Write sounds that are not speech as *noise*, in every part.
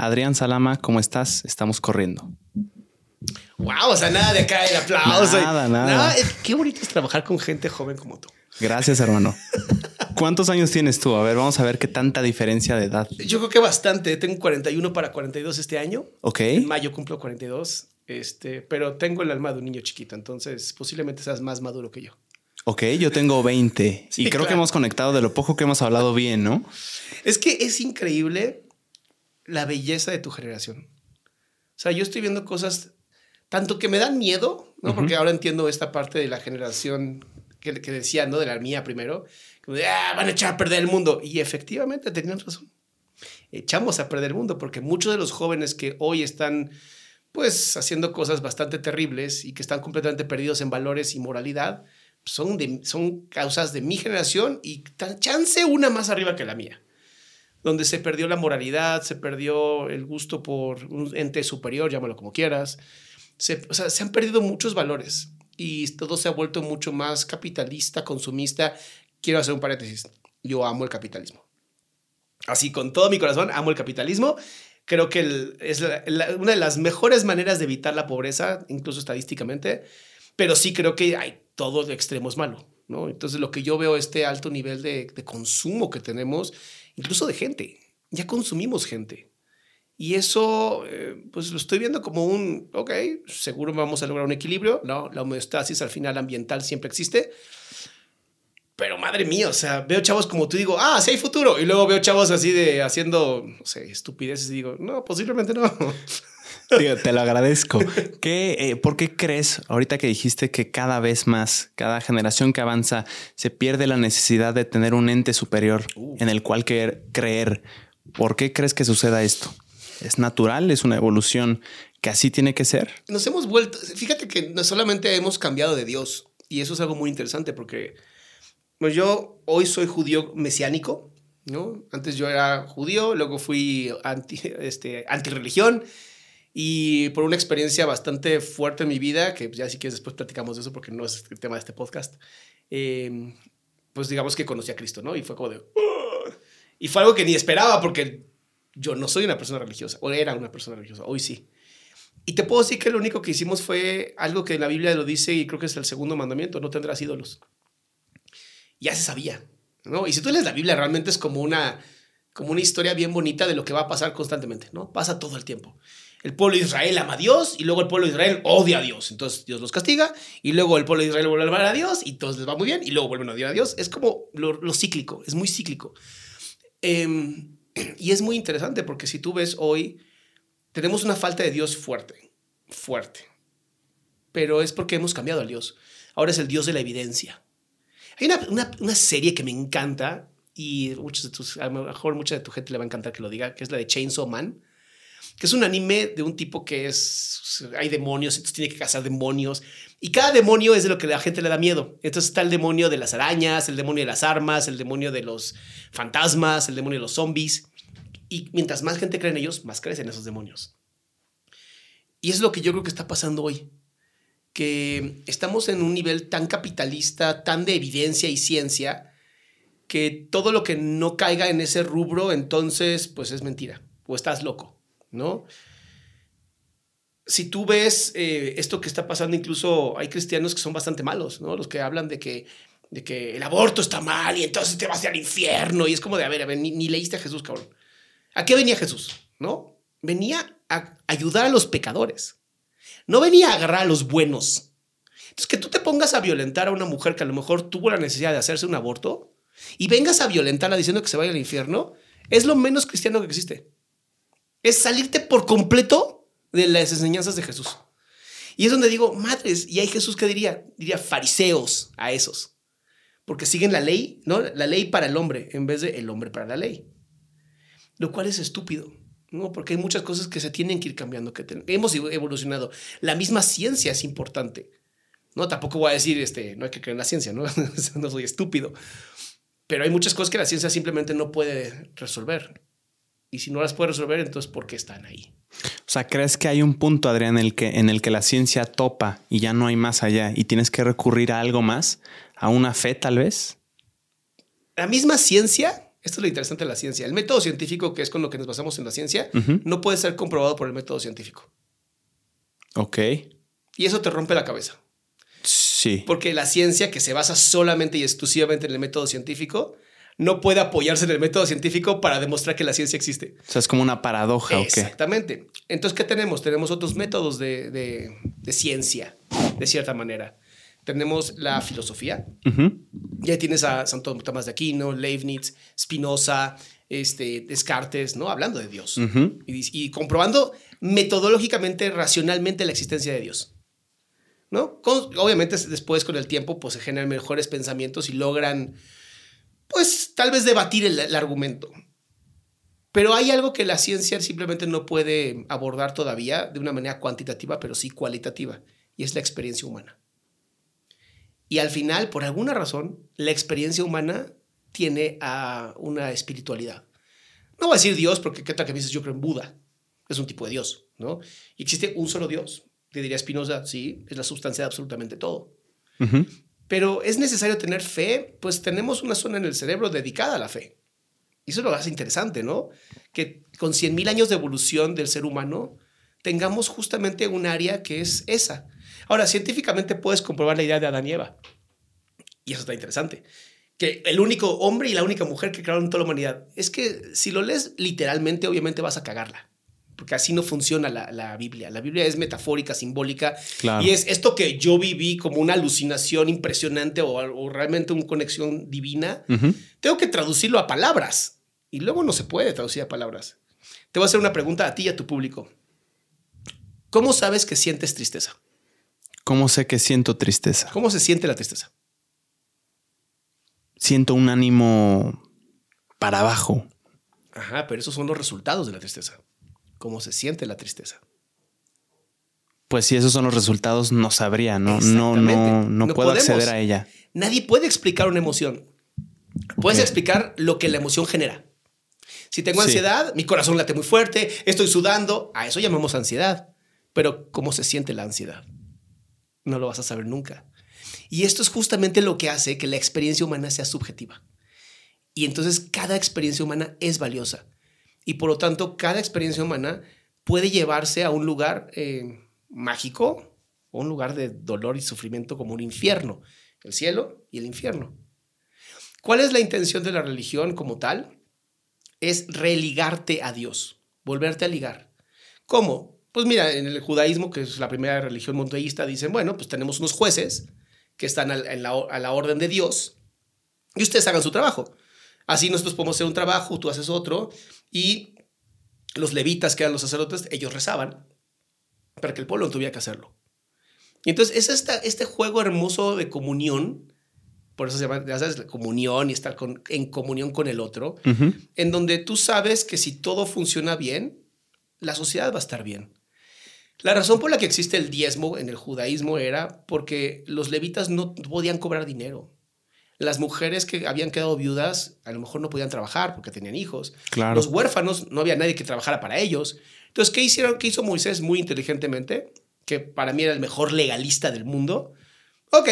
Adrián Salama, ¿cómo estás? Estamos corriendo. Wow, o sea, nada de acá el aplauso. Nada, nada. qué bonito es trabajar con gente joven como tú. Gracias, hermano. ¿Cuántos años tienes tú? A ver, vamos a ver qué tanta diferencia de edad. Yo creo que bastante. Tengo 41 para 42 este año. Ok. En mayo cumplo 42. Este, pero tengo el alma de un niño chiquito, entonces posiblemente seas más maduro que yo. Ok, yo tengo 20 *laughs* Sí, y creo que hemos conectado de lo poco que hemos hablado bien, ¿no? Es que es increíble la belleza de tu generación. O sea, yo estoy viendo cosas tanto que me dan miedo, ¿no? Porque ahora entiendo esta parte de la generación que, que decía, ¿no? De la mía primero, como de, ah, van a echar a perder el mundo. Y efectivamente tenían razón. Echamos a perder el mundo porque muchos de los jóvenes que hoy están, pues, haciendo cosas bastante terribles y que están completamente perdidos en valores y moralidad, son, de, son causas de mi generación y tan chance una más arriba que la mía donde se perdió la moralidad, se perdió el gusto por un ente superior, llámalo como quieras. Se, o sea, se han perdido muchos valores y todo se ha vuelto mucho más capitalista, consumista. Quiero hacer un paréntesis. Yo amo el capitalismo. Así, con todo mi corazón, amo el capitalismo. Creo que el- es una de las mejores maneras de evitar la pobreza, incluso estadísticamente, pero sí creo que hay todo de extremos malo. ¿no? Entonces, lo que yo veo, este alto nivel de consumo que tenemos, incluso de gente. Ya consumimos gente. Y eso, eh, pues lo estoy viendo como un, ok, seguro vamos a lograr un equilibrio, ¿no? La homeostasis al final ambiental siempre existe. Pero madre mía, o sea, veo chavos como tú digo, ah, sí hay futuro. Y luego veo chavos así de haciendo, no sé, estupideces y digo, no, posiblemente no. *laughs* Te lo agradezco. ¿Qué, eh, ¿Por qué crees, ahorita que dijiste que cada vez más, cada generación que avanza, se pierde la necesidad de tener un ente superior en el cual querer- creer? ¿Por qué crees que suceda esto? ¿Es natural? ¿Es una evolución que así tiene que ser? nos hemos vuelto, fíjate que no solamente hemos cambiado de Dios, y eso es algo muy interesante porque pues yo hoy soy judío mesiánico, ¿no? Antes yo era judío, luego fui anti, *laughs* este, antirreligión, y por una experiencia bastante fuerte en mi vida, que ya si quieres después platicamos de eso porque no es el tema de este podcast, eh, pues digamos que conocí a Cristo, ¿no? Y fue como de... "Ugh". Y fue algo que ni esperaba porque yo no soy una persona religiosa, o era una persona religiosa, hoy sí. Y te puedo decir que lo único que hicimos fue algo que la Biblia lo dice y creo que es el segundo mandamiento, no tendrás ídolos. Ya se sabía, ¿no? Y si tú lees la Biblia realmente es como una, como una historia bien bonita de lo que va a pasar constantemente, ¿no? Pasa todo el tiempo. El pueblo de Israel ama a Dios y luego el pueblo de Israel odia a Dios. Entonces Dios los castiga y luego el pueblo de Israel vuelve a amar a Dios y todos les va muy bien y luego vuelven a odiar a Dios. Es como lo, cíclico, es muy cíclico. Em, *clears throat* y es muy interesante porque si tú ves hoy, tenemos una falta de Dios fuerte, fuerte. Pero es porque hemos cambiado al Dios. Ahora es el Dios de la evidencia. Hay una, una, una serie que me encanta y muchos de tus, a lo mejor mucha de tu gente le va a encantar que lo diga, que es la de Chainsaw Man, que es un anime de un tipo que es, hay demonios, entonces tiene que cazar demonios y cada demonio es de lo que la gente le da miedo. Entonces está el demonio de las arañas, el demonio de las armas, el demonio de los fantasmas, el demonio de los zombies. Y mientras más gente cree en ellos, más crecen esos demonios. Y es lo que yo creo que está pasando hoy. Que estamos en un nivel tan capitalista, tan de evidencia y ciencia, que todo lo que no caiga en ese rubro, entonces, pues es mentira. O estás loco, ¿no? Si tú ves eh, esto que está pasando, incluso hay cristianos que son bastante malos, ¿no? Los que hablan de que, de que el aborto está mal y entonces te vas al infierno. Y es como de, a ver, a ver, ni, leíste a Jesús, cabrón. ¿A qué venía Jesús? ¿No? Venía a ayudar a los pecadores. No venía a agarrar a los buenos. Entonces, que tú te pongas a violentar a una mujer que a lo mejor tuvo la necesidad de hacerse un aborto y vengas a violentarla diciendo que se vaya al infierno, es lo menos cristiano que existe. Es salirte por completo de las enseñanzas de Jesús. Y es donde digo, madres, y hay Jesús que diría, diría fariseos a esos. Porque siguen la ley, ¿no? La ley para el hombre en vez de el hombre para la ley lo cual es estúpido, ¿no? Porque hay muchas cosas que se tienen que ir cambiando, que hemos evolucionado. La misma ciencia es importante, ¿no? Tampoco voy a decir, este, no hay que creer en la ciencia, ¿no? *laughs* no soy estúpido. Pero hay muchas cosas que la ciencia simplemente no puede resolver. Y si no las puede resolver, entonces, ¿por qué están ahí? O sea, ¿crees que hay un punto, Adrián, en el que, en el que la ciencia topa y ya no hay más allá y tienes que recurrir a algo más? ¿A una fe tal vez? La misma ciencia Esto es lo interesante de la ciencia. El método científico, que es con lo que nos basamos en la ciencia, no puede ser comprobado por el método científico. Ok. Y eso te rompe la cabeza. Sí. Porque la ciencia, que se basa solamente y exclusivamente en el método científico, no puede apoyarse en el método científico para demostrar que la ciencia existe. O sea, es como una paradoja, ¿o qué? Exactamente. Entonces, ¿qué tenemos? Tenemos otros métodos de, de- de ciencia, de cierta manera. Tenemos la filosofía. Ujú. Ya tienes a Santo Tomás de Aquino, Leibniz, Spinoza, este, Descartes, ¿no? Hablando de Dios. Y, y comprobando metodológicamente, racionalmente la existencia de Dios. ¿No? Con- obviamente después con el tiempo pues se generan mejores pensamientos y logran pues tal vez debatir el, argumento. Pero hay algo que la ciencia simplemente no puede abordar todavía de una manera cuantitativa, pero sí cualitativa, y es la experiencia humana. Y al final, por alguna razón, la experiencia humana tiene a una espiritualidad. No voy a decir Dios porque qué tal que me dices yo creo en Buda. Es un tipo de Dios, ¿no? Y existe un solo Dios. Te diría Spinoza, sí, es la sustancia de absolutamente todo. Pero es necesario tener fe, pues tenemos una zona en el cerebro dedicada a la fe. Y eso lo hace interesante, ¿no? Que con 100.000 años de evolución del ser humano tengamos justamente un área que es esa. Ahora, científicamente puedes comprobar la idea de Adán y Eva. Y eso está interesante. Que el único hombre y la única mujer que crearon toda la humanidad. Es que si lo lees literalmente, obviamente vas a cagarla. Porque así no funciona la, la Biblia. La Biblia es metafórica, simbólica. Claro. Y es esto que yo viví como una alucinación impresionante o, o realmente una conexión divina. Tengo que traducirlo a palabras. Y luego no se puede traducir a palabras. Te voy a hacer una pregunta a ti y a tu público. ¿Cómo sabes que sientes tristeza? ¿Cómo sé que siento tristeza? ¿Cómo se siente la tristeza? Siento un ánimo para abajo. Ajá, pero esos son los resultados de la tristeza. ¿Cómo se siente la tristeza? Pues si esos son los resultados, no sabría, ¿no? No, no, no, No puedo podemos. acceder a ella. Nadie puede explicar una emoción. Puedes explicar lo que la emoción genera. Si tengo Sí. ansiedad, mi corazón late muy fuerte, estoy sudando, a eso llamamos ansiedad. Pero ¿cómo se siente la ansiedad? No lo vas a saber nunca. Y esto es justamente lo que hace que la experiencia humana sea subjetiva. Y entonces cada experiencia humana es valiosa. Y por lo tanto, cada experiencia humana puede llevarse a un lugar eh, mágico o un lugar de dolor y sufrimiento como un infierno, el cielo y el infierno. ¿Cuál es la intención de la religión como tal? Es religarte a Dios, volverte a ligar. ¿Cómo? Pues mira, en el judaísmo, que es la primera religión monoteísta, dicen, bueno, pues tenemos unos jueces que están en la, a la orden de Dios y ustedes hagan su trabajo. Así nosotros podemos hacer un trabajo, tú haces otro y los levitas, que eran los sacerdotes, ellos rezaban para que el pueblo no tuviera que hacerlo. Y entonces es esta, este juego hermoso de comunión, por eso se llama, ya sabes, la comunión y estar con- en comunión con el otro, en donde tú sabes que si todo funciona bien, la sociedad va a estar bien. La razón por la que existe el diezmo en el judaísmo era porque los levitas no podían cobrar dinero. Las mujeres que habían quedado viudas a lo mejor no podían trabajar porque tenían hijos. Claro. Los huérfanos no había nadie que trabajara para ellos. Entonces, ¿qué hicieron? ¿Qué hizo Moisés muy inteligentemente? Que para mí era el mejor legalista del mundo. Ok,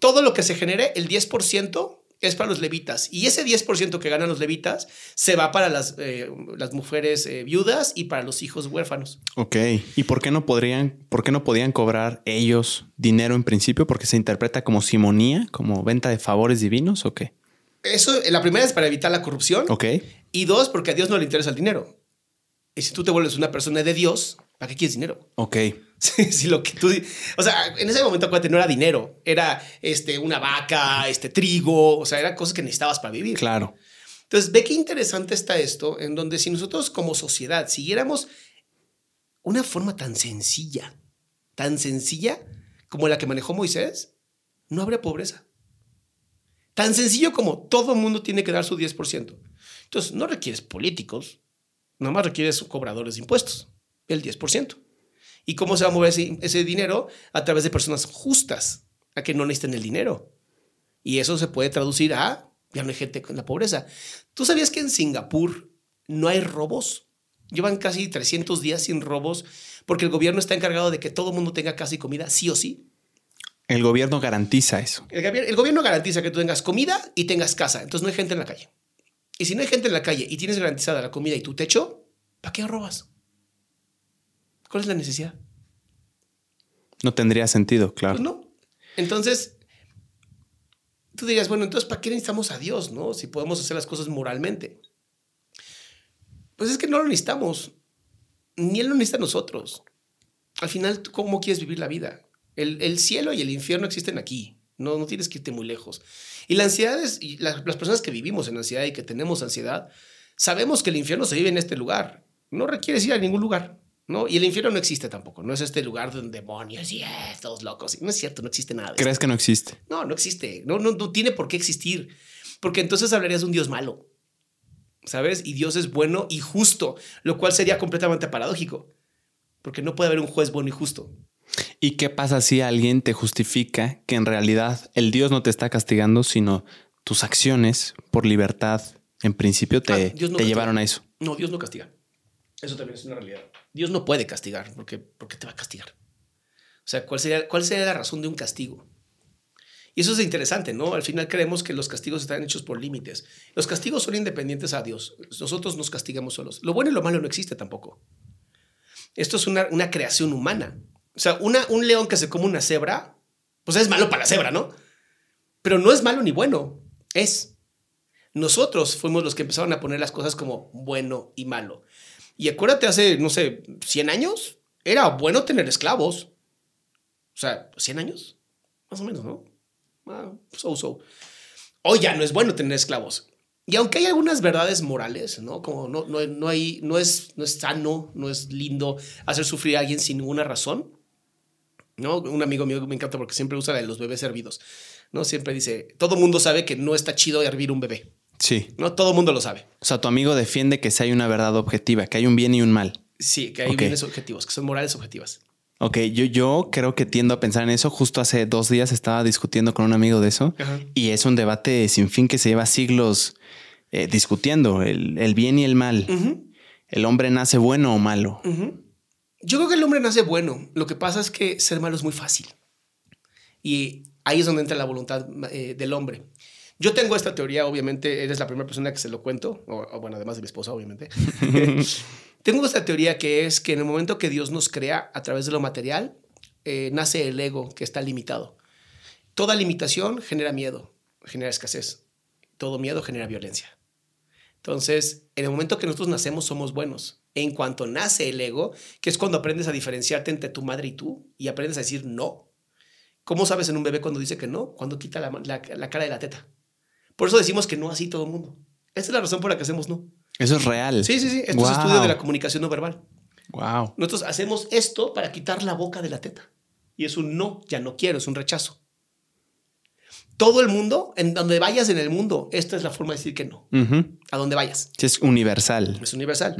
todo lo que se genere, el 10% es para los levitas. Y ese 10% que ganan los levitas se va para las, eh, las mujeres eh, viudas y para los hijos huérfanos. Ok. ¿Y por qué no podrían, por qué no podían cobrar ellos dinero en principio? Porque se interpreta como simonía, como venta de favores divinos o qué? Eso, la primera es para evitar la corrupción. Ok. Y dos, porque a Dios no le interesa el dinero. Y si tú te vuelves una persona de Dios, ¿para qué quieres dinero? Ok. Sí, lo que tú. O sea, en ese momento, acuérdate, no era dinero. Era este, una vaca, este trigo. O sea, eran cosas que necesitabas para vivir. Claro. Entonces, ve qué interesante está esto, en donde si nosotros como sociedad siguiéramos una forma tan sencilla, tan sencilla como la que manejó Moisés, no habría pobreza. Tan sencillo como todo el mundo tiene que dar su 10%. Entonces, no requieres políticos, nada más requieres cobradores de impuestos, el 10%. ¿Y cómo se va a mover ese, ese dinero? A través de personas justas, a que no necesiten el dinero. Y eso se puede traducir a, ya no hay gente con la pobreza. ¿Tú sabías que en Singapur no hay robos? Llevan casi 300 días sin robos porque el gobierno está encargado de que todo el mundo tenga casa y comida, sí o sí. El gobierno garantiza eso. El, el gobierno garantiza que tú tengas comida y tengas casa, entonces no hay gente en la calle. Y si no hay gente en la calle y tienes garantizada la comida y tu techo, ¿para qué robas? ¿Cuál es la necesidad? No tendría sentido, claro. Pues no. Entonces, tú dirías, bueno, entonces, ¿para qué necesitamos a Dios, no? Si podemos hacer las cosas moralmente. Pues es que no lo necesitamos. Ni Él lo necesita a nosotros. Al final, ¿cómo quieres vivir la vida? El, cielo y el infierno existen aquí. No, no tienes que irte muy lejos. Y la ansiedad es, y las, las personas que vivimos en ansiedad y que tenemos ansiedad, sabemos que el infierno se vive en este lugar. No requieres ir a ningún lugar. ¿No? Y el infierno no existe tampoco. No es este lugar de demonios y eh, todos locos. No es cierto, no existe nada. ¿Crees que no existe? No, no existe. No, no, no tiene por qué existir. Porque entonces hablarías de un Dios malo. ¿Sabes? Y Dios es bueno y justo, lo cual sería completamente paradójico. Porque no puede haber un juez bueno y justo. ¿Y qué pasa si alguien te justifica que en realidad el Dios no te está castigando, sino tus acciones por libertad, en principio, te, ah, te llevaron a eso? No, Dios no castiga. Eso también es una realidad. Dios no puede castigar, porque, porque te va a castigar. O sea, ¿cuál sería, ¿cuál sería la razón de un castigo? Y eso es interesante, ¿no? Al final creemos que los castigos están hechos por límites. Los castigos son independientes a Dios. Nosotros nos castigamos solos. Lo bueno y lo malo no existe tampoco. Esto es una, una creación humana. O sea, una, un león que se come una cebra, pues es malo para la cebra, ¿no? Pero no es malo ni bueno, es. Nosotros fuimos los que empezaron a poner las cosas como bueno y malo. Y acuérdate, hace, no sé, 100 años, era bueno tener esclavos. O sea, 100 años, más o menos, ¿no? Ah, so, so. Hoy ya no es bueno tener esclavos. Y aunque hay algunas verdades morales, ¿no? Como no, no, no, hay, no, es, no es sano, no es lindo hacer sufrir a alguien sin ninguna razón. ¿no? Un amigo mío me encanta porque siempre usa la de los bebés hervidos. ¿no? Siempre dice, todo mundo sabe que no está chido hervir un bebé. Sí. No todo el mundo lo sabe. O sea, tu amigo defiende que si hay una verdad objetiva, que hay un bien y un mal. Sí, que hay bienes objetivos, que son morales objetivas. Ok, yo, yo creo que tiendo a pensar en eso. Justo hace dos días estaba discutiendo con un amigo de eso y es un debate sin fin que se lleva siglos eh, discutiendo el, bien y el mal. ¿El hombre nace bueno o malo? Yo creo que el hombre nace bueno. Lo que pasa es que ser malo es muy fácil. Y ahí es donde entra la voluntad eh, del hombre. Yo tengo esta teoría, obviamente, eres la primera persona que se lo cuento, o, bueno, además de mi esposa, obviamente. *laughs* tengo esta teoría que es que en el momento que Dios nos crea a través de lo material, eh, nace el ego que está limitado. Toda limitación genera miedo, genera escasez. Todo miedo genera violencia. Entonces, en el momento que nosotros nacemos somos buenos. En cuanto nace el ego, que es cuando aprendes a diferenciarte entre tu madre y tú y aprendes a decir no. ¿Cómo sabes en un bebé cuando dice que no? Cuando quita la, la cara de la teta. Por eso decimos que no así todo el mundo. Esta es la razón por la que hacemos no. Eso es real. Sí, sí, sí. Esto es estudio de la comunicación no verbal. Wow. Nosotros hacemos esto para quitar la boca de la teta. Y es un no, ya no quiero, es un rechazo. Todo el mundo, en donde vayas en el mundo, esta es la forma de decir que no. A donde vayas. Es universal. Es universal.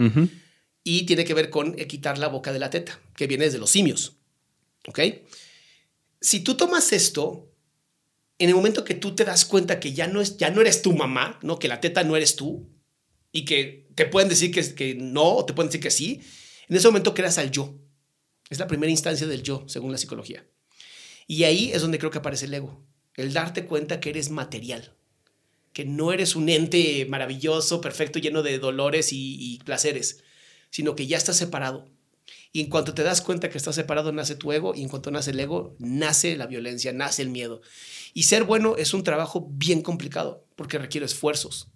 Y tiene que ver con quitar la boca de la teta, que viene desde los simios. ¿Ok? Si tú tomas esto en el momento que tú te das cuenta que ya no, es, ya no eres tu mamá, ¿no? que la teta no eres tú, y que te pueden decir que, que no, o te pueden decir que sí, en ese momento creas al yo. Es la primera instancia del yo, según la psicología. Y ahí es donde creo que aparece el ego, el darte cuenta que eres material, que no eres un ente maravilloso, perfecto, lleno de dolores y, y placeres, sino que ya estás separado. Y en cuanto te das cuenta que estás separado, nace tu ego, y en cuanto nace el ego, nace la violencia, nace el miedo. Y ser bueno es un trabajo bien complicado porque requiere esfuerzos.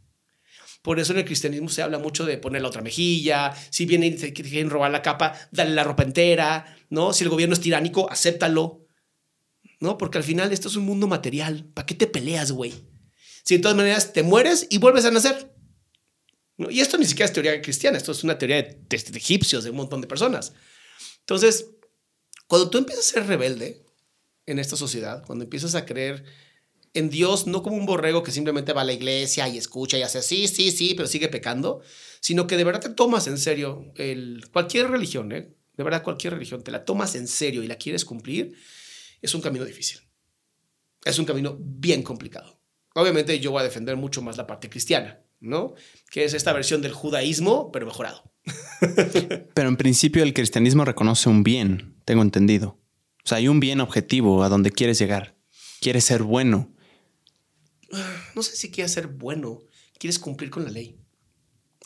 Por eso en el cristianismo se habla mucho de poner la otra mejilla, si vienen y te quieren robar la capa, dale la ropa entera, ¿no? Si el gobierno es tiránico, acéptalo, ¿no? Porque al final esto es un mundo material. ¿Para qué te peleas, güey? Si de todas maneras te mueres y vuelves a nacer. Y esto ni siquiera es teoría cristiana, esto es una teoría de, de egipcios, de un montón de personas. Entonces, cuando tú empiezas a ser rebelde, en esta sociedad, cuando empiezas a creer en Dios no como un borrego que simplemente va a la iglesia y escucha y hace sí, sí, sí, pero sigue pecando, sino que de verdad te tomas en serio cualquier religión, ¿eh? de verdad cualquier religión, te la tomas en serio y la quieres cumplir, es un camino difícil. Es un camino bien complicado. Obviamente yo voy a defender mucho más la parte cristiana, ¿no? Que es esta versión del judaísmo, pero mejorado. *laughs* pero en principio el cristianismo reconoce un bien, tengo entendido. O sea, hay un bien objetivo a donde quieres llegar. Quieres ser bueno. No sé si quieres ser bueno. quieres cumplir con la ley.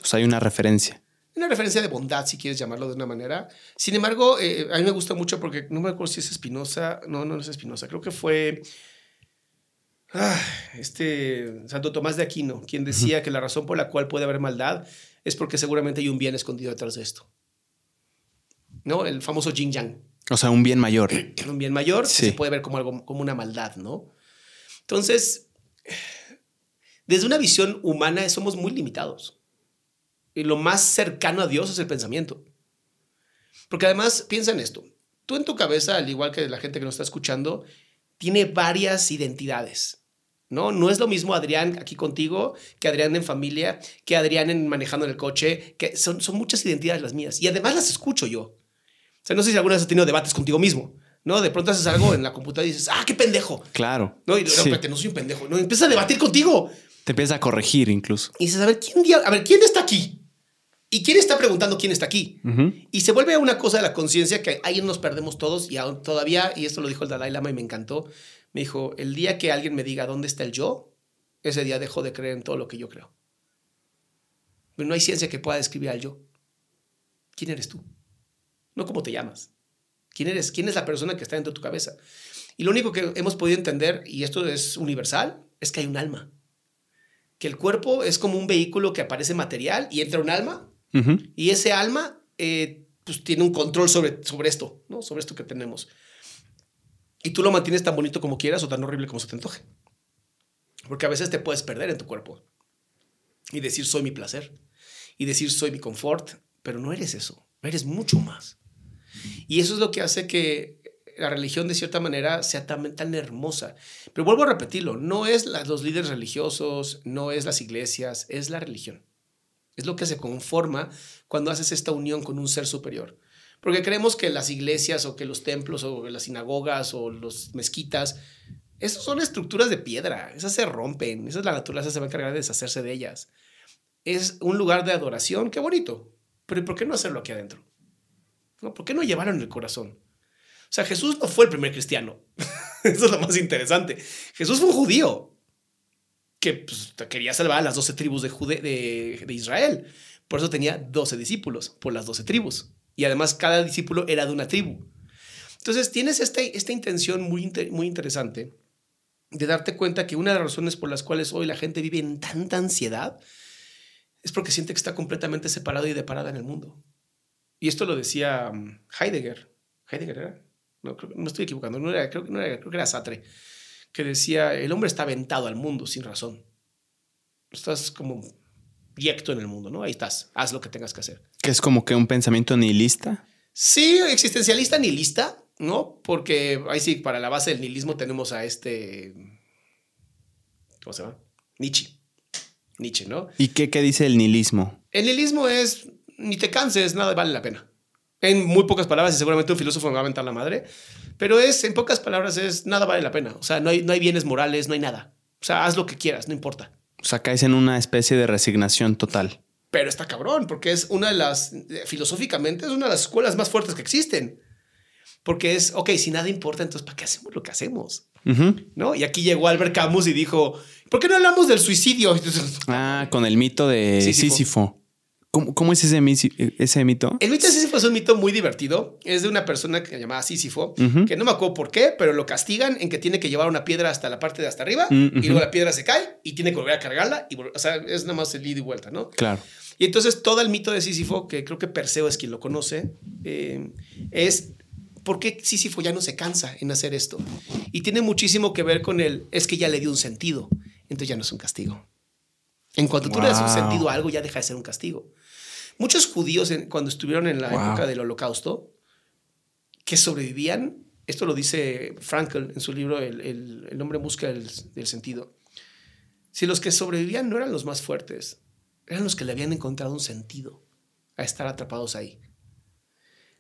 O sea, hay una referencia. Una referencia de bondad, si quieres llamarlo de una manera. Sin embargo, eh, a mí me gusta mucho porque no me acuerdo si es Espinosa. No, no es Espinosa. Creo que fue ah, este Santo Tomás de Aquino, quien decía que la razón por la cual puede haber maldad es porque seguramente hay un bien escondido detrás de esto. ¿No? El famoso yin yang. O sea, un bien mayor. un bien mayor se puede ver como algo, como una maldad, ¿no? Entonces, desde una visión humana somos muy limitados. Y lo más cercano a Dios es el pensamiento. Porque además, piensa en esto. Tú en tu cabeza, al igual que la gente que nos está escuchando, tiene varias identidades. ¿no? No es lo mismo Adrián aquí contigo que Adrián en familia, que Adrián en manejando en el coche, que son, son muchas identidades las mías. Y además las escucho yo. Sea, no sé si alguna vez has tenido debates contigo mismo. ¿no? De pronto haces algo en la computadora y dices, ah, qué pendejo. Claro. No, y no, no soy un pendejo. No, empieza a debatir contigo. Te empieza a corregir incluso. Y dices, a ver, ¿quién, a ver, ¿quién está aquí? ¿Y quién está preguntando quién está aquí? Y se vuelve una cosa de la conciencia que ahí nos perdemos todos y aún todavía, y esto lo dijo el Dalai Lama y me encantó, me dijo, el día que alguien me diga dónde está el yo, ese día dejo de creer en todo lo que yo creo. Pero no hay ciencia que pueda describir al yo. ¿Quién eres tú? No cómo te llamas. ¿Quién eres? ¿Quién es la persona que está dentro de tu cabeza? Y lo único que hemos podido entender, y esto es universal, es que hay un alma. Que el cuerpo es como un vehículo que aparece material y entra un alma. Y ese alma eh, pues tiene un control sobre, sobre esto, ¿no? Sobre esto que tenemos. Y tú lo mantienes tan bonito como quieras o tan horrible como se te antoje. Porque a veces te puedes perder en tu cuerpo y decir soy mi placer y decir soy mi confort, pero no eres eso, eres mucho más. Y eso es lo que hace que la religión de cierta manera sea tan, tan hermosa. Pero vuelvo a repetirlo, no es los líderes religiosos, no es las iglesias, es la religión. Es lo que se conforma cuando haces esta unión con un ser superior. Porque creemos que las iglesias o que los templos o las sinagogas o los mezquitas, esas son estructuras de piedra, esas se rompen, esas la naturaleza se va a encargar de deshacerse de ellas. Es un lugar de adoración, qué bonito, pero ¿por qué no hacerlo aquí adentro? ¿No? ¿Por qué no llevarlo en el corazón? O sea, Jesús no fue el primer cristiano. *laughs* Eso es lo más interesante. Jesús fue un judío que pues, quería salvar a las doce tribus de, de, Israel. Por eso tenía doce discípulos, por las doce tribus y además cada discípulo era de una tribu. Entonces tienes esta, esta intención muy, muy interesante de darte cuenta que una de las razones por las cuales hoy la gente vive en tanta ansiedad es porque siente que está completamente separado y deparada en el mundo. Y esto lo decía um, Heidegger. ¿Heidegger era? No, creo, no estoy equivocando, no era, creo, no era, creo que era Sartre, que decía, el hombre está aventado al mundo sin razón. Estás como en el mundo, ¿no? Ahí estás, haz lo que tengas que hacer. Que es como que un pensamiento nihilista. Sí, existencialista nihilista, ¿no? Porque ahí sí, para la base del nihilismo tenemos a este. ¿Cómo se llama? Nietzsche. Nietzsche, ¿no? ¿Y qué, qué dice el nihilismo? El nihilismo es ni te canses, nada vale la pena. En muy pocas palabras, y seguramente un filósofo me va a aventar la madre, pero es, en pocas palabras, es nada vale la pena. O sea, no hay, no hay bienes morales, no hay nada. O sea, haz lo que quieras, no importa. O sea, caes en una especie de resignación total. Pero está cabrón, porque es una de las, filosóficamente, es una de las escuelas más fuertes que existen. Porque es, ok, si nada importa, entonces, ¿para qué hacemos lo que hacemos? ¿No? Y aquí llegó Albert Camus y dijo, ¿por qué no hablamos del suicidio? *laughs* Ah, con el mito de Sísifo. ¿Cómo, es ese, ese, mito? El mito de Sísifo es un mito muy divertido. Es de una persona que se llamaba Sísifo, que no me acuerdo por qué, pero lo castigan en que tiene que llevar una piedra hasta la parte de hasta arriba y luego la piedra se cae y tiene que volver a cargarla. Y, o sea, es nada más el ida y vuelta, ¿no? Claro. Y entonces todo el mito de Sísifo, que creo que Perseo es quien lo conoce, eh, es por qué Sísifo ya no se cansa en hacer esto. Y tiene muchísimo que ver con el, es que ya le dio un sentido, entonces ya no es un castigo. En cuanto tú le das un sentido a algo, ya deja de ser un castigo. Muchos judíos, cuando estuvieron en la época del holocausto, que sobrevivían, esto lo dice Frankl en su libro El, el, el hombre busca del, del sentido, si los que sobrevivían no eran los más fuertes, eran los que le habían encontrado un sentido a estar atrapados ahí.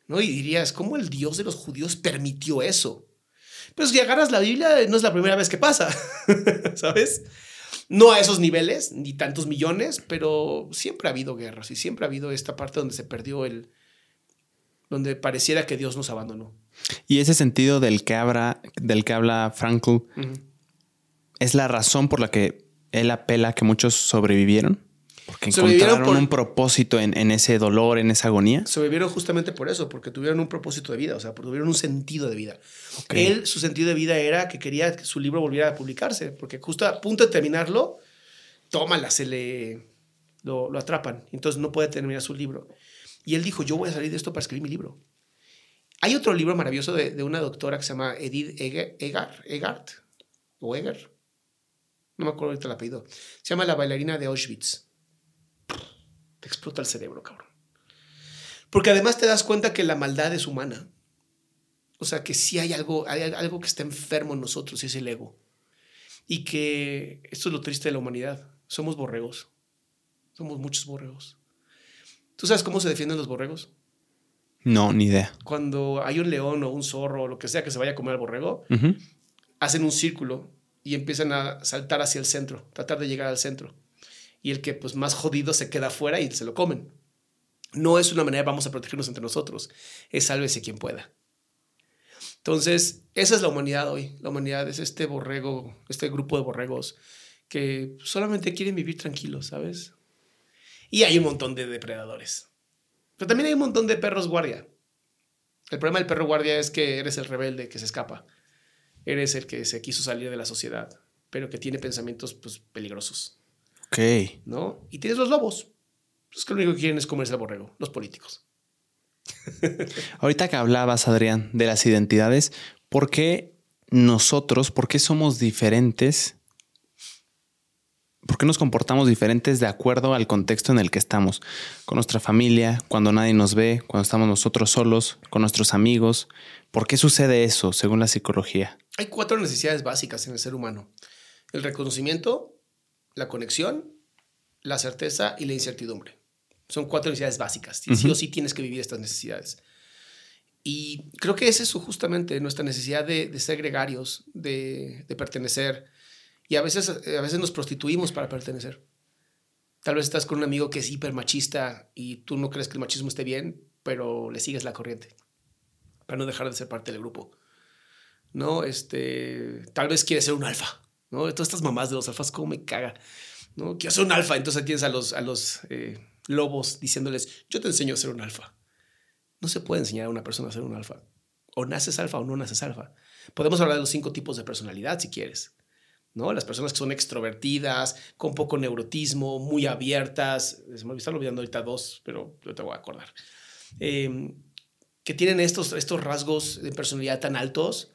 ¿No? Y dirías, ¿cómo el Dios de los judíos permitió eso? Pues si agarras la Biblia, no es la primera vez que pasa, *laughs* ¿sabes? No a esos niveles, ni tantos millones, pero siempre ha habido guerras y siempre ha habido esta parte donde se perdió el, donde pareciera que Dios nos abandonó. Y ese sentido del que habla, del que habla Frankl es la razón por la que él apela que muchos sobrevivieron. Porque encontraron un propósito en, ese dolor, en esa agonía. Sobrevivieron justamente por eso, porque tuvieron un propósito de vida, o sea, tuvieron un sentido de vida. Él, su sentido de vida era que quería que su libro volviera a publicarse, porque justo a punto de terminarlo, tómala, se le lo, atrapan, entonces no puede terminar su libro. Y él dijo, yo voy a salir de esto para escribir mi libro. Hay otro libro maravilloso de, una doctora que se llama Edith Egar, Egart, o Eger, no me acuerdo ahorita el apellido, se llama La bailarina de Auschwitz. Explota el cerebro, cabrón. Porque además te das cuenta que la maldad es humana. O sea, que sí hay algo, hay algo que está enfermo en nosotros, y es el ego. Y que esto es lo triste de la humanidad. Somos borregos. Somos muchos borregos. ¿Tú sabes cómo se defienden los borregos? No, ni idea. Cuando hay un león o un zorro o lo que sea que se vaya a comer al borrego, hacen un círculo y empiezan a saltar hacia el centro, tratar de llegar al centro. Y el que pues más jodido se queda afuera y se lo comen. No es una manera, vamos a protegernos entre nosotros, es sálvese quien pueda. Entonces, esa es la humanidad hoy. La humanidad es este borrego, este grupo de borregos que solamente quieren vivir tranquilos, ¿sabes? Y hay un montón de depredadores. Pero también hay un montón de perros guardia. El problema del perro guardia es que eres el rebelde que se escapa. Eres el que se quiso salir de la sociedad, pero que tiene pensamientos pues, peligrosos. Ok. ¿No? Y tienes los lobos. Los que lo único que quieren es comerse el borrego, los políticos. *laughs* Ahorita que hablabas, Adrián, de las identidades, ¿por qué nosotros, por qué somos diferentes ¿Por qué nos comportamos diferentes de acuerdo al contexto en el que estamos? Con nuestra familia, cuando nadie nos ve, cuando estamos nosotros solos, con nuestros amigos. ¿Por qué sucede eso, según la psicología? Hay cuatro necesidades básicas en el ser humano. El reconocimiento, la conexión, la certeza y la incertidumbre. Son cuatro necesidades básicas. Sí o sí tienes que vivir estas necesidades. Y creo que es eso justamente, nuestra necesidad de, ser gregarios, de, de pertenecer, y a veces, eh, a veces nos prostituimos para pertenecer. Tal vez estás con un amigo que es hiper machista y tú no crees que el machismo esté bien, pero le sigues la corriente para no dejar de ser parte del grupo. ¿No? Este, tal vez quieres ser un alfa, ¿no? Todas estas mamás de los alfas, ¿cómo me caga? ¿No? Ser un alfa. Entonces tienes a los, a los eh, lobos diciéndoles, yo te enseño a ser un alfa. No se puede enseñar a una persona a ser un alfa. O naces alfa o no naces alfa. Podemos hablar de los cinco tipos de personalidad si quieres. ¿no? Las personas que son extrovertidas, con poco neurotismo, muy abiertas, se me están olvidando ahorita dos, pero yo te voy a acordar, em, que tienen estos, estos rasgos de personalidad tan altos,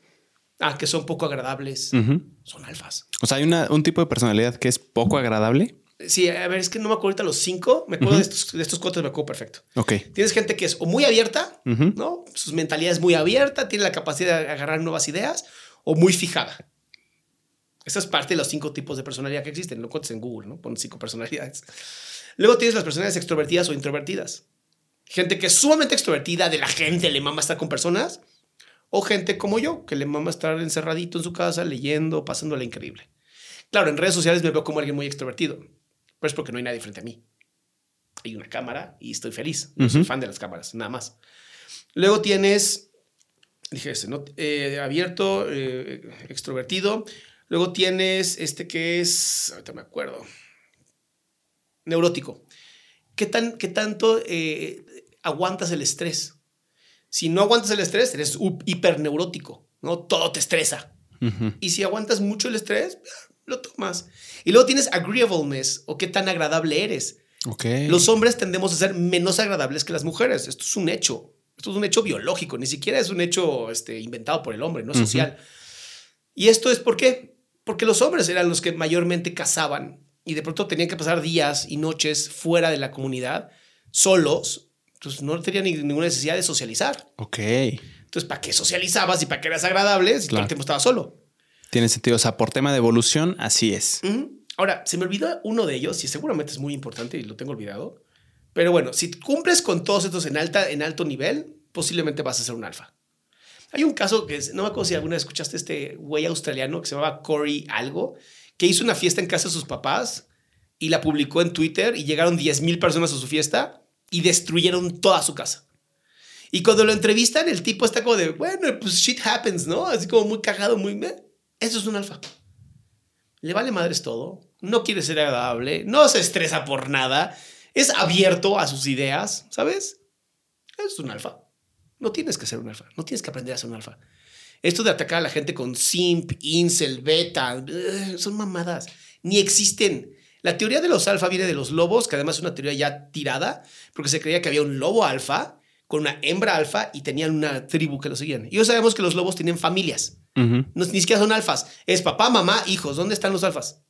ah, que son poco agradables, son alfas. O sea, hay un tipo de personalidad que es poco agradable. Sí, a ver, es que no me acuerdo ahorita los cinco, me acuerdo de, estos, de estos cuatro, me acuerdo perfecto. Ok. Tienes gente que es o muy abierta, ¿no? Sus mentalidades muy abierta, tiene la capacidad de agarrar nuevas ideas, o muy fijada. Esa es parte de los cinco tipos de personalidad que existen. Lo cuentes en Google, ¿no? Pon cinco personalidades. Luego tienes las personalidades extrovertidas o introvertidas. Gente que es sumamente extrovertida, de la gente le mama estar con personas. O gente como yo, que le mama estar encerradito en su casa, leyendo, pasándola increíble. Claro, en redes sociales me veo como alguien muy extrovertido. Pero es porque no hay nadie frente a mí. Hay una cámara y estoy feliz. soy fan de las cámaras, nada más. Luego tienes, dije ese, ¿no? Eh, abierto, eh, extrovertido. Luego tienes este que es, ahorita me acuerdo, neurótico. ¿Qué, tan, qué tanto eh, aguantas el estrés? Si no aguantas el estrés, eres hiperneurótico, ¿no? Todo te estresa. Y si aguantas mucho el estrés, lo tomas. Y luego tienes agreeableness o qué tan agradable eres. Okay. Los hombres tendemos a ser menos agradables que las mujeres. Esto es un hecho. Esto es un hecho biológico, ni siquiera es un hecho este, inventado por el hombre, no es social. Y esto es por qué? porque los hombres eran los que mayormente cazaban y de pronto tenían que pasar días y noches fuera de la comunidad, solos, entonces no tenían ninguna necesidad de socializar. Ok. Entonces, ¿para qué socializabas y para qué eras agradable si todo el tiempo estabas solo? Tiene sentido. O sea, por tema de evolución, así es. Ahora, se me olvidó uno de ellos y seguramente es muy importante y lo tengo olvidado. Pero bueno, si cumples con todos estos en, alta, en alto nivel, posiblemente vas a ser un alfa. Hay un caso que no me acuerdo si alguna vez escuchaste este güey australiano que se llamaba Corey algo, que hizo una fiesta en casa de sus papás y la publicó en Twitter y llegaron 10 mil personas a su fiesta y destruyeron toda su casa. Y cuando lo entrevistan, el tipo está como de, bueno, pues shit happens, ¿no? Así como muy cagado, muy... Eso es un alfa. le vale madres todo, no quiere ser agradable, no se estresa por nada, es abierto a sus ideas, ¿sabes? Es un alfa. No tienes que ser un alfa, no tienes que aprender a ser un alfa. Esto de atacar a la gente con simp, incel, beta, eh, son mamadas. Ni existen. La teoría de los alfa viene de los lobos, que además es una teoría ya tirada, porque se creía que había un lobo alfa con una hembra alfa y tenían una tribu que lo seguían. Y hoy sabemos que los lobos tienen familias. no, ni siquiera son alfas. Es papá, mamá, hijos. ¿Dónde están los alfas?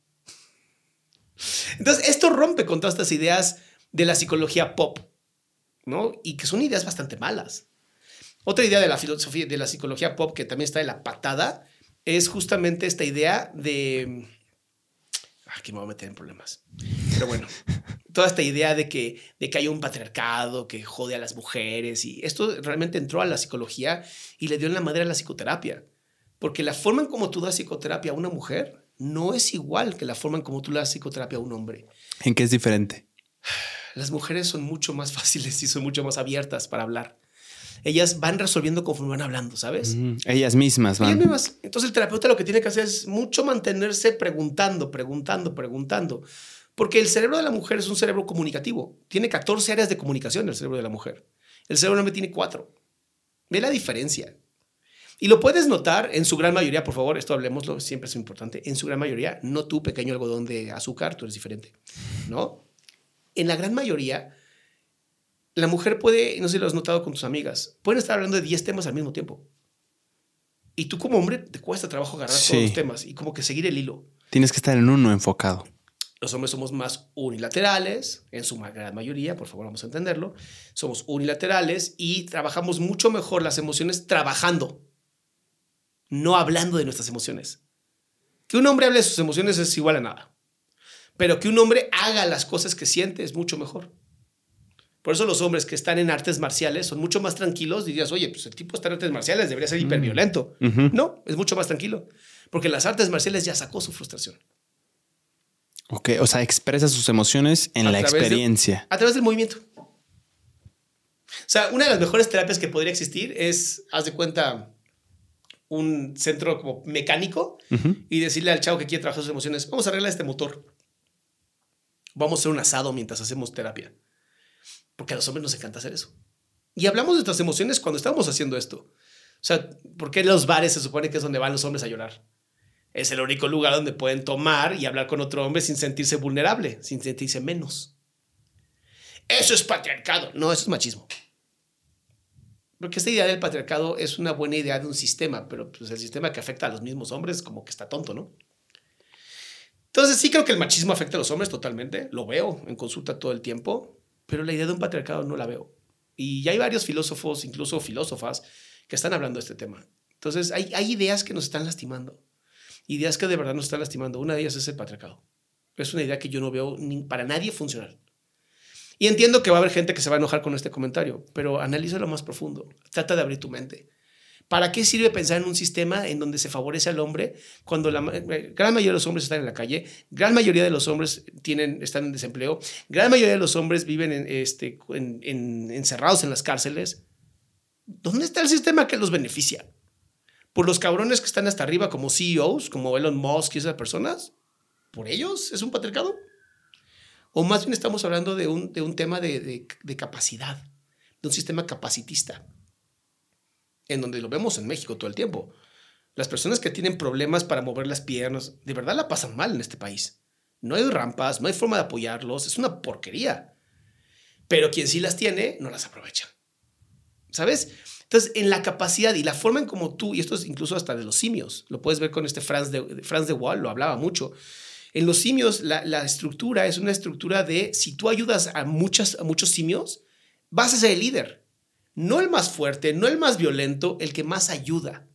Entonces, esto rompe con todas estas ideas de la psicología pop, ¿no? Y que son ideas bastante malas. Otra idea de la filosofía, de la psicología pop que también está de la patada, es justamente esta idea de... Aquí me voy a meter en problemas. Pero bueno, toda esta idea de que, de que hay un patriarcado que jode a las mujeres y esto realmente entró a la psicología y le dio en la madre a la psicoterapia. Porque la forma en cómo tú das psicoterapia a una mujer no es igual que la forma en cómo tú le das psicoterapia a un hombre. ¿En qué es diferente? Las mujeres son mucho más fáciles y son mucho más abiertas para hablar ellas van resolviendo conforme van hablando, ¿sabes? Mm, ellas mismas van. Ellas mismas. Entonces el terapeuta lo que tiene que hacer es mucho mantenerse preguntando, preguntando, preguntando. Porque el cerebro de la mujer es un cerebro comunicativo. Tiene 14 áreas de comunicación el cerebro de la mujer. El cerebro del hombre tiene 4. Ve la diferencia. Y lo puedes notar en su gran mayoría, por favor, esto hablemoslo, siempre es importante. En su gran mayoría, no tú, pequeño algodón de azúcar, tú eres diferente, ¿no? En la gran mayoría, la mujer puede, no sé si lo has notado con tus amigas, pueden estar hablando de 10 temas al mismo tiempo. Y tú como hombre te cuesta trabajo agarrar todos los temas y como que seguir el hilo. Tienes que estar en uno enfocado. Los hombres somos más unilaterales, en su gran mayoría, por favor vamos a entenderlo. Somos unilaterales y trabajamos mucho mejor las emociones trabajando, no hablando de nuestras emociones. Que un hombre hable de sus emociones es igual a nada. Pero que un hombre haga las cosas que siente es mucho mejor. Por eso los hombres que están en artes marciales son mucho más tranquilos. Dirías, oye, pues el tipo está en artes marciales, debería ser mm. hiperviolento. No, es mucho más tranquilo. Porque en las artes marciales ya sacó su frustración. Ok, o sea, expresa sus emociones en la experiencia. a través del movimiento. O sea, una de las mejores terapias que podría existir es, haz de cuenta, un centro como mecánico y decirle al chavo que quiere trabajar sus emociones, vamos a arreglar este motor. Vamos a hacer un asado mientras hacemos terapia. Porque a los hombres nos encanta hacer eso. Y hablamos de nuestras emociones cuando estamos haciendo esto. O sea, ¿por qué los bares se supone que es donde van los hombres a llorar? Es el único lugar donde pueden tomar y hablar con otro hombre sin sentirse vulnerable, sin sentirse menos. Eso es patriarcado. No, eso es machismo. Porque esta idea del patriarcado es una buena idea de un sistema, pero pues el sistema que afecta a los mismos hombres como que está tonto, ¿no? Entonces sí creo que el machismo afecta a los hombres totalmente, lo veo en consulta todo el tiempo, pero la idea de un patriarcado no la veo. Y ya hay varios filósofos, incluso filósofas, que están hablando de este tema. Entonces, hay, ideas que nos están lastimando. Ideas que de verdad nos están lastimando. Una de ellas es el patriarcado. Es una idea que yo no veo ni para nadie funcionar. Y entiendo que va a haber gente que se va a enojar con este comentario, pero analízalo más profundo. Trata de abrir tu mente. ¿Para qué sirve pensar en un sistema en donde se favorece al hombre cuando la eh, gran mayoría de los hombres están en la calle, gran mayoría de los hombres tienen, están en desempleo, gran mayoría de los hombres viven en, este, en, encerrados en las cárceles? ¿Dónde está el sistema que los beneficia? ¿Por los cabrones que están hasta arriba como CEOs, como Elon Musk y esas personas? ¿Por ellos es un patriarcado? O más bien estamos hablando de un, de un tema de, de capacidad, de un sistema capacitista en donde lo vemos en México todo el tiempo. Las personas que tienen problemas para mover las piernas, de verdad la pasan mal en este país. No hay rampas, no hay forma de apoyarlos, es una porquería. Pero quien sí las tiene, no las aprovecha. ¿Sabes? Entonces, en la capacidad y la forma en como tú, y esto es incluso hasta de los simios, lo puedes ver con este Franz de, Franz de Waal, lo hablaba mucho. En los simios, la, estructura es una estructura de si tú ayudas a, muchas, a muchos simios, vas a ser el líder. No el más fuerte, no el más violento, el que más ayuda.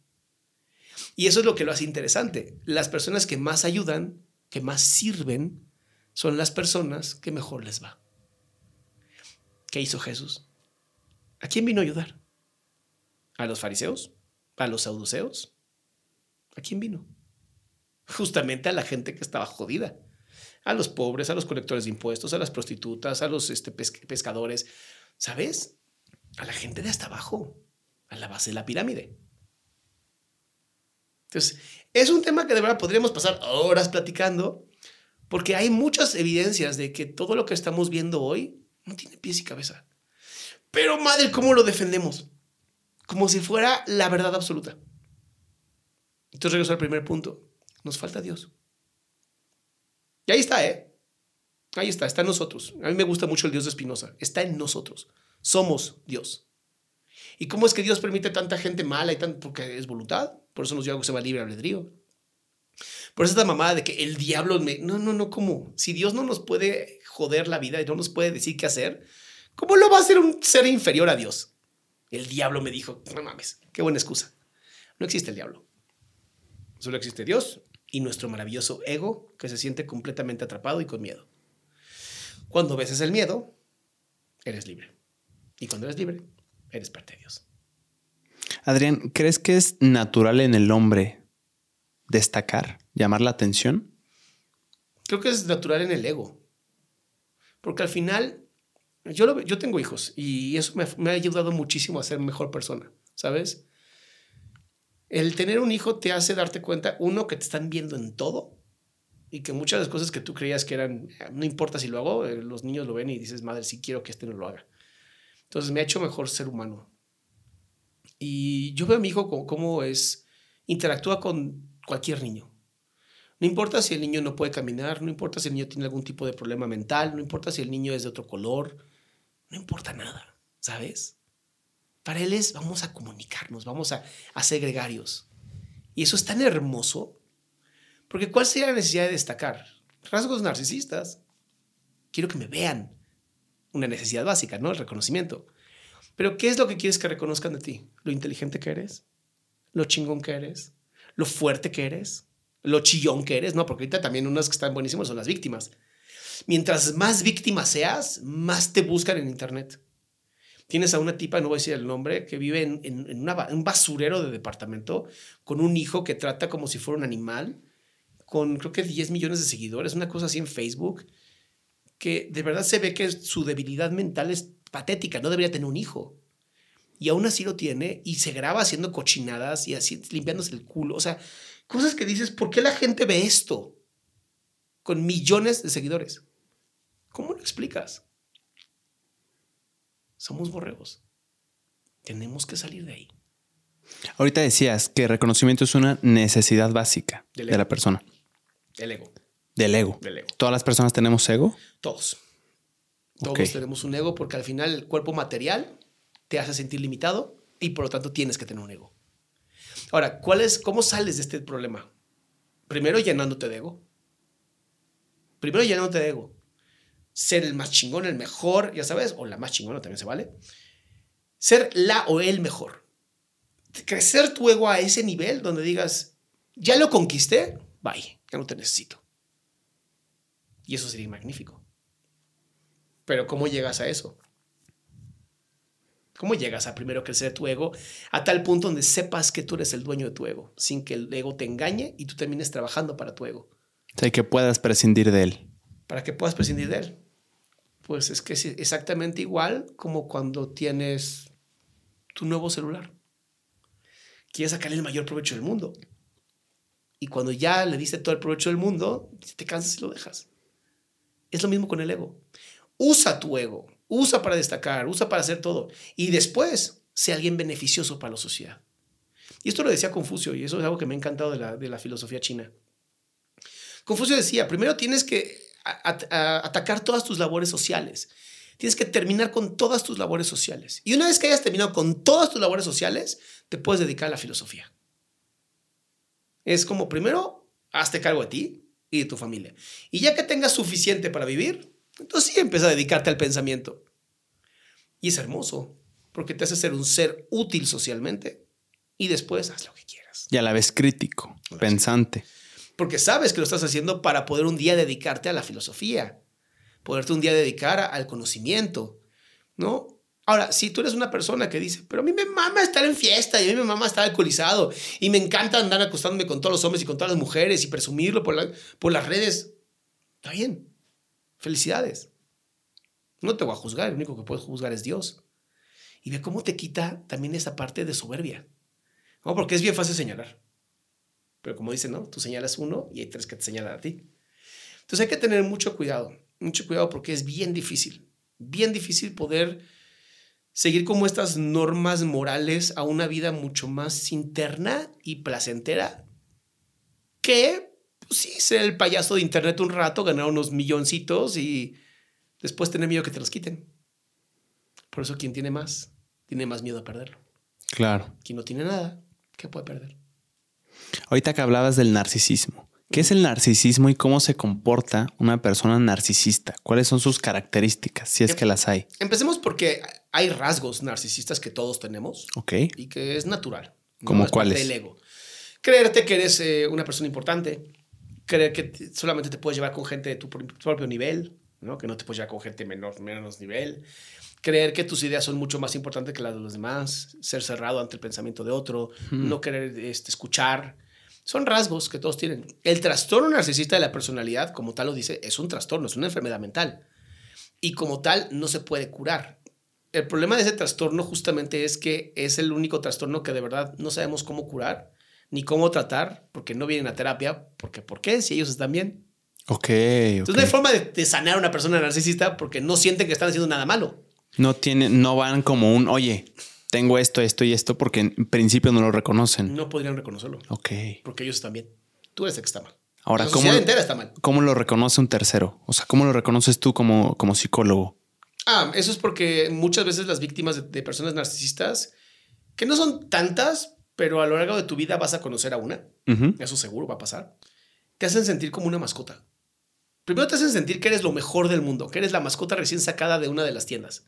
Y eso es lo que lo hace interesante. Las personas que más ayudan, que más sirven, son las personas que mejor les va. ¿Qué hizo Jesús? ¿A quién vino a ayudar? ¿A los fariseos? ¿A los saduceos? ¿A quién vino? Justamente a la gente que estaba jodida. A los pobres, a los colectores de impuestos, a las prostitutas, a los este, pescadores. ¿Sabes? A la gente de hasta abajo, a la base de la pirámide. Entonces, es un tema que de verdad podríamos pasar horas platicando, porque hay muchas evidencias de que todo lo que estamos viendo hoy no tiene pies y cabeza. Pero madre, ¿cómo lo defendemos? Como si fuera la verdad absoluta. Entonces regreso al primer punto. Nos falta Dios. Y ahí está, ¿eh? Ahí está, está en nosotros. A mí me gusta mucho el Dios de Espinosa. Está en nosotros. Somos Dios. ¿Y cómo es que Dios permite tanta gente mala y tan porque es voluntad? Por eso nos dio algo que se llama libre albedrío. Por eso esta mamada de que el diablo me... No, no, no, ¿cómo? Si Dios no nos puede joder la vida y no nos puede decir qué hacer, ¿cómo lo va a hacer un ser inferior a Dios? El diablo me dijo, no mames, qué buena excusa. No existe el diablo. Solo existe Dios y nuestro maravilloso ego que se siente completamente atrapado y con miedo. Cuando veces el miedo, eres libre. Y cuando eres libre, eres parte de Dios. Adrián, ¿crees que es natural en el hombre destacar, llamar la atención? Creo que es natural en el ego. Porque al final, yo, yo tengo hijos y eso me, me ha ayudado muchísimo a ser mejor persona, ¿sabes? El tener un hijo te hace darte cuenta, uno, que te están viendo en todo y que muchas de las cosas que tú creías que eran, no importa si lo hago, eh, los niños lo ven y dices, madre, sí quiero que este no lo haga. Entonces me ha hecho mejor ser humano. Y yo veo a mi hijo como, cómo es, interactúa con cualquier niño. No importa si el niño no puede caminar, no importa si el niño tiene algún tipo de problema mental, no importa si el niño es de otro color, no importa nada, ¿sabes? Para él es, vamos a comunicarnos, vamos a, a ser gregarios. Y eso es tan hermoso, porque ¿cuál sería la necesidad de destacar? Rasgos narcisistas. Quiero que me vean. Una necesidad básica, ¿no? El reconocimiento. Pero ¿qué es lo que quieres que reconozcan de ti? ¿Lo inteligente que eres? ¿Lo chingón que eres? ¿Lo fuerte que eres? ¿Lo chillón que eres? No, porque ahorita también unas que están buenísimas son las víctimas. Mientras más víctima seas, más te buscan en Internet. Tienes a una tipa, no voy a decir el nombre, que vive en, en, un basurero de departamento con un hijo que trata como si fuera un animal, con creo que 10 millones de seguidores, una cosa así en Facebook, que de verdad se ve que su debilidad mental es patética, no debería tener un hijo. Y aún así lo tiene y se graba haciendo cochinadas y así limpiándose el culo. O sea, cosas que dices, ¿por qué la gente ve esto? Con millones de seguidores. ¿Cómo lo explicas? Somos borregos. Tenemos que salir de ahí. Ahorita decías que reconocimiento es una necesidad básica de la persona. Del ego. Del ego. Del ego. ¿Todas las personas tenemos ego? Todos. Todos tenemos un ego porque al final el cuerpo material te hace sentir limitado y por lo tanto tienes que tener un ego. Ahora, ¿cuál es, ¿cómo sales de este problema? Primero llenándote de ego. Primero llenándote de ego. Ser el más chingón, el mejor, ya sabes, o la más chingona también se vale. Ser la o el mejor. Crecer tu ego a ese nivel donde digas, ya lo conquisté, bye, ya no te necesito. Y eso sería magnífico. Pero ¿cómo llegas a eso? ¿Cómo llegas a primero crecer tu ego a tal punto donde sepas que tú eres el dueño de tu ego, sin que el ego te engañe y tú termines trabajando para tu ego? O sea, que puedas prescindir de él. Para que puedas prescindir de él. Pues es que es exactamente igual como cuando tienes tu nuevo celular. Quieres sacarle el mayor provecho del mundo. Y cuando ya le diste todo el provecho del mundo, te cansas y lo dejas. Es lo mismo con el ego. Usa tu ego, usa para destacar, usa para hacer todo. Y después, sea alguien beneficioso para la sociedad. Y esto lo decía Confucio, y eso es algo que me ha encantado de la, de la filosofía china. Confucio decía, primero tienes que atacar todas tus labores sociales. Tienes que terminar con todas tus labores sociales. Y una vez que hayas terminado con todas tus labores sociales, te puedes dedicar a la filosofía. Es como, primero, hazte cargo de ti y de tu familia. Y ya que tengas suficiente para vivir, entonces sí empieza a dedicarte al pensamiento. Y es hermoso, porque te hace ser un ser útil socialmente y después haz lo que quieras. Y a la vez crítico, pensante. Porque sabes que lo estás haciendo para poder un día dedicarte a la filosofía, poderte un día dedicar al conocimiento, ¿no? Ahora, si tú eres una persona que dice, pero a mí me mama estar en fiesta y a mí me mama estar alcoholizado y me encanta andar acostándome con todos los hombres y con todas las mujeres y presumirlo por, las redes, está bien. Felicidades. No te voy a juzgar, el único que puedes juzgar es Dios. Y ve cómo te quita también esa parte de soberbia. Porque es bien fácil señalar. Pero como dicen, ¿no? Tú señalas uno y hay tres que te señalan a ti. Entonces hay que tener mucho cuidado, mucho cuidado porque es bien difícil, bien difícil poder seguir como estas normas morales a una vida mucho más interna y placentera que, pues sí, ser el payaso de internet un rato, ganar unos milloncitos y después tener miedo que te los quiten. Por eso quien tiene más, tiene más miedo a perderlo. Claro. Quien no tiene nada, ¿qué puede perder? Ahorita que hablabas del narcisismo, ¿qué es el narcisismo y cómo se comporta una persona narcisista? ¿Cuáles son sus características, si es que las hay? Empecemos porque hay rasgos narcisistas que todos tenemos. Ok. Y que es natural. ¿Cómo es cuáles? del ego. Creerte que eres eh, una persona importante. Creer que te- solamente te puedes llevar con gente de tu pr- propio nivel, ¿no? Que no te puedes llevar con gente menor, menos nivel. Creer que tus ideas son mucho más importantes que las de los demás. Ser cerrado ante el pensamiento de otro. No querer este, escuchar. Son rasgos que todos tienen. El trastorno narcisista de la personalidad, como tal lo dice, es un trastorno, es una enfermedad mental. Y como tal, no se puede curar. El problema de ese trastorno justamente es que es el único trastorno que de verdad no sabemos cómo curar ni cómo tratar, porque no vienen a terapia, porque ¿por qué? Si ellos están bien. Ok. Entonces no hay forma de, de sanar a una persona narcisista porque no sienten que están haciendo nada malo. No tienen, no van como un, oye, tengo esto, esto y esto, porque en principio no lo reconocen. No podrían reconocerlo, Ok. porque ellos están bien. Tú eres el que está mal. Ahora, la ¿cómo, entera está mal. ¿cómo lo reconoce un tercero? O sea, ¿cómo lo reconoces tú como, como psicólogo? Ah, eso es porque muchas veces las víctimas de, de personas narcisistas, que no son tantas, pero a lo largo de tu vida vas a conocer a una, eso seguro va a pasar, te hacen sentir como una mascota. Primero te hacen sentir que eres lo mejor del mundo, que eres la mascota recién sacada de una de las tiendas.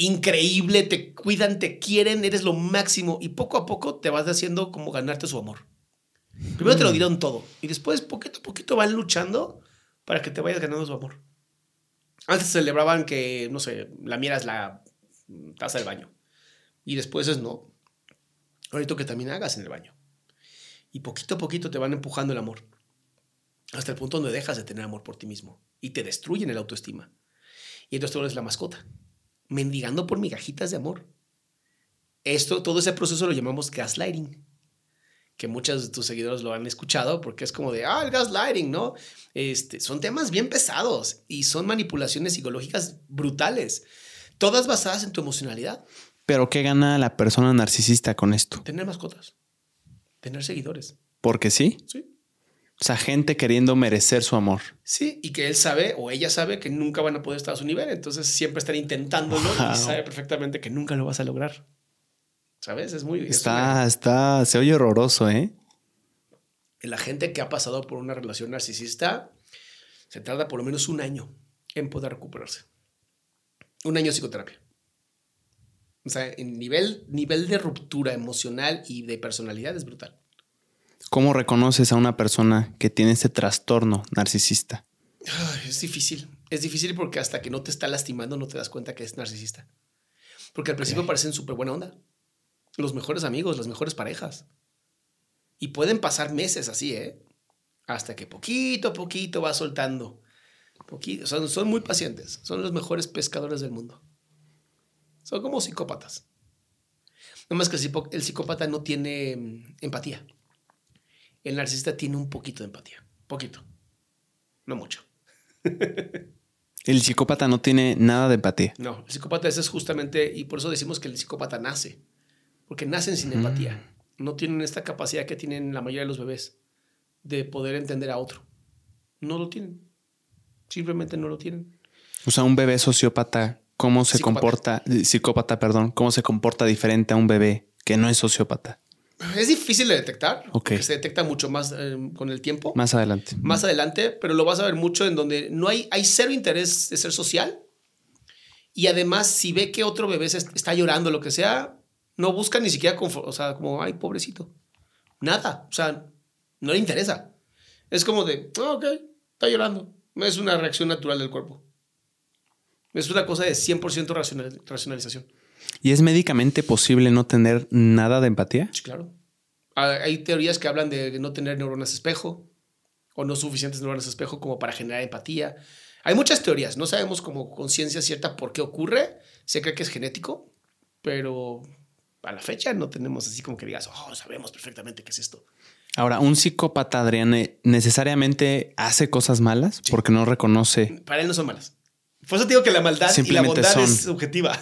Increíble, te cuidan, te quieren, eres lo máximo y poco a poco te vas haciendo como ganarte su amor. Primero te lo dieron todo y después poquito a poquito van luchando para que te vayas ganando su amor. Antes celebraban que, no sé, lamieras la taza del baño y después es no. Ahorita que también hagas en el baño. Y poquito a poquito te van empujando el amor. Hasta el punto donde dejas de tener amor por ti mismo. Y te destruyen el autoestima. Y entonces tú eres la mascota. Mendigando por migajitas de amor. Esto, todo ese proceso lo llamamos gaslighting. Que muchos de tus seguidores lo han escuchado porque es como de, ah, el gaslighting, ¿no? Este, son temas bien pesados y son manipulaciones psicológicas brutales. Todas basadas en tu emocionalidad. Pero ¿qué gana la persona narcisista con esto? Tener mascotas. Tener seguidores. Porque sí. Sí. O sea, gente queriendo merecer su amor. Sí, y que él sabe o ella sabe que nunca van a poder estar a su nivel, entonces siempre están intentándolo Wow. y sabe perfectamente que nunca lo vas a lograr. ¿Sabes? Es muy... es Está, está, se oye horroroso, ¿eh? la gente que ha pasado por una relación narcisista se tarda por lo menos un año en poder recuperarse. Un año de psicoterapia. O sea, en nivel, nivel de ruptura emocional y de personalidad es brutal. ¿Cómo reconoces a una persona que tiene este trastorno narcisista? Es difícil. Es difícil porque hasta que no te está lastimando no te das cuenta que es narcisista. Porque al principio parecen súper buena onda. Los mejores amigos, las mejores parejas. Y pueden pasar meses así, ¿eh? Hasta que poquito a poquito va soltando. Poquito, son, son muy pacientes. Son los mejores pescadores del mundo. Son como psicópatas. Nada más que el psicópata no tiene mm, empatía. El narcisista tiene un poquito de empatía. Poquito. No mucho. El psicópata no tiene nada de empatía. No, el psicópata ese es justamente, y por eso decimos que el psicópata nace, porque nacen sin empatía. No tienen esta capacidad que tienen la mayoría de los bebés de poder entender a otro. No lo tienen. Simplemente no lo tienen. O sea, un bebé sociópata, ¿cómo se Psicópata. comporta? Psicópata, perdón, ¿cómo se comporta diferente a un bebé que no es sociópata? Es difícil de detectar, se detecta mucho más eh, con el tiempo. Más adelante. más adelante, pero lo vas a ver mucho en donde no hay, hay cero interés de ser social. Y además, si ve que otro bebé se est- está llorando, lo que sea, no busca ni siquiera, o sea, como, ay, pobrecito. Nada, o sea, no le interesa. Es como de, "Ah, ok, está llorando. Es una reacción natural del cuerpo. Es una cosa de 100% racional- racionalización. ¿Y es médicamente posible no tener nada de empatía? Sí, claro. Ah, Hay teorías que hablan de no tener neuronas espejo o no suficientes neuronas espejo como para generar empatía. Hay muchas teorías, no sabemos como conciencia cierta por qué ocurre. Se cree que es genético, pero a la fecha no tenemos así como que digas, oh, sabemos perfectamente qué es esto. Ahora, un psicópata, Adrián, necesariamente hace cosas malas porque no reconoce. Para él no son malas. Por eso te digo que la maldad y la bondad es subjetiva.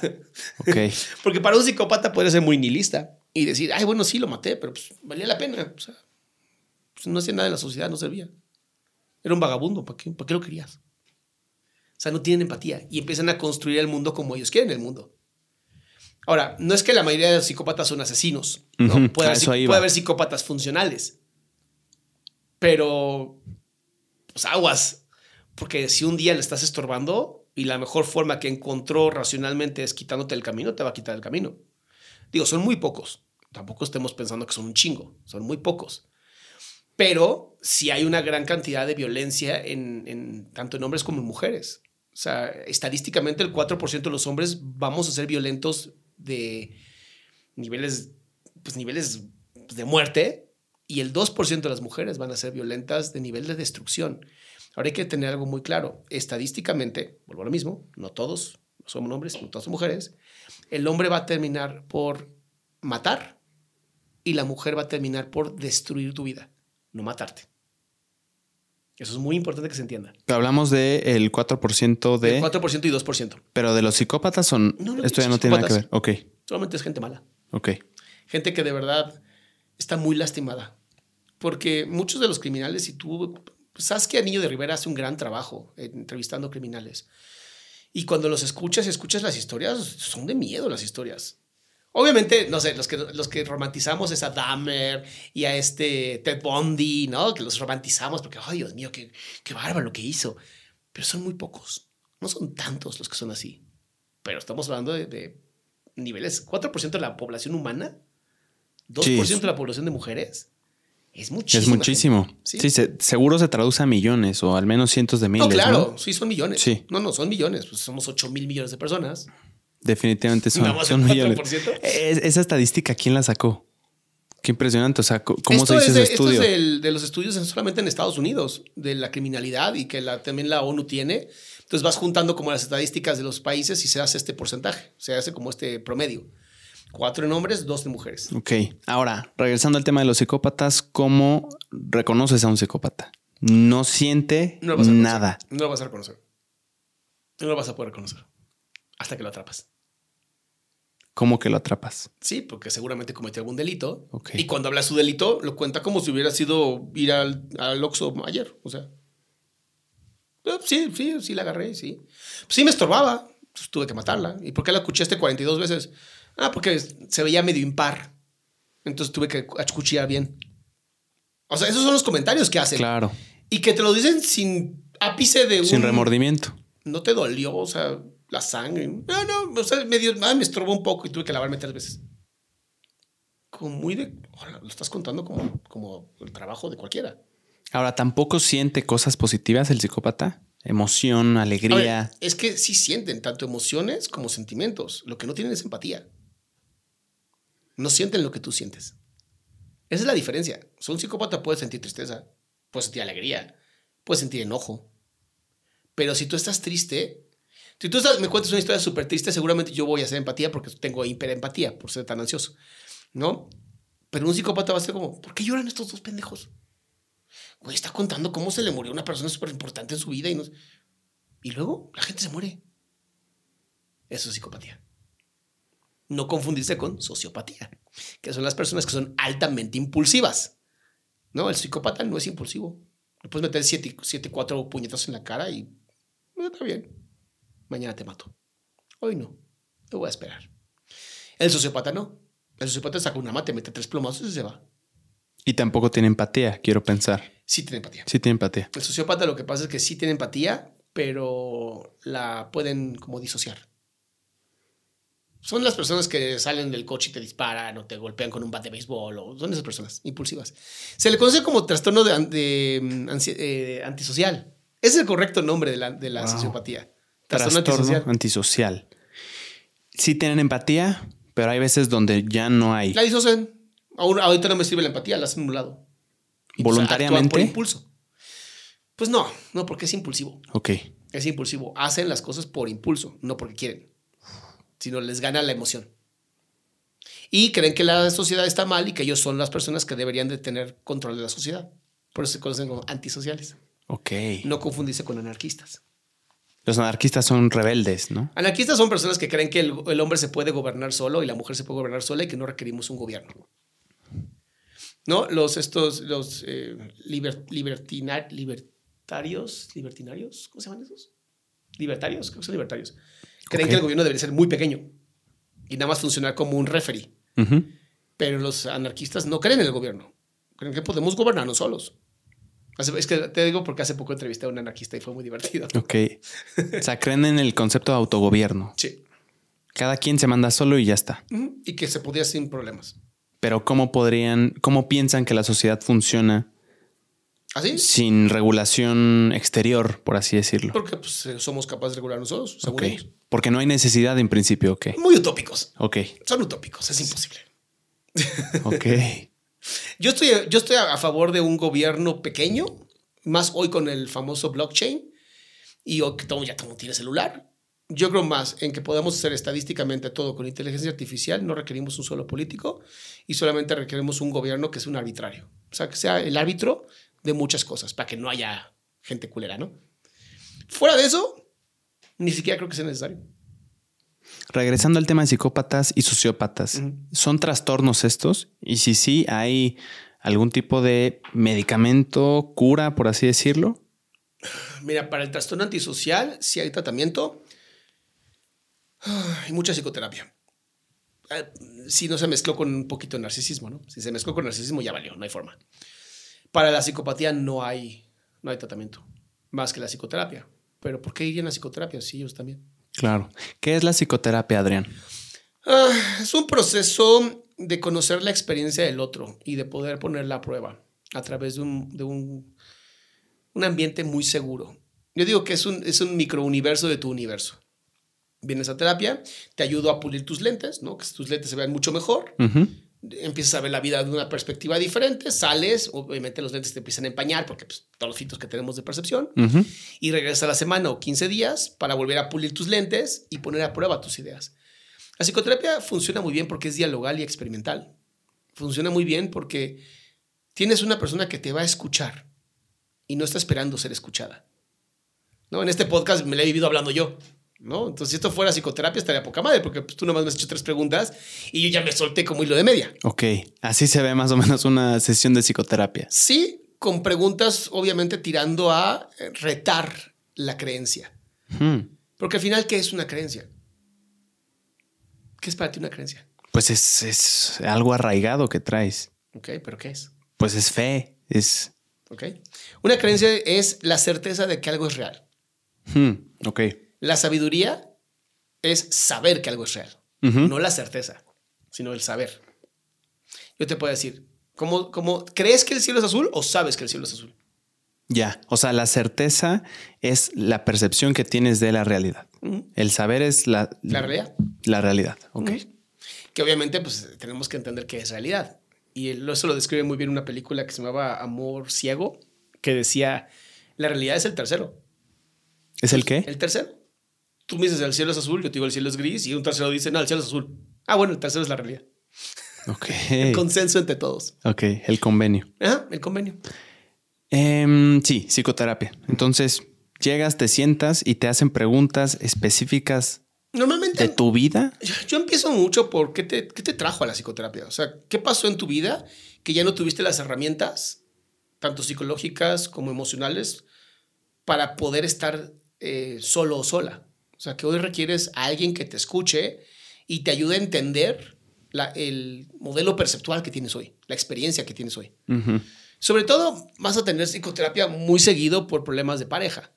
Ok. *laughs* porque para un psicópata puede ser muy nihilista y decir, ay, bueno, sí lo maté, pero pues valía la pena. O sea, pues, no hacía nada en la sociedad, no servía. Era un vagabundo, ¿para qué, ¿para qué lo querías? O sea, no tienen empatía y empiezan a construir el mundo como ellos quieren el mundo. Ahora, no es que la mayoría de los psicópatas son asesinos. ¿no? puede, haber, psicópatas funcionales. Pero, pues aguas. Porque si un día le estás estorbando y la mejor forma que encontró racionalmente es quitándote el camino, te va a quitar el camino. Digo, son muy pocos. Tampoco estemos pensando que son un chingo. Son muy pocos. Pero sí hay una gran cantidad de violencia en, tanto en hombres como en mujeres. O sea, estadísticamente el 4% de los hombres vamos a ser violentos de niveles, pues niveles de muerte y el 2% de las mujeres van a ser violentas de nivel de destrucción. Ahora hay que tener algo muy claro. Estadísticamente, vuelvo a lo mismo, no todos somos hombres, no todas son mujeres. El hombre va a terminar por matar y la mujer va a terminar por destruir tu vida, no matarte. Eso es muy importante que se entienda. Hablamos del el 4% de... El 4% y 2%. Pero de los psicópatas son... No, Esto ya no tiene nada que ver. Ok. Solamente es gente mala. Ok. Gente que de verdad está muy lastimada. Porque muchos de los criminales, si tú... Pues, sabes que Anillo de Rivera hace un gran trabajo entrevistando criminales. Y cuando los escuchas y escuchas las historias, son de miedo las historias. Obviamente, no sé, los que, los que romantizamos es a Dahmer y a este Ted Bundy, ¿no? Que los romantizamos porque, ay, Dios mío, qué, qué bárbaro lo que hizo. Pero son muy pocos. No son tantos los que son así. Pero estamos hablando de, niveles, 4% de la población humana, 2% de la población de mujeres. Es muchísimo. Es muchísimo. Sí, seguro se traduce a millones o al menos cientos de miles. No, claro, sí, son millones. Sí. No, no, son millones. Pues somos 8 mil millones de personas. Definitivamente son, son millones. esa estadística, ¿quién la sacó? Qué impresionante. O sea, ¿cómo se dice ese estudio? Esto es de, los estudios solamente en Estados Unidos, de la criminalidad y que la, también la ONU tiene. Entonces vas juntando como las estadísticas de los países y se hace este porcentaje, se hace como este promedio. Cuatro en hombres, dos en mujeres. Ok. Ahora, regresando al tema de los psicópatas, ¿cómo reconoces a un psicópata? No siente nada. No lo vas a reconocer. No lo vas a poder reconocer hasta que lo atrapas. ¿Cómo que lo atrapas? Sí, porque seguramente cometió algún delito. Y cuando habla de su delito, lo cuenta como si hubiera sido ir al, al Oxxo ayer. O sea. Eh, sí, sí, sí la agarré, sí. Sí me estorbaba. Pues tuve que matarla. ¿Y por qué la acuchillaste 42 veces? Ah, porque se veía medio impar. Entonces tuve que acuchillar bien. O sea, esos son los comentarios que hacen. Claro. Y que te lo dicen sin ápice de un... Sin remordimiento. No te dolió, o sea, la sangre. No, no, o sea, medio, ah, me estorbó un poco y tuve que lavarme tres veces. Como muy de. lo estás contando como, como el trabajo de cualquiera. Ahora, ¿tampoco siente cosas positivas el psicópata? Emoción, alegría. es que sí sienten tanto emociones como sentimientos. Lo que no tienen es empatía. No sienten lo que tú sientes. Esa es la diferencia. un psicópata puede sentir tristeza, puede sentir alegría, puede sentir enojo. Pero si tú estás triste, si tú me cuentas una historia súper triste, seguramente yo voy a hacer empatía porque tengo hiperempatía por ser tan ansioso, ¿no? Pero un psicópata va a ser como, ¿por qué lloran estos dos pendejos? Güey, está contando cómo se le murió una persona súper importante en su vida y, y luego la gente se muere. Eso es psicopatía. No confundirse con sociopatía, que son las personas que son altamente impulsivas. No, el psicópata no es impulsivo. Le puedes meter siete, siete cuatro puñetas en la cara y está bien mañana te mato. Hoy no, te voy a esperar. El sociópata no. El sociópata saca una mate, mete tres plomazos y se va. Y tampoco tiene empatía, quiero pensar. Sí tiene empatía. Sí tiene empatía. El sociópata lo que pasa es que sí tiene empatía, pero la pueden como disociar. Son las personas que salen del coche y te disparan o te golpean con un bat de béisbol o son esas personas impulsivas. Se le conoce como trastorno de, mm, eh, antisocial. Es el correcto nombre de la, de la sociopatía. Trastorno, antisocial. Sí tienen empatía, pero hay veces donde ya no hay. La disocian. Ahorita no me sirve la empatía, la hacen a un lado. ¿Voluntariamente? Por impulso. Pues no, no, porque es impulsivo. Ok. Es impulsivo. Hacen las cosas por impulso, no porque quieren, sino les gana la emoción. Y creen que la sociedad está mal y que ellos son las personas que deberían de tener control de la sociedad. Por eso se conocen como antisociales. Ok. No confundirse con anarquistas. Los anarquistas son rebeldes, ¿no? Anarquistas son personas que creen que el, el hombre se puede gobernar solo y la mujer se puede gobernar sola y que no requerimos un gobierno. ¿No? Los estos, los eh, liber- libertina- libertarios, libertinarios, ¿cómo se llaman esos? Libertarios, creo que son libertarios. Creen que el gobierno debería ser muy pequeño y nada más funcionar como un referee. Pero los anarquistas no creen en el gobierno. Creen que podemos gobernarnos solos. Es que te digo porque hace poco entrevisté a un anarquista y fue muy divertido. Ok. O sea, creen en el concepto de autogobierno. Sí. Cada quien se manda solo y ya está. Y que se podía sin problemas. Pero ¿cómo podrían, cómo piensan que la sociedad funciona ¿Así? sin regulación exterior, por así decirlo? Porque pues, eh, somos capaces de regularnos solos, según Ok. ellos. Porque no hay necesidad en principio, ok. Muy utópicos. Ok. Son utópicos, es imposible. *laughs* Ok. Yo estoy, yo estoy a a favor de un gobierno pequeño, más hoy con el famoso blockchain y hoy que todo, ya todo tiene celular. Yo creo más en que podamos hacer estadísticamente todo con inteligencia artificial, no requerimos un solo político y solamente requerimos un gobierno que sea un arbitrario. O sea, que sea el árbitro de muchas cosas para que no haya gente culera, ¿no? Fuera de eso, ni siquiera creo que sea necesario. Regresando al tema de psicópatas y sociópatas. ¿son trastornos estos? Y si sí, ¿hay algún tipo de medicamento, cura, por así decirlo? Mira, para el trastorno antisocial, si hay tratamiento, hay mucha psicoterapia. Eh, Si no se mezcló con un poquito de narcisismo, ¿no? Si se mezcló con narcisismo, ya valió, no hay forma. Para la psicopatía no hay, no hay tratamiento, más que la psicoterapia. Pero ¿por qué irían a psicoterapia? Sí, ellos también. Claro. ¿Qué es la psicoterapia, Adrián? Ah, es un proceso de conocer la experiencia del otro y de poder ponerla a prueba a través de un, de un, un ambiente muy seguro. Yo digo que es un, es un microuniverso de tu universo. Vienes a terapia, te ayudo a pulir tus lentes, ¿no? que tus lentes se vean mucho mejor. Ujú. Empiezas a ver la vida de una perspectiva diferente, sales, obviamente los lentes te empiezan a empañar porque pues, todos los filtros que tenemos de percepción, y regresas a la semana o 15 días para volver a pulir tus lentes y poner a prueba tus ideas. La psicoterapia funciona muy bien porque es dialogal y experimental. Funciona muy bien porque tienes una persona que te va a escuchar y no está esperando ser escuchada. ¿No? En este podcast me la he vivido hablando yo. ¿No? Entonces, si esto fuera psicoterapia, estaría poca madre, porque pues, tú nomás me has hecho tres preguntas y yo ya me solté como hilo de media. Ok. Así se ve más o menos una sesión de psicoterapia. Sí, con preguntas obviamente tirando a eh, retar la creencia. Hmm. Porque al final, ¿qué es una creencia? ¿Qué es para ti una creencia? Pues es, es algo arraigado que traes. ¿Ok? ¿Pero qué es? Pues es fe. Es. ¿Ok? Una creencia es la certeza de que algo es real. Hmm. Ok. La sabiduría es saber que algo es real. No la certeza, sino el saber. Yo te puedo decir, ¿cómo, cómo, ¿crees que el cielo es azul o sabes que el cielo es azul? Ya. O sea, la certeza es la percepción que tienes de la realidad. El saber es la, La realidad. La realidad. Ok. Que obviamente pues tenemos que entender qué es realidad. Y eso lo describe muy bien una película que se llamaba Amor Ciego, que decía, la realidad es el tercero. ¿Es el qué? El tercero. Tú me dices el cielo es azul, yo te digo el cielo es gris y un tercero dice, no, el cielo es azul. Ah, bueno, el tercero es la realidad. *laughs* Ok. El consenso entre todos. Ok. El convenio. Ajá, el convenio. Em, sí, psicoterapia. Entonces, llegas, te sientas y te hacen preguntas específicas Normalmente de tu vida. yo, yo empiezo mucho por qué te, qué te trajo a la psicoterapia. O sea, ¿qué pasó en tu vida que ya no tuviste las herramientas, tanto psicológicas como emocionales, para poder estar eh, solo o sola? O sea, que hoy requieres a alguien que te escuche y te ayude a entender la- el modelo perceptual que tienes hoy, la experiencia que tienes hoy. Sobre todo, vas a tener psicoterapia muy seguido por problemas de pareja.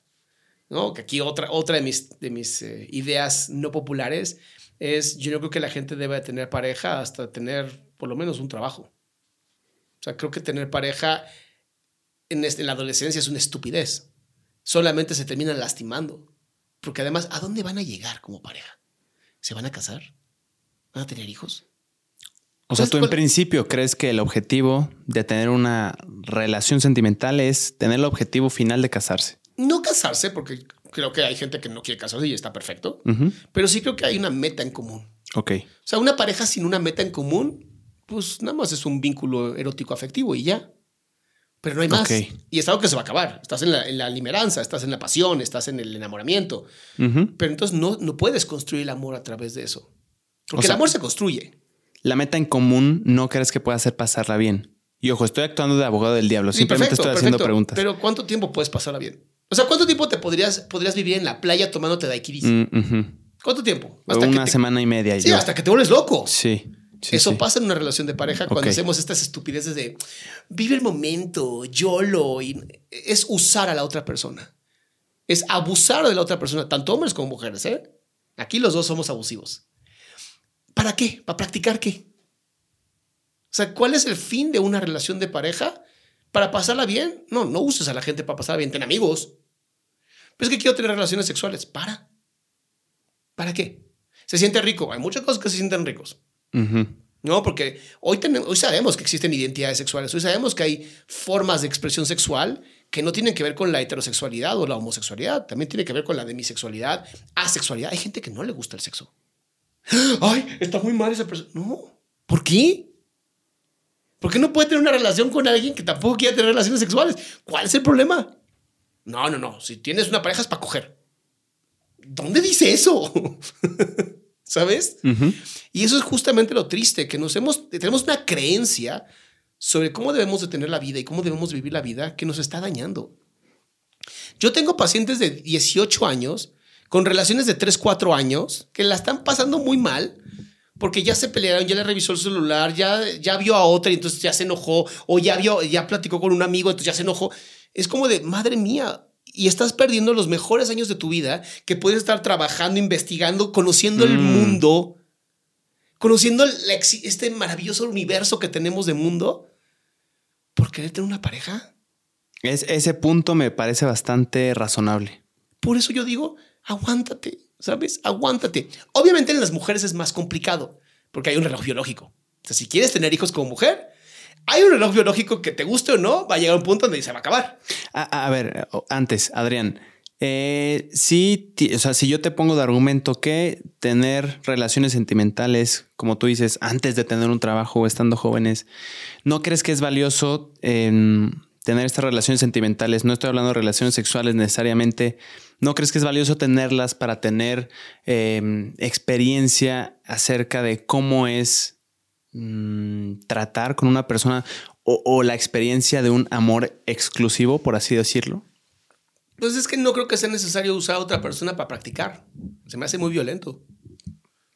¿no? Que aquí otra, otra de mis, de mis eh, ideas no populares es, yo no creo que la gente deba de tener pareja hasta tener por lo menos un trabajo. O sea, creo que tener pareja en, este- en la adolescencia es una estupidez. Solamente se terminan lastimando. Porque además, ¿a dónde van a llegar como pareja? ¿Se van a casar? ¿Van a tener hijos? O sea, tú en ¿cuál- principio crees que el objetivo de tener una relación sentimental es tener el objetivo final de casarse. No casarse, porque creo que hay gente que no quiere casarse y está perfecto. Pero sí creo que hay una meta en común. Ok. O sea, una pareja sin una meta en común, pues nada más es un vínculo erótico afectivo y ya. Pero no hay más. Y es algo que se va a acabar. Estás en la, en la limeranza, estás en la pasión, estás en el enamoramiento. Pero entonces no, no puedes construir el amor a través de eso. Porque O sea- el amor se construye. La meta en común no crees que pueda hacer pasarla bien. Y ojo, estoy actuando de abogado del diablo. Simplemente perfecto, estoy haciendo perfecto. preguntas. Pero ¿cuánto tiempo puedes pasarla bien? O sea, ¿cuánto tiempo te podrías, podrías vivir en la playa tomándote daiquiris? Mm. ¿Cuánto tiempo? Una te- semana y media. Sí, yo. hasta que te vuelves loco. Sí. Sí, Eso sí. pasa en una relación de pareja cuando hacemos estas estupideces de vive el momento, YOLO, y es usar a la otra persona. Es abusar de la otra persona, tanto hombres como mujeres, ¿eh? Aquí los dos somos abusivos. ¿Para qué? ¿Para practicar qué? O sea, ¿cuál es el fin de una relación de pareja? ¿Para pasarla bien? No, no uses a la gente para pasarla bien. Ten amigos. Pero es que quiero tener relaciones sexuales. ¿Para? ¿Para qué? Se siente rico. Hay muchas cosas que se sienten ricos. No, porque hoy, tenemos, hoy sabemos que existen identidades sexuales, hoy sabemos que hay formas de expresión sexual que no tienen que ver con la heterosexualidad o la homosexualidad, también tiene que ver con la demisexualidad, asexualidad. Hay gente que no le gusta el sexo. Ay, está muy mal esa persona. No, ¿por qué? ¿Por qué no puede tener una relación con alguien que tampoco quiere tener relaciones sexuales? ¿Cuál es el problema? No, no, no. Si tienes una pareja es para coger. ¿Dónde dice eso? *laughs* ¿Sabes? Y eso es justamente lo triste, que nos hemos, tenemos una creencia sobre cómo debemos de tener la vida y cómo debemos vivir la vida que nos está dañando. Yo tengo pacientes de 18 años con relaciones de 3, 4 años que la están pasando muy mal porque ya se pelearon, ya le revisó el celular, ya, ya vio a otra y entonces ya se enojó o ya vio, ya platicó con un amigo, entonces ya se enojó. Es como de, madre mía, y estás perdiendo los mejores años de tu vida que puedes estar trabajando, investigando, conociendo el Mm. mundo, conociendo exi- este maravilloso universo que tenemos de mundo, por querer tener una pareja. Es, ese punto me parece bastante razonable. Por eso yo digo, aguántate, ¿sabes? Aguántate. Obviamente en las mujeres es más complicado, porque hay un reloj biológico. O sea, si quieres tener hijos como mujer, hay un reloj biológico que te guste o no, va a llegar un punto donde se va a acabar. A, ver, antes, Adrián, eh, sí, o sea, si yo te pongo de argumento que tener relaciones sentimentales, como tú dices, antes de tener un trabajo o estando jóvenes, ¿no crees que es valioso em, tener estas relaciones sentimentales? No estoy hablando de relaciones sexuales necesariamente. ¿No crees que es valioso tenerlas para tener em, experiencia acerca de cómo es mm, tratar con una persona o, o la experiencia de un amor exclusivo, por así decirlo? Pues es que no creo que sea necesario usar a otra persona para practicar. Se me hace muy violento.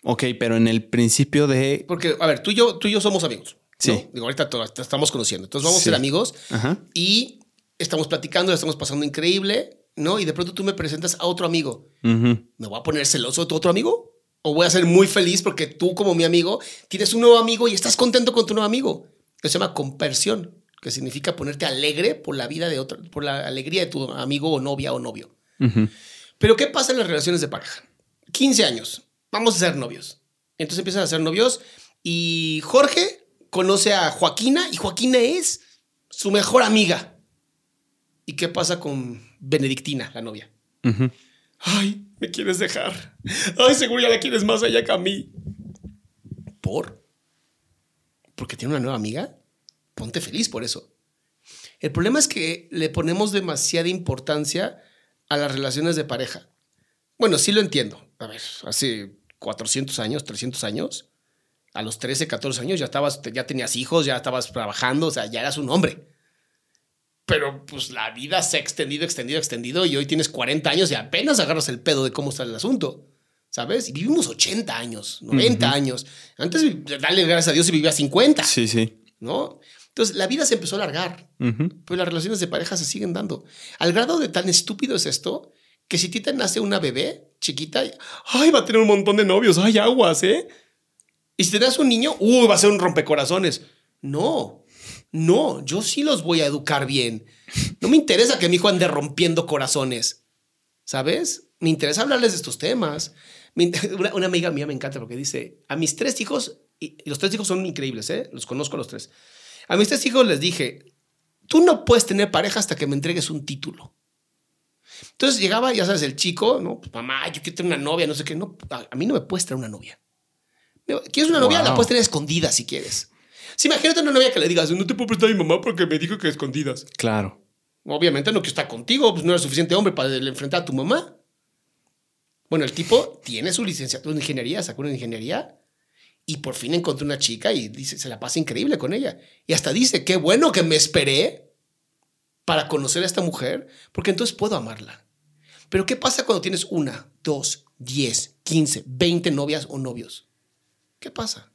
Ok, pero en el principio de... Porque, a ver, tú y yo, tú y yo somos amigos. ¿no? Sí. Digo, ahorita te estamos conociendo. Entonces vamos Sí. a ser amigos Ajá. y estamos platicando, la estamos pasando increíble, ¿no? Y de pronto tú me presentas a otro amigo. ¿Me voy a poner celoso de tu otro amigo? ¿O voy a ser muy feliz porque tú, como mi amigo, tienes un nuevo amigo y estás contento con tu nuevo amigo? Eso se llama compersión, que significa ponerte alegre por la vida de otro, por la alegría de tu amigo o novia o novio. Pero ¿qué pasa en las relaciones de pareja? 15 años, vamos a ser novios. Entonces empiezan a ser novios y Jorge conoce a Joaquina y Joaquina es su mejor amiga. ¿Y qué pasa con Benedictina, la novia? Ay, quieres dejar. Ay, seguro ya la quieres más allá que a mí. ¿Por? ¿Porque tiene una nueva amiga? Ponte feliz por eso. El problema es que le ponemos demasiada importancia a las relaciones de pareja. Bueno, sí lo entiendo. A ver, hace 400 años, 300 años, a los 13, 14 años ya estabas, ya tenías hijos, ya estabas trabajando, o sea, ya eras un hombre. Pero pues la vida se ha extendido, extendido, extendido y hoy tienes 40 años y apenas agarras el pedo de cómo está el asunto. ¿Sabes? Y vivimos 80 años, 90 años. Antes, dale gracias a Dios y vivía 50, Sí, sí. ¿no? Entonces, la vida se empezó a alargar, Ujú. pero las relaciones de pareja se siguen dando. Al grado de tan estúpido es esto que si a ti te nace una bebé chiquita, ay, va a tener un montón de novios, ay, aguas, ¿eh? Y si te das un niño, uy, va a ser un rompecorazones. No, no, yo sí los voy a educar bien. No me interesa que mi hijo ande rompiendo corazones, ¿sabes? Me interesa hablarles de estos temas. *laughs* Una, una amiga mía me encanta porque dice, a mis tres hijos, y los tres hijos son increíbles, ¿eh? Los conozco a los tres. A mis tres hijos les dije, tú no puedes tener pareja hasta que me entregues un título. Entonces llegaba, ya sabes, el chico, ¿no? Pues, mamá, yo quiero tener una novia, no sé qué. No, a, a mí no me puedes traer una novia. ¿Quieres una novia? La puedes tener escondida si quieres. Si imagínate una novia que le digas, no te puedo prestar a mi mamá porque me dijo que escondidas. Claro. Obviamente no que está contigo, pues no era suficiente hombre para enfrentar a tu mamá. Bueno, el tipo tiene su licenciatura en ingeniería, sacó una ingeniería y por fin encontró una chica y dice, se la pasa increíble con ella. Y hasta dice, qué bueno que me esperé para conocer a esta mujer, porque entonces puedo amarla. Pero ¿qué pasa cuando tienes una, dos, diez, quince, veinte novias o novios? ¿Qué pasa?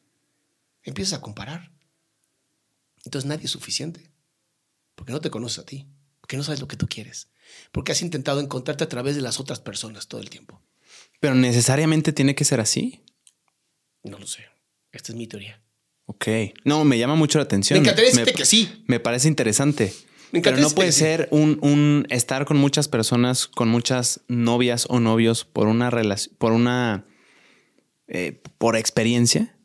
Empiezas a comparar. Entonces nadie es suficiente, porque no te conoces a ti, porque no sabes lo que tú quieres, porque has intentado encontrarte a través de las otras personas todo el tiempo. Pero necesariamente tiene que ser así. No lo sé. Esta es mi teoría. Ok. No, me llama mucho la atención. Me encantaría decirte que sí. Me parece interesante. Pero no puede ser un, estar con muchas personas, con muchas novias o novios por una relación, por una, eh, por experiencia.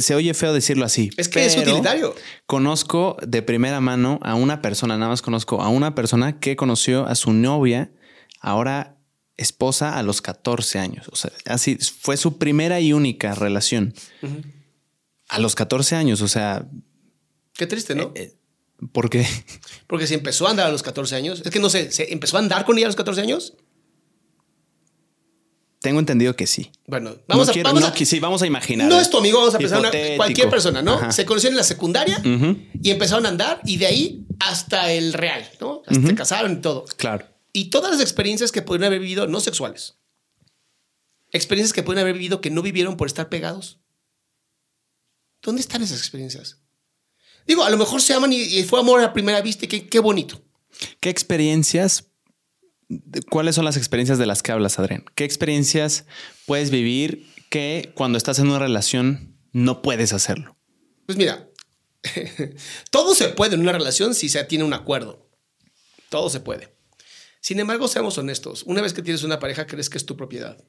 Se oye feo decirlo así. Es que es utilitario. Conozco de primera mano a una persona, nada más conozco a una persona que conoció a su novia, ahora esposa, a los 14 años. O sea, así fue su primera y única relación. A los 14 años, o sea. Qué triste, ¿no? Eh, eh, ¿Por qué? Porque si empezó a andar a los 14 años, es que no sé, ¿se empezó a andar con ella a los 14 años? Tengo entendido que sí. Bueno, vamos, a, vamos a, sí, vamos a imaginar. No es tu amigo, vamos a pensar una, cualquier persona, ¿no? Se conocieron en la secundaria y empezaron a andar y de ahí hasta el real, ¿no? Hasta se casaron y todo. Claro. Y todas las experiencias que pudieron haber vivido, no sexuales, experiencias que pueden haber vivido que no vivieron por estar pegados. ¿Dónde están esas experiencias? Digo, a lo mejor se aman y, fue amor a primera vista y qué, qué bonito. ¿Qué experiencias ¿Cuáles son las experiencias de las que hablas, Adrián? ¿Qué experiencias puedes vivir que cuando estás en una relación no puedes hacerlo? Pues mira, *laughs* todo se puede en una relación si se tiene un acuerdo. Todo se puede. Sin embargo, seamos honestos. Una vez que tienes una pareja, crees que es tu propiedad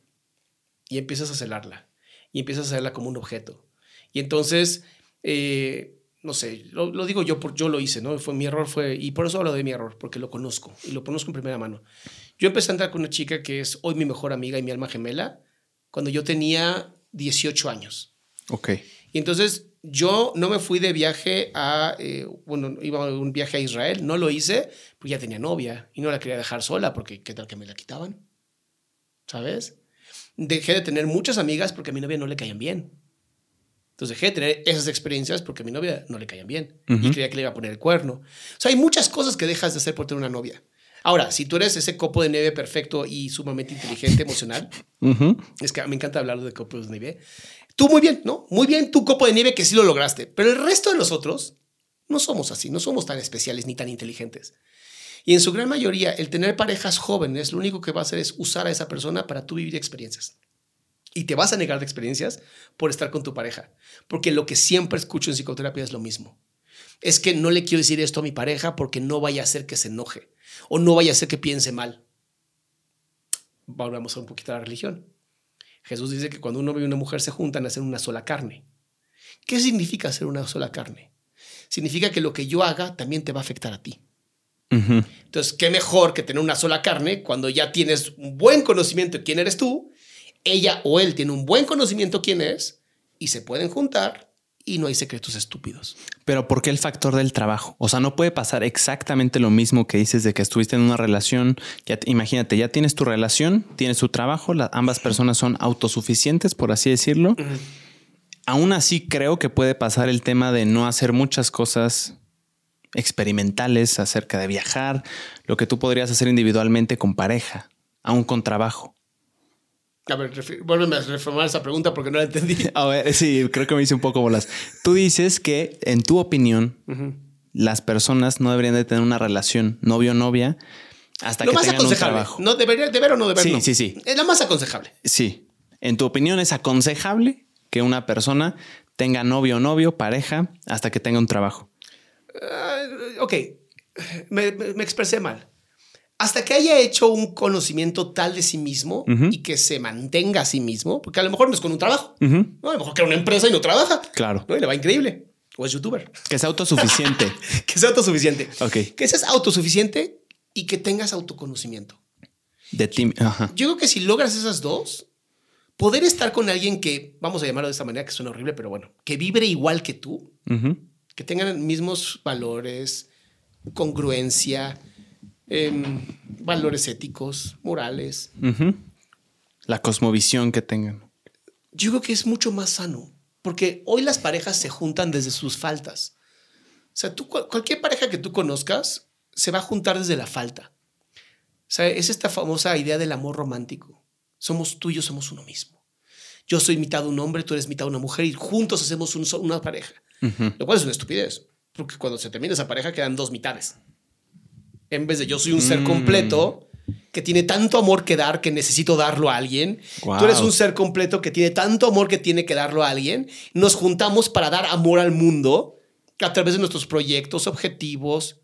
y empiezas a celarla y empiezas a hacerla como un objeto. Y entonces, eh, no sé, lo, digo yo, por, yo lo hice, ¿no? Fue, mi error fue, y por eso hablo de mi error, porque lo conozco y lo conozco en primera mano. Yo empecé a andar con una chica que es hoy mi mejor amiga y mi alma gemela cuando yo tenía 18 años. Ok. Y entonces yo no me fui de viaje a, eh, bueno, iba a un viaje a Israel, no lo hice, porque ya tenía novia y no la quería dejar sola porque qué tal que me la quitaban, ¿sabes? Dejé de tener muchas amigas porque a mi novia no le caían bien. Entonces dejé de tener esas experiencias porque a mi novia no le caían bien y creía que le iba a poner el cuerno. O sea, hay muchas cosas que dejas de hacer por tener una novia. Ahora, si tú eres ese copo de nieve perfecto y sumamente inteligente, emocional, *laughs* es que me encanta hablar de copos de nieve. Tú muy bien, ¿no? Muy bien tu copo de nieve que sí lo lograste, pero el resto de nosotros no somos así, no somos tan especiales ni tan inteligentes. Y en su gran mayoría, el tener parejas jóvenes, lo único que va a hacer es usar a esa persona para tú vivir experiencias. Y te vas a negar de experiencias por estar con tu pareja. Porque lo que siempre escucho en psicoterapia es lo mismo. Es que no le quiero decir esto a mi pareja porque no vaya a hacer que se enoje o no vaya a ser que piense mal. Volvamos a un poquito a la religión. Jesús dice que cuando un hombre y una mujer se juntan, hacen una sola carne. ¿Qué significa hacer una sola carne? Significa que lo que yo haga también te va a afectar a ti. Entonces, ¿qué mejor que tener una sola carne cuando ya tienes un buen conocimiento de quién eres tú ella o él tiene un buen conocimiento quién es y se pueden juntar y no hay secretos estúpidos. Pero ¿por qué el factor del trabajo? O sea, no puede pasar exactamente lo mismo que dices de que estuviste en una relación. Ya, imagínate, ya tienes tu relación, tienes tu trabajo, ambas personas son autosuficientes, por así decirlo. Aún así, creo que puede pasar el tema de no hacer muchas cosas experimentales acerca de viajar, lo que tú podrías hacer individualmente con pareja, aún con trabajo. A ver, vuélveme a reformar esa pregunta porque no la entendí. *laughs* A ver, sí, creo que me hice un poco bolas. Tú dices que, en tu opinión, las personas no deberían de tener una relación novio-novia hasta que tengan un trabajo. No debería, deber o no deber. Sí, sí, sí. Es la más aconsejable. Sí. En tu opinión, es aconsejable que una persona tenga novio o novio, pareja, hasta que tenga un trabajo. Uh, ok, me, me expresé mal hasta que haya hecho un conocimiento tal de sí mismo y que se mantenga a sí mismo, porque a lo mejor no es con un trabajo, ¿no? a lo mejor que una empresa y no trabaja. Claro. ¿no? Y le va increíble. O es youtuber. Que sea autosuficiente. *laughs* que sea autosuficiente. Ok. Que seas autosuficiente y que tengas autoconocimiento. De ti. Yo creo que si logras esas dos, poder estar con alguien que, vamos a llamarlo de esta manera, que suena horrible, pero bueno, que vibre igual que tú, que tengan mismos valores, congruencia, em, valores éticos, morales. La cosmovisión que tengan. Yo creo que es mucho más sano, porque hoy las parejas se juntan desde sus faltas. O sea, tú, cualquier pareja que tú conozcas se va a juntar desde la falta. O sea, es esta famosa idea del amor romántico. Somos tú y yo somos uno mismo. Yo soy mitad un hombre, tú eres mitad una mujer y juntos hacemos una pareja. Lo cual es una estupidez, porque cuando se termina esa pareja quedan dos mitades. En vez de yo soy un ser mm. completo que tiene tanto amor que dar que necesito darlo a alguien. Tú eres un ser completo que tiene tanto amor que tiene que darlo a alguien. Nos juntamos para dar amor al mundo a través de nuestros proyectos, objetivos.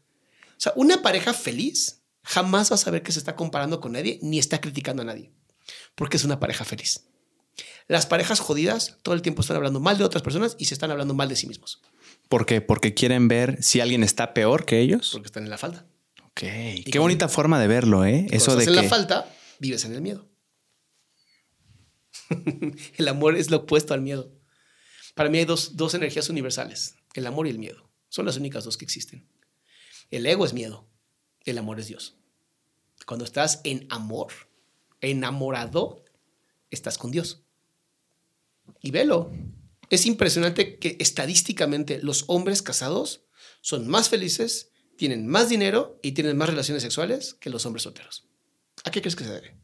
O sea, una pareja feliz jamás va a saber que se está comparando con nadie ni está criticando a nadie porque es una pareja feliz. Las parejas jodidas todo el tiempo están hablando mal de otras personas y se están hablando mal de sí mismos. ¿Por qué? Porque quieren ver si alguien está peor que ellos. Porque están en la falta. Ok. Qué bonita forma de verlo, ¿eh? Eso de que... la falta, vives en el miedo. *laughs* el amor es lo opuesto al miedo. Para mí hay dos, dos energías universales, el amor y el miedo. Son las únicas dos que existen. El ego es miedo, el amor es Dios. Cuando estás en amor, enamorado, estás con Dios. Y velo. Es impresionante que estadísticamente los hombres casados son más felices, tienen más dinero y tienen más relaciones sexuales que los hombres solteros. ¿A qué crees que se debe?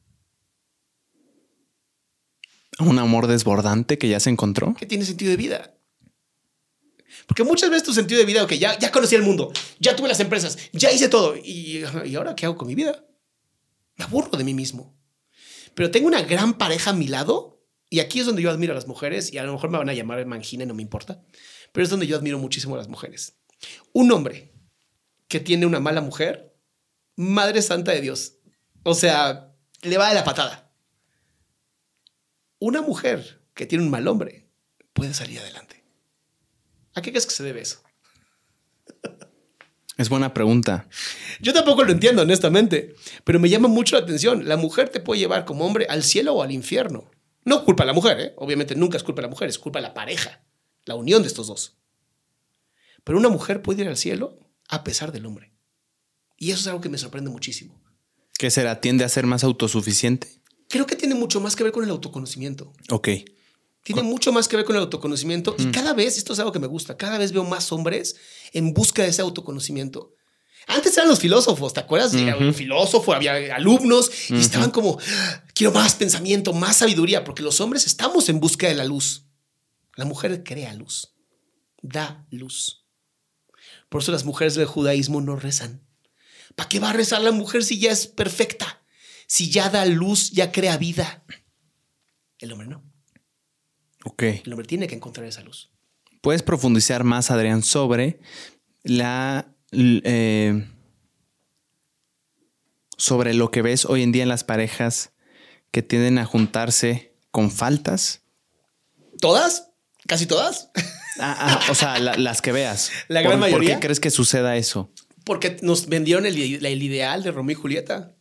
¿Un amor desbordante que ya se encontró? Que tiene sentido de vida. Porque muchas veces tu sentido de vida, ok, ya, ya conocí el mundo, ya tuve las empresas, ya hice todo. ¿Y, ¿Y ahora qué hago con mi vida? Me aburro de mí mismo pero tengo una gran pareja a mi lado y aquí es donde yo admiro a las mujeres y a lo mejor me van a llamar mangina y no me importa, pero es donde yo admiro muchísimo a las mujeres. Un hombre que tiene una mala mujer, madre santa de Dios, o sea, le va de la patada. Una mujer que tiene un mal hombre puede salir adelante. ¿A qué crees que se debe eso? *laughs* Es buena pregunta. Yo tampoco lo entiendo, honestamente, pero me llama mucho la atención. La mujer te puede llevar como hombre al cielo o al infierno. No culpa a la mujer, ¿eh? obviamente nunca es culpa de la mujer, es culpa de la pareja, la unión de estos dos. Pero una mujer puede ir al cielo a pesar del hombre. Y eso es algo que me sorprende muchísimo. ¿Qué será? ¿Tiende a ser más autosuficiente? Creo que tiene mucho más que ver con el autoconocimiento. Ok. Tiene mucho más que ver con el autoconocimiento y mm. cada vez, esto es algo que me gusta, cada vez veo más hombres en busca de ese autoconocimiento. Antes eran los filósofos, ¿te acuerdas? Era un filósofo, había alumnos y estaban como, quiero más pensamiento, más sabiduría, porque los hombres estamos en busca de la luz. La mujer crea luz, da luz. Por eso las mujeres del judaísmo no rezan. ¿Para qué va a rezar la mujer si ya es perfecta? Si ya da luz, ya crea vida. El hombre no. Ok. El hombre tiene que encontrar esa luz. ¿Puedes profundizar más, Adrián, sobre la... Eh, sobre lo que ves hoy en día en las parejas que tienden a juntarse con faltas? ¿Todas? ¿Casi todas? *laughs* Ah, ah, o sea, las que veas. La gran mayoría. ¿Por qué crees que suceda eso? Porque nos vendieron el, ideal de Romeo y Julieta.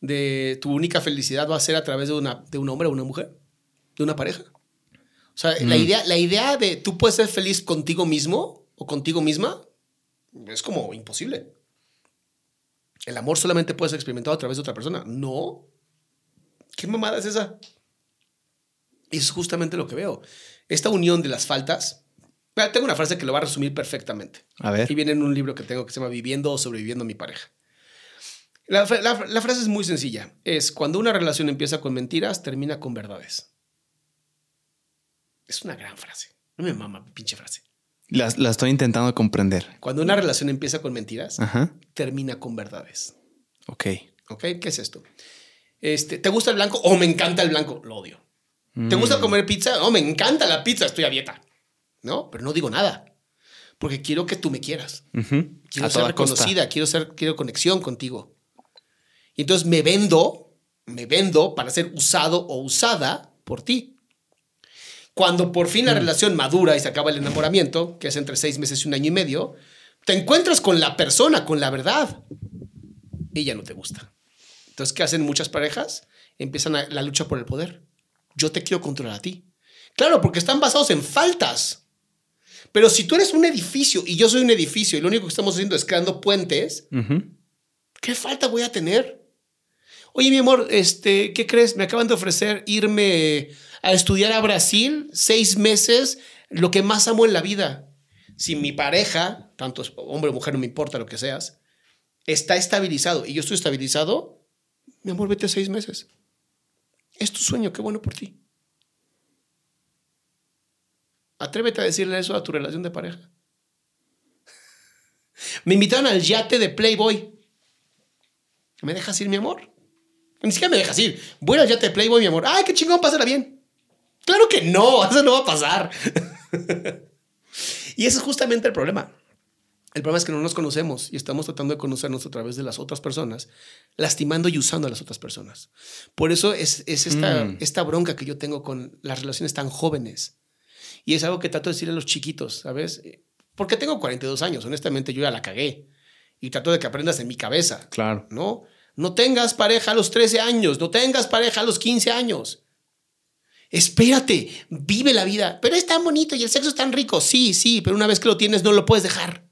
De tu única felicidad va a ser a través de, una, de un hombre o una mujer, de una pareja. O sea, la, idea, la idea de tú puedes ser feliz contigo mismo o contigo misma es como imposible. El amor solamente puede ser experimentado a través de otra persona. No. ¿Qué mamada es esa? Es justamente lo que veo. Esta unión de las faltas. Tengo una frase que lo va a resumir perfectamente. A ver. Y viene en un libro que tengo que se llama Viviendo o sobreviviendo a mi pareja. La, la frase es muy sencilla. Es cuando una relación empieza con mentiras, termina con verdades. Es una gran frase. No me mama, pinche frase. La, estoy intentando comprender. Cuando una relación empieza con mentiras, termina con verdades. Ok. Ok, ¿qué es esto? Este, ¿Te gusta el blanco? o me encanta el blanco. Lo odio. ¿Te gusta mm. comer pizza? No, me encanta la pizza, estoy a dieta. No, pero no digo nada. Porque quiero que tú me quieras. Quiero ser reconocida, quiero, ser, quiero conexión contigo. Y entonces me vendo, me vendo para ser usado o usada por ti. Cuando por fin la mm. relación madura y se acaba el enamoramiento, que es entre seis meses y un año y medio, te encuentras con la persona, con la verdad, y ya no te gusta. Entonces, ¿qué hacen muchas parejas? Empiezan la lucha por el poder. Yo te quiero controlar a ti. Claro, porque están basados en faltas. Pero si tú eres un edificio y yo soy un edificio y lo único que estamos haciendo es creando puentes, ¿qué falta voy a tener? Oye, mi amor, este, ¿qué crees? Me acaban de ofrecer irme a estudiar a Brasil seis meses, lo que más amo en la vida. Si mi pareja, tanto hombre o mujer, no me importa lo que seas, está estabilizado y yo estoy estabilizado, mi amor, vete seis meses. Es tu sueño, qué bueno por ti. Atrévete a decirle eso a tu relación de pareja. *laughs* Me invitaron al yate de Playboy. ¿Me dejas ir, mi amor? Ni siquiera me dejas ir. Voy al yate de Playboy, mi amor. ¡Ay, qué chingón! Pásala bien. Claro que no, *laughs* eso no va a pasar. *laughs* y ese es justamente el problema. El problema es que no nos conocemos y estamos tratando de conocernos a través de las otras personas, lastimando y usando a las otras personas. Por eso es, esta, mm. esta bronca que yo tengo con las relaciones tan jóvenes. Y es algo que trato de decirle a los chiquitos, ¿sabes? Porque tengo 42 años, honestamente yo ya la cagué. Y trato de que aprendas en mi cabeza. Claro. ¿No? No tengas pareja a los 13 años, no tengas pareja a los 15 años. Espérate, vive la vida. Pero es tan bonito y el sexo es tan rico. Sí, sí, pero una vez que lo tienes no lo puedes dejar.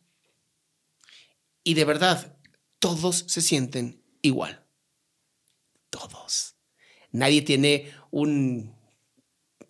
Y de verdad, todos se sienten igual. Todos. Nadie tiene un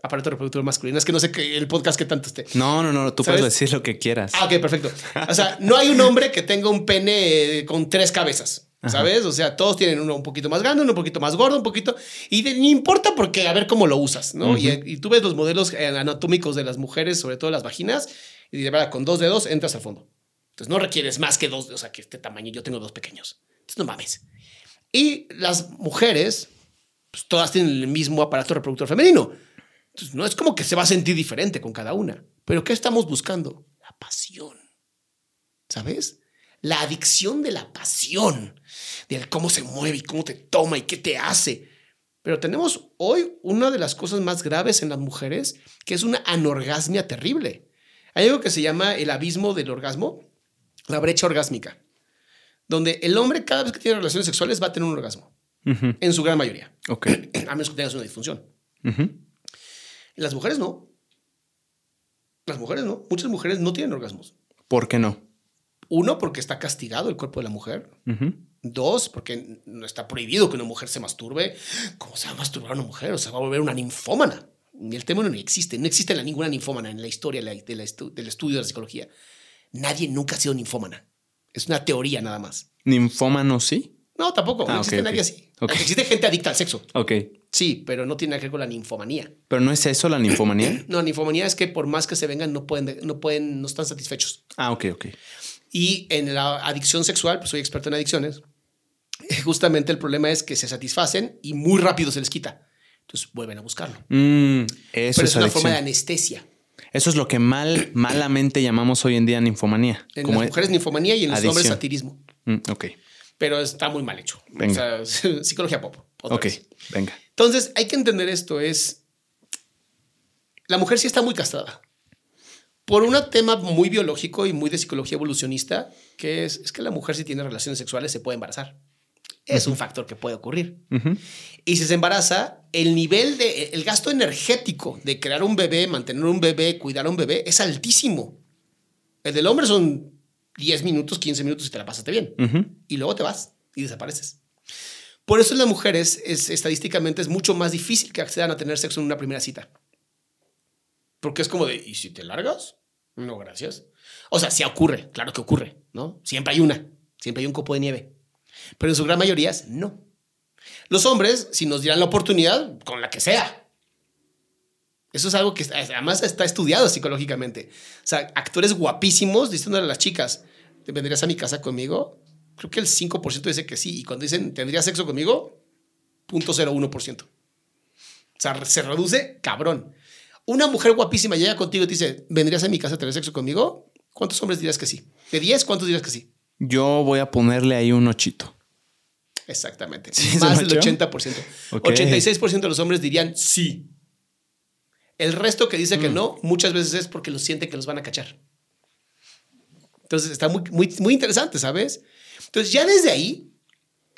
aparato reproductor masculino. Es que no sé qué, el podcast que tanto esté. No, no, no, tú puedes decir lo que quieras. Ah, ok, perfecto. O sea, no hay un hombre que tenga un pene con tres cabezas. ¿Sabes? O sea, todos tienen uno un poquito más grande, uno un poquito más gordo, un poquito. Y ni importa porque a ver cómo lo usas, ¿no? y, y, tú ves los modelos anatómicos de las mujeres, sobre todo las vaginas, y de verdad, con dos dedos entras al fondo. Entonces no requieres más que dos, o sea, que este tamaño. Yo tengo dos pequeños. Entonces no mames. Y las mujeres, pues todas tienen el mismo aparato reproductor femenino. Entonces no es como que se va a sentir diferente con cada una. Pero ¿qué estamos buscando? La pasión. ¿Sabes? La adicción de la pasión. De cómo se mueve y cómo te toma y qué te hace. Pero tenemos hoy una de las cosas más graves en las mujeres, que es una anorgasmia terrible. Hay algo que se llama el abismo del orgasmo, la brecha orgásmica, donde el hombre cada vez que tiene relaciones sexuales va a tener un orgasmo, en su gran mayoría. Ok. *clears throat* A menos que tengas una disfunción. Las mujeres no. Las mujeres no. Muchas mujeres no tienen orgasmos. ¿Por qué no? Uno, porque está castigado el cuerpo de la mujer. Dos, porque no está prohibido que una mujer se masturbe. ¿Cómo se va a masturbar una mujer? O sea, va a volver una ninfómana. Ni el término ni existe. No existe la, ninguna ninfómana en la historia del estudio de la psicología. Nadie nunca ha sido ninfómana. Es una teoría nada más. ¿Ninfómano sí? No, tampoco. no ah, existe nadie así. Existe gente adicta al sexo. Ok. Sí, pero no tiene nada que ver con la ninfomanía. ¿Pero no es eso la ninfomanía? *clears throat* no, la ninfomanía es que por más que se vengan, no pueden, no pueden, no están satisfechos. Ah, ok, ok. Y en la adicción sexual, pues soy experto en adicciones, *laughs* justamente el problema es que se satisfacen y muy rápido se les quita. Entonces vuelven a buscarlo. Mm, eso Pero es, una forma de anestesia. Eso es lo que mal, malamente llamamos hoy en día ninfomanía. En las mujeres ninfomanía y en los hombres satirismo. Mm, ok. Pero está muy mal hecho. O sea, *laughs* psicología pop. Ok, venga. Entonces, hay que entender esto, es... La mujer sí está muy castrada. Por un tema muy biológico y muy de psicología evolucionista, que es, es que la mujer si tiene relaciones sexuales se puede embarazar. Es un factor que puede ocurrir. Y si se embaraza, el nivel de, el gasto energético de crear un bebé, mantener un bebé, cuidar a un bebé, es altísimo. El del hombre son 10 minutos, 15 minutos y te la pasaste bien. Y luego te vas y desapareces. Por eso en las mujeres es, estadísticamente es mucho más difícil que accedan a tener sexo en una primera cita. Porque es como de, ¿y si te largas? No, gracias. O sea, sí ocurre, claro que ocurre, ¿no? Siempre hay una, siempre hay un copo de nieve pero en su gran mayoría no. Los hombres, si nos dieran la oportunidad, con la que sea. Eso es algo que además está estudiado psicológicamente. O sea, actores guapísimos diciéndole a las chicas, ¿te vendrías a mi casa conmigo? Creo que el 5% dice que sí. Y cuando dicen, ¿tendrías sexo conmigo? 0.01%. O sea, se reduce cabrón. Una mujer guapísima llega contigo y te dice, ¿vendrías a mi casa a tener sexo conmigo? ¿Cuántos hombres dirías que sí? ¿De 10? ¿Cuántos dirías que sí? Yo voy a ponerle ahí un ochito. Exactamente. Más del 80%. 86% de los hombres dirían sí. El resto que dice que mm. no, muchas veces es porque lo sienten que los van a cachar. Entonces está muy, muy, muy interesante, ¿sabes? Entonces ya desde ahí,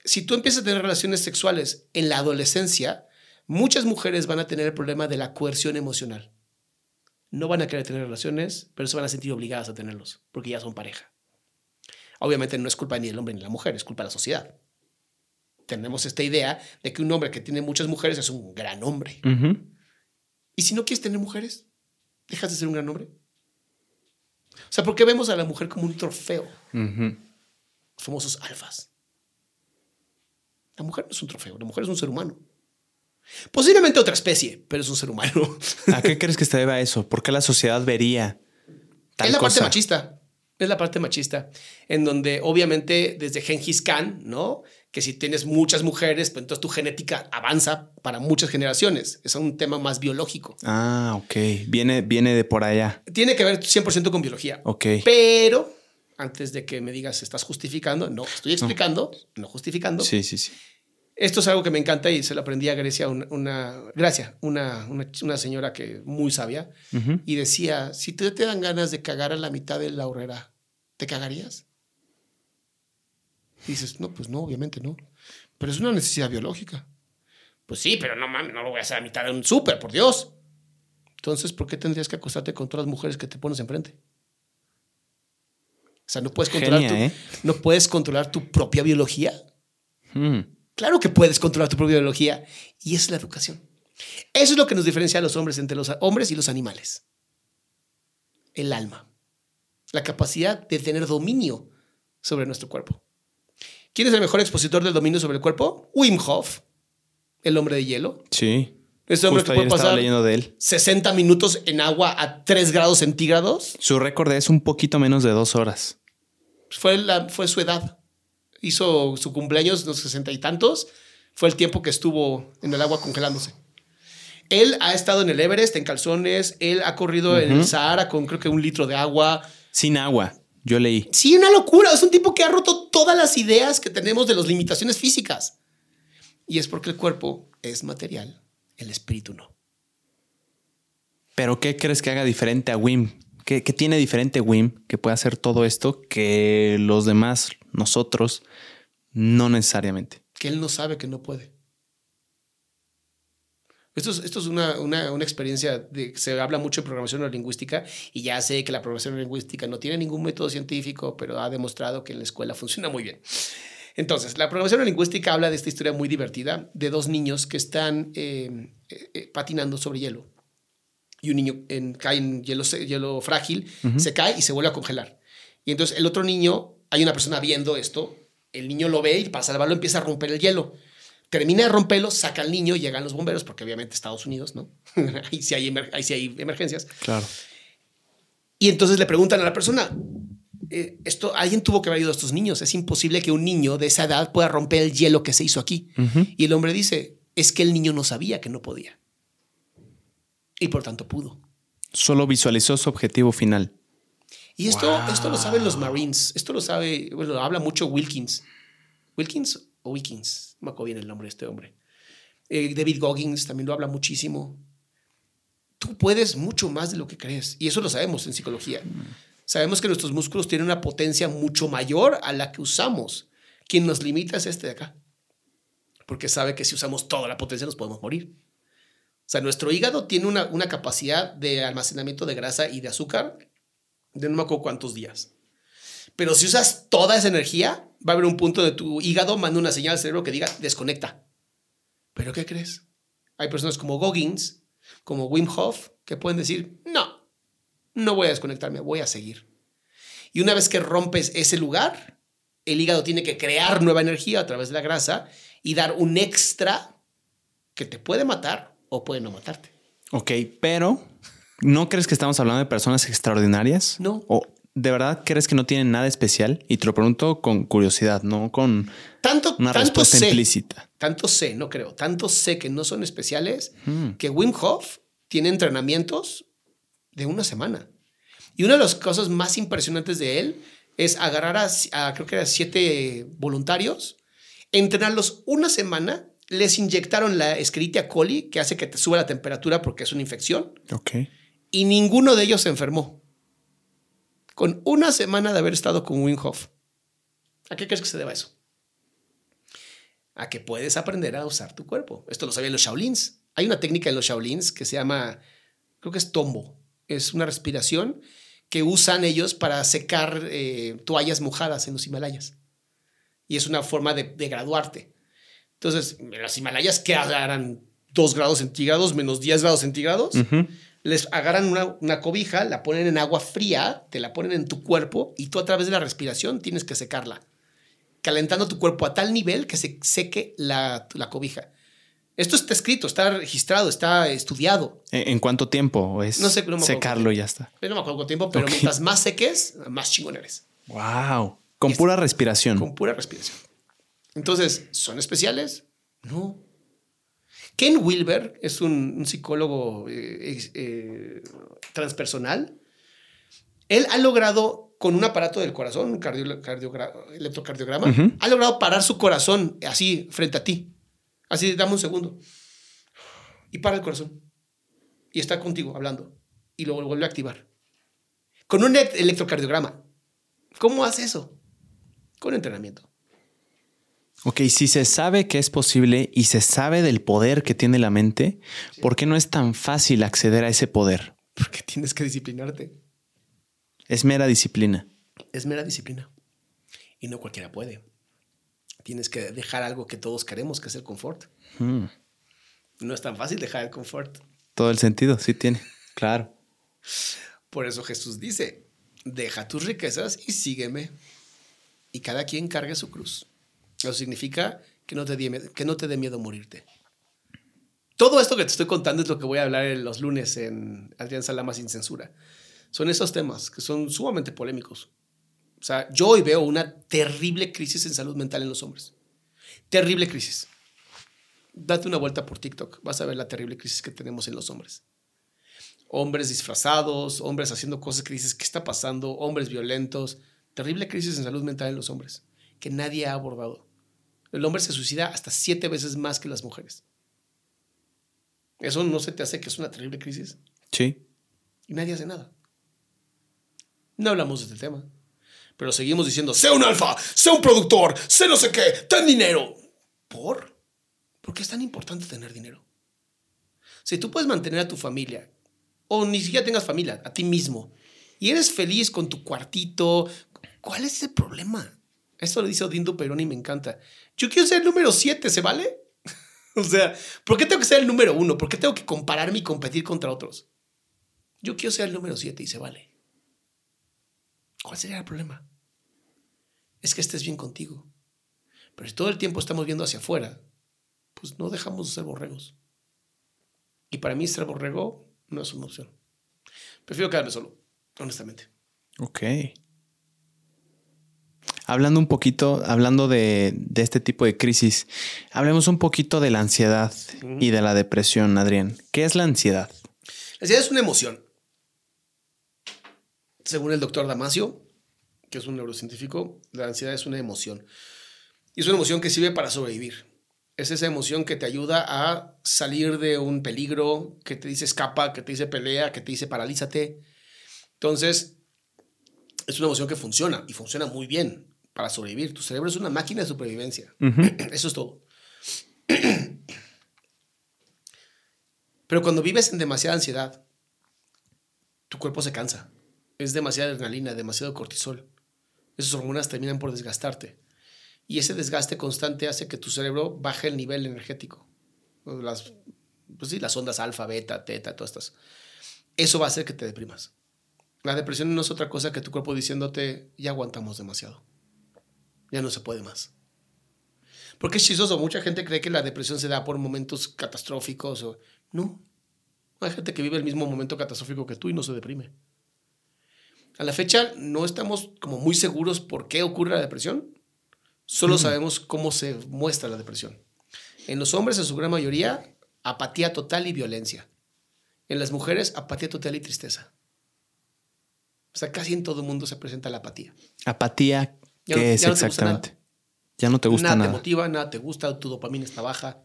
si tú empiezas a tener relaciones sexuales en la adolescencia, Muchas mujeres van a tener el problema de la coerción emocional. No van a querer tener relaciones, pero se van a sentir obligadas a tenerlos, porque ya son pareja. Obviamente no es culpa ni del hombre ni de la mujer, es culpa de la sociedad. Tenemos esta idea de que un hombre que tiene muchas mujeres es un gran hombre. Y si no quieres tener mujeres, dejas de ser un gran hombre. O sea, ¿por qué vemos a la mujer como un trofeo? Los famosos alfas. La mujer no es un trofeo, la mujer es un ser humano. Posiblemente otra especie, pero es un ser humano. ¿A qué crees que se debe a eso? ¿Por qué la sociedad vería tal Es la parte machista. Es la parte machista. En donde, obviamente, desde Genghis Khan, ¿no? Que si tienes muchas mujeres, pues entonces tu genética avanza para muchas generaciones. Es un tema más biológico. Ah, ok. Viene, viene de por allá. Tiene que ver 100% con biología. Ok. Pero, antes de que me digas, estás justificando, no, estoy explicando, no justificando. Sí, sí, sí. Esto es algo que me encanta y se lo aprendí a Grecia, una, una Gracia, una, una, señora que muy sabia, y decía, si te, te dan ganas de cagar a la mitad de la horrera, ¿te cagarías? dices, no, pues no, obviamente no. Pero es una necesidad biológica. Pues sí, pero no mames, no lo voy a hacer a mitad de un súper, por Dios. Entonces, ¿por qué tendrías que acostarte con todas las mujeres que te pones enfrente? O sea, no puedes controlar, tu, ¿eh? ¿no puedes controlar tu propia biología. Hmm. Claro que puedes controlar tu propia biología y es la educación. Eso es lo que nos diferencia a los hombres entre los hombres y los animales. El alma. La capacidad de tener dominio sobre nuestro cuerpo. ¿Quién es el mejor expositor del dominio sobre el cuerpo? Wim Hof, el hombre de hielo. Sí. Ese hombre que puede pasar leyendo de él. 60 minutos en agua a 3 grados centígrados. Su récord es un poquito menos de dos horas. Fue, la, fue su edad hizo su cumpleaños, los sesenta y tantos, fue el tiempo que estuvo en el agua congelándose. Él ha estado en el Everest en calzones, él ha corrido en el Sahara con creo que un litro de agua. Sin agua, yo leí. Sí, una locura. Es un tipo que ha roto todas las ideas que tenemos de las limitaciones físicas. Y es porque el cuerpo es material, el espíritu no. ¿Pero qué crees que haga diferente a Wim? ¿Qué, ¿Qué, tiene diferente Wim que puede hacer todo esto que los demás, nosotros, no necesariamente. Que él no sabe que no puede. Esto es, esto es una, una, una, experiencia de se habla mucho de programación neurolingüística y ya sé que la programación neurolingüística no tiene ningún método científico, pero ha demostrado que en la escuela funciona muy bien. Entonces, la programación neurolingüística habla de esta historia muy divertida de dos niños que están eh, eh, eh, patinando sobre hielo. Y un niño en, cae en hielo, hielo frágil, se cae y se vuelve a congelar. Y entonces el otro niño, hay una persona viendo esto el niño lo ve y para salvarlo empieza a romper el hielo. Termina de romperlo, saca al niño, llegan los bomberos, porque obviamente Estados Unidos, ¿no? *laughs* ahí, sí hay hay emergencias. Claro. Y entonces le preguntan a la persona, eh, esto, alguien tuvo que haber ido a estos niños. Es imposible que un niño de esa edad pueda romper el hielo que se hizo aquí. Y el hombre dice, es que el niño no sabía que no podía. Y por tanto pudo. Solo visualizó su objetivo final. Y esto, esto lo saben los Marines, esto lo sabe, bueno, habla mucho Wilkins. ¿Wilkins o Wilkins? No me acuerdo bien el nombre de este hombre. Eh, David Goggins también lo habla muchísimo. Tú puedes mucho más de lo que crees. Y eso lo sabemos en psicología. Sabemos que nuestros músculos tienen una potencia mucho mayor a la que usamos. Quien nos limita es este de acá. Porque sabe que si usamos toda la potencia nos podemos morir. O sea, nuestro hígado tiene una, una capacidad de almacenamiento de grasa y de azúcar de no me acuerdo cuántos días. Pero si usas toda esa energía, va a haber un punto de tu hígado, manda una señal al cerebro que diga desconecta. ¿Pero qué crees? Hay personas como Goggins, como Wim Hof, que pueden decir, no, no voy a desconectarme, voy a seguir. Y una vez que rompes ese lugar, el hígado tiene que crear nueva energía a través de la grasa y dar un extra que te puede matar o puede no matarte. Ok, pero ¿No crees que estamos hablando de personas extraordinarias? No. ¿O de verdad crees que no tienen nada especial? Y te lo pregunto con curiosidad, no con tanto, una respuesta implícita. Tanto sé, no creo. Tanto sé que no son especiales hmm. que Wim Hof tiene entrenamientos de una semana. Y una de las cosas más impresionantes de él es agarrar a, creo que eran siete voluntarios, entrenarlos una semana les inyectaron la Escherichia coli, que hace que te suba la temperatura porque es una infección. Ok y ninguno de ellos se enfermó. Con una semana de haber estado con Wim Hof. ¿A qué crees que se deba eso? a que puedes aprender a usar tu cuerpo. Esto lo sabían los Shaolins. Hay una técnica en los Shaolins que se llama, creo que es tombo. Es una respiración que usan ellos para secar eh, toallas mojadas en los Himalayas. Y es una forma de, graduarte. Entonces, en los Himalayas, que agarran 2 grados centígrados menos 10 grados centígrados, les agarran una, una, cobija, la ponen en agua fría, te la ponen en tu cuerpo y tú a través de la respiración tienes que secarla, calentando tu cuerpo a tal nivel que se seque la, la cobija. Esto está escrito, está registrado, está estudiado. ¿En cuánto tiempo? Es no sé, secarlo y ya está. no me acuerdo cuánto tiempo, pero mientras más seques, más chingón eres. Wow. Con pura respiración. Con pura respiración. Entonces, ¿son especiales? No. Ken Wilber es un, psicólogo eh, eh, transpersonal. Él ha logrado, con un aparato del corazón, un electrocardiograma, ha logrado parar su corazón así frente a ti. Así, dame un segundo. Y para el corazón. Y está contigo hablando. Y lo vuelve a activar. Con un electrocardiograma. ¿Cómo hace eso? Con entrenamiento. Ok, si se sabe que es posible y se sabe del poder que tiene la mente, ¿por qué no es tan fácil acceder a ese poder? Porque tienes que disciplinarte. Es mera disciplina. Es mera disciplina. Y no cualquiera puede tienes que dejar algo que todos queremos, que es el confort. Hmm. No es tan fácil dejar el confort. Todo el sentido, sí tiene, claro. Por eso Jesús dice, deja tus riquezas y sígueme. Y cada quien cargue su cruz. Eso significa que no te dé, que no te dé miedo morirte. Todo esto que te estoy contando es lo que voy a hablar los lunes en Adrián Salama sin censura. Son esos temas que son sumamente polémicos. O sea, yo hoy veo una terrible crisis en salud mental en los hombres. Terrible crisis. Date una vuelta por TikTok, vas a ver la terrible crisis que tenemos en los hombres. Hombres disfrazados, hombres haciendo cosas que dices, ¿qué está pasando? Hombres violentos. Terrible crisis en salud mental en los hombres, que nadie ha abordado. El hombre se suicida hasta siete veces más que las mujeres. ¿Eso no se te hace que es una terrible crisis? Sí. Y nadie hace nada. No hablamos de este tema. Pero seguimos diciendo, sé un alfa, sé un productor, sé no sé qué, ten dinero. ¿Por? ¿Por qué es tan importante tener dinero? Si tú puedes mantener a tu familia, o ni siquiera tengas familia, a ti mismo, y eres feliz con tu cuartito, ¿cuál es el problema? Esto lo dice Odindo Perón y me encanta. Yo quiero ser el número 7, ¿se vale? *laughs* o sea, ¿por qué tengo que ser el número uno? ¿Por qué tengo que compararme y competir contra otros? Yo quiero ser el número 7 y se vale. ¿Cuál sería el problema? Es que estés bien contigo. Pero si todo el tiempo estamos viendo hacia afuera, pues no dejamos de ser borregos. Y para mí ser borrego no es una opción. Prefiero quedarme solo, honestamente. Ok. Hablando un poquito, hablando de, este tipo de crisis, hablemos un poquito de la ansiedad y de la depresión, Adrián. ¿Qué es la ansiedad? La ansiedad es una emoción según el doctor Damasio, que es un neurocientífico, la ansiedad es una emoción. Y es una emoción que sirve para sobrevivir. Es esa emoción que te ayuda a salir de un peligro, que te dice escapa, que te dice pelea, que te dice paralízate. Entonces, es una emoción que funciona y funciona muy bien para sobrevivir. Tu cerebro es una máquina de supervivencia. *clears throat* Eso es todo. *clears throat* Pero cuando vives en demasiada ansiedad, tu cuerpo se cansa es demasiada adrenalina, demasiado cortisol. Esas hormonas terminan por desgastarte. Y ese desgaste constante hace que tu cerebro baje el nivel energético. Las, pues sí, las ondas alfa, beta, teta, todas estas. Eso va a hacer que te deprimas. La depresión no es otra cosa que tu cuerpo diciéndote, ya aguantamos demasiado. Ya no se puede más. Porque es chistoso, mucha gente cree que la depresión se da por momentos catastróficos. O... No. Hay gente que vive el mismo momento catastrófico que tú y no se deprime. A la fecha no estamos como muy seguros por qué ocurre la depresión, solo sabemos cómo se muestra la depresión. En los hombres, en su gran mayoría, apatía total y violencia. En las mujeres, apatía total y tristeza. O sea, casi en todo el mundo se presenta la apatía. Apatía, ¿qué es exactamente? ya no te gusta nada. Nada te motiva, nada te gusta, tu dopamina está baja.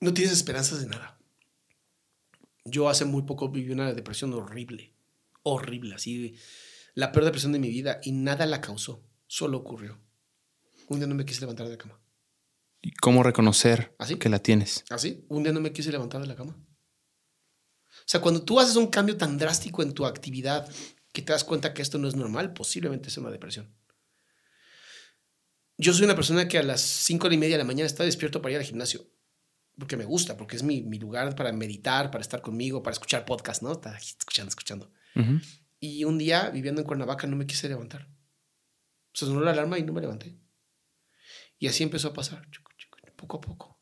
No tienes esperanzas de nada. Yo hace muy poco viví una depresión horrible horrible, así, la peor depresión de mi vida y nada la causó, solo ocurrió. Un día no me quise levantar de la cama. ¿Y cómo reconocer ¿Así? que la tienes? Así, un día no me quise levantar de la cama. O sea, cuando tú haces un cambio tan drástico en tu actividad que te das cuenta que esto no es normal, posiblemente es una depresión. Yo soy una persona que a las cinco y media de la mañana está despierto para ir al gimnasio. Porque me gusta, porque es mi, mi lugar para meditar, para estar conmigo, para escuchar podcast, ¿no? Aquí escuchando, escuchando. Y un día, viviendo en Cuernavaca, no me quise levantar. Se sonó la alarma y no me levanté. Y así empezó a pasar, poco a poco.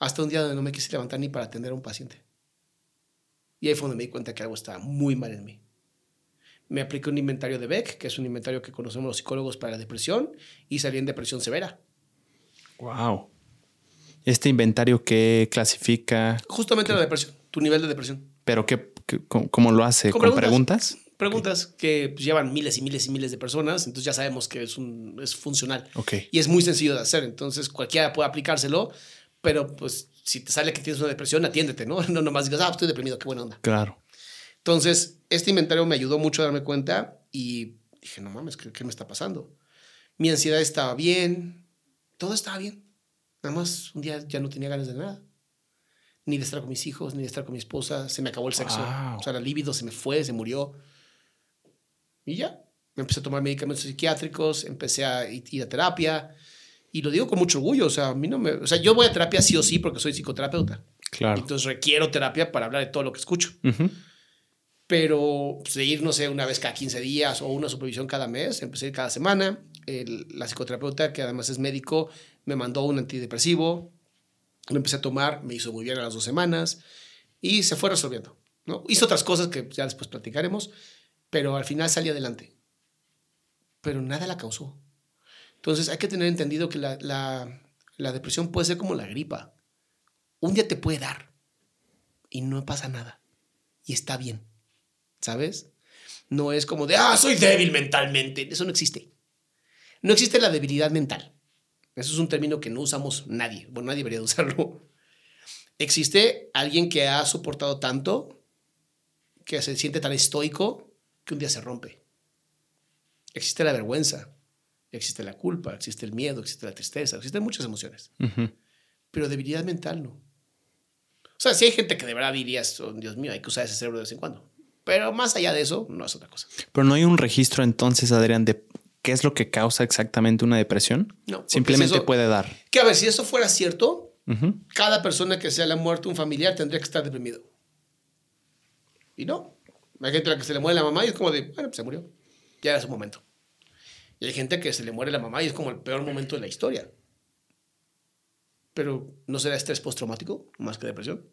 Hasta un día donde no me quise levantar ni para atender a un paciente. Y ahí fue donde me di cuenta que algo estaba muy mal en mí. Me apliqué un inventario de Beck, que es un inventario que conocemos los psicólogos para la depresión, y salí en depresión severa. Wow. Este inventario que clasifica, Justamente la depresión, tu nivel de depresión. pero qué, qué- cómo, cómo lo hace? Con ¿Con preguntas. preguntas? Preguntas que pues, llevan miles y miles y miles de personas, entonces ya sabemos que es, un, es funcional. Ok. Y es muy sencillo de hacer, entonces cualquiera puede aplicárselo, pero pues si te sale que tienes una depresión, atiéndete, ¿no? *laughs* No nomás digas, ah, estoy deprimido, qué buena onda. Claro. Entonces, este inventario me ayudó mucho a darme cuenta y dije, no mames, ¿qué, qué me está pasando? Mi ansiedad estaba bien, todo estaba bien. Nada más un día ya no tenía ganas de nada. Ni de estar con mis hijos, ni de estar con mi esposa. Se me acabó el sexo. Wow. O sea, la libido se me fue, se murió. Y ya. Me empecé a tomar medicamentos psiquiátricos, empecé a ir ir a terapia. Y lo digo con mucho orgullo. O sea, a mí no me. O sea, yo voy a terapia sí o sí porque soy psicoterapeuta. Claro. Entonces requiero terapia para hablar de todo lo que escucho Ujú. pero pues, de ir, no sé, una vez cada 15 días o una supervisión cada mes, empecé a ir cada semana. El- la psicoterapeuta, que además es médico, me mandó un antidepresivo, lo empecé a tomar, me hizo muy bien a las dos semanas y se fue resolviendo. ¿no? Hizo otras cosas que ya después platicaremos, pero al final salí adelante. Pero nada la causó. Entonces hay que tener entendido que la, la- depresión puede ser como la gripa. Un día te puede dar y no pasa nada. Y está bien. ¿sabes? No es como de, ah, soy débil mentalmente. Eso no existe. No existe la debilidad mental. Eso es un término que no usamos nadie. Bueno, nadie debería de usarlo. Existe alguien que ha soportado tanto, que se siente tan estoico, que un día se rompe. Existe la vergüenza, existe la culpa, existe el miedo, existe la tristeza, existen muchas emociones. Pero debilidad mental no. O sea, si hay gente que de verdad dirías, oh, Dios mío, hay que usar ese cerebro de vez en cuando. Pero más allá de eso, no es otra cosa. Pero no hay un registro entonces, Adrián, de qué es lo que causa exactamente una depresión. No, Simplemente eso- puede dar. Que a ver, si eso fuera cierto, cada persona que se le ha muerto un familiar tendría que estar deprimido. Y no. Hay gente a la que se le muere la mamá y es como de, bueno, pues se murió. Ya era su momento. Y hay gente que se le muere la mamá y es como el peor momento de la historia. Pero no será estrés postraumático más que depresión.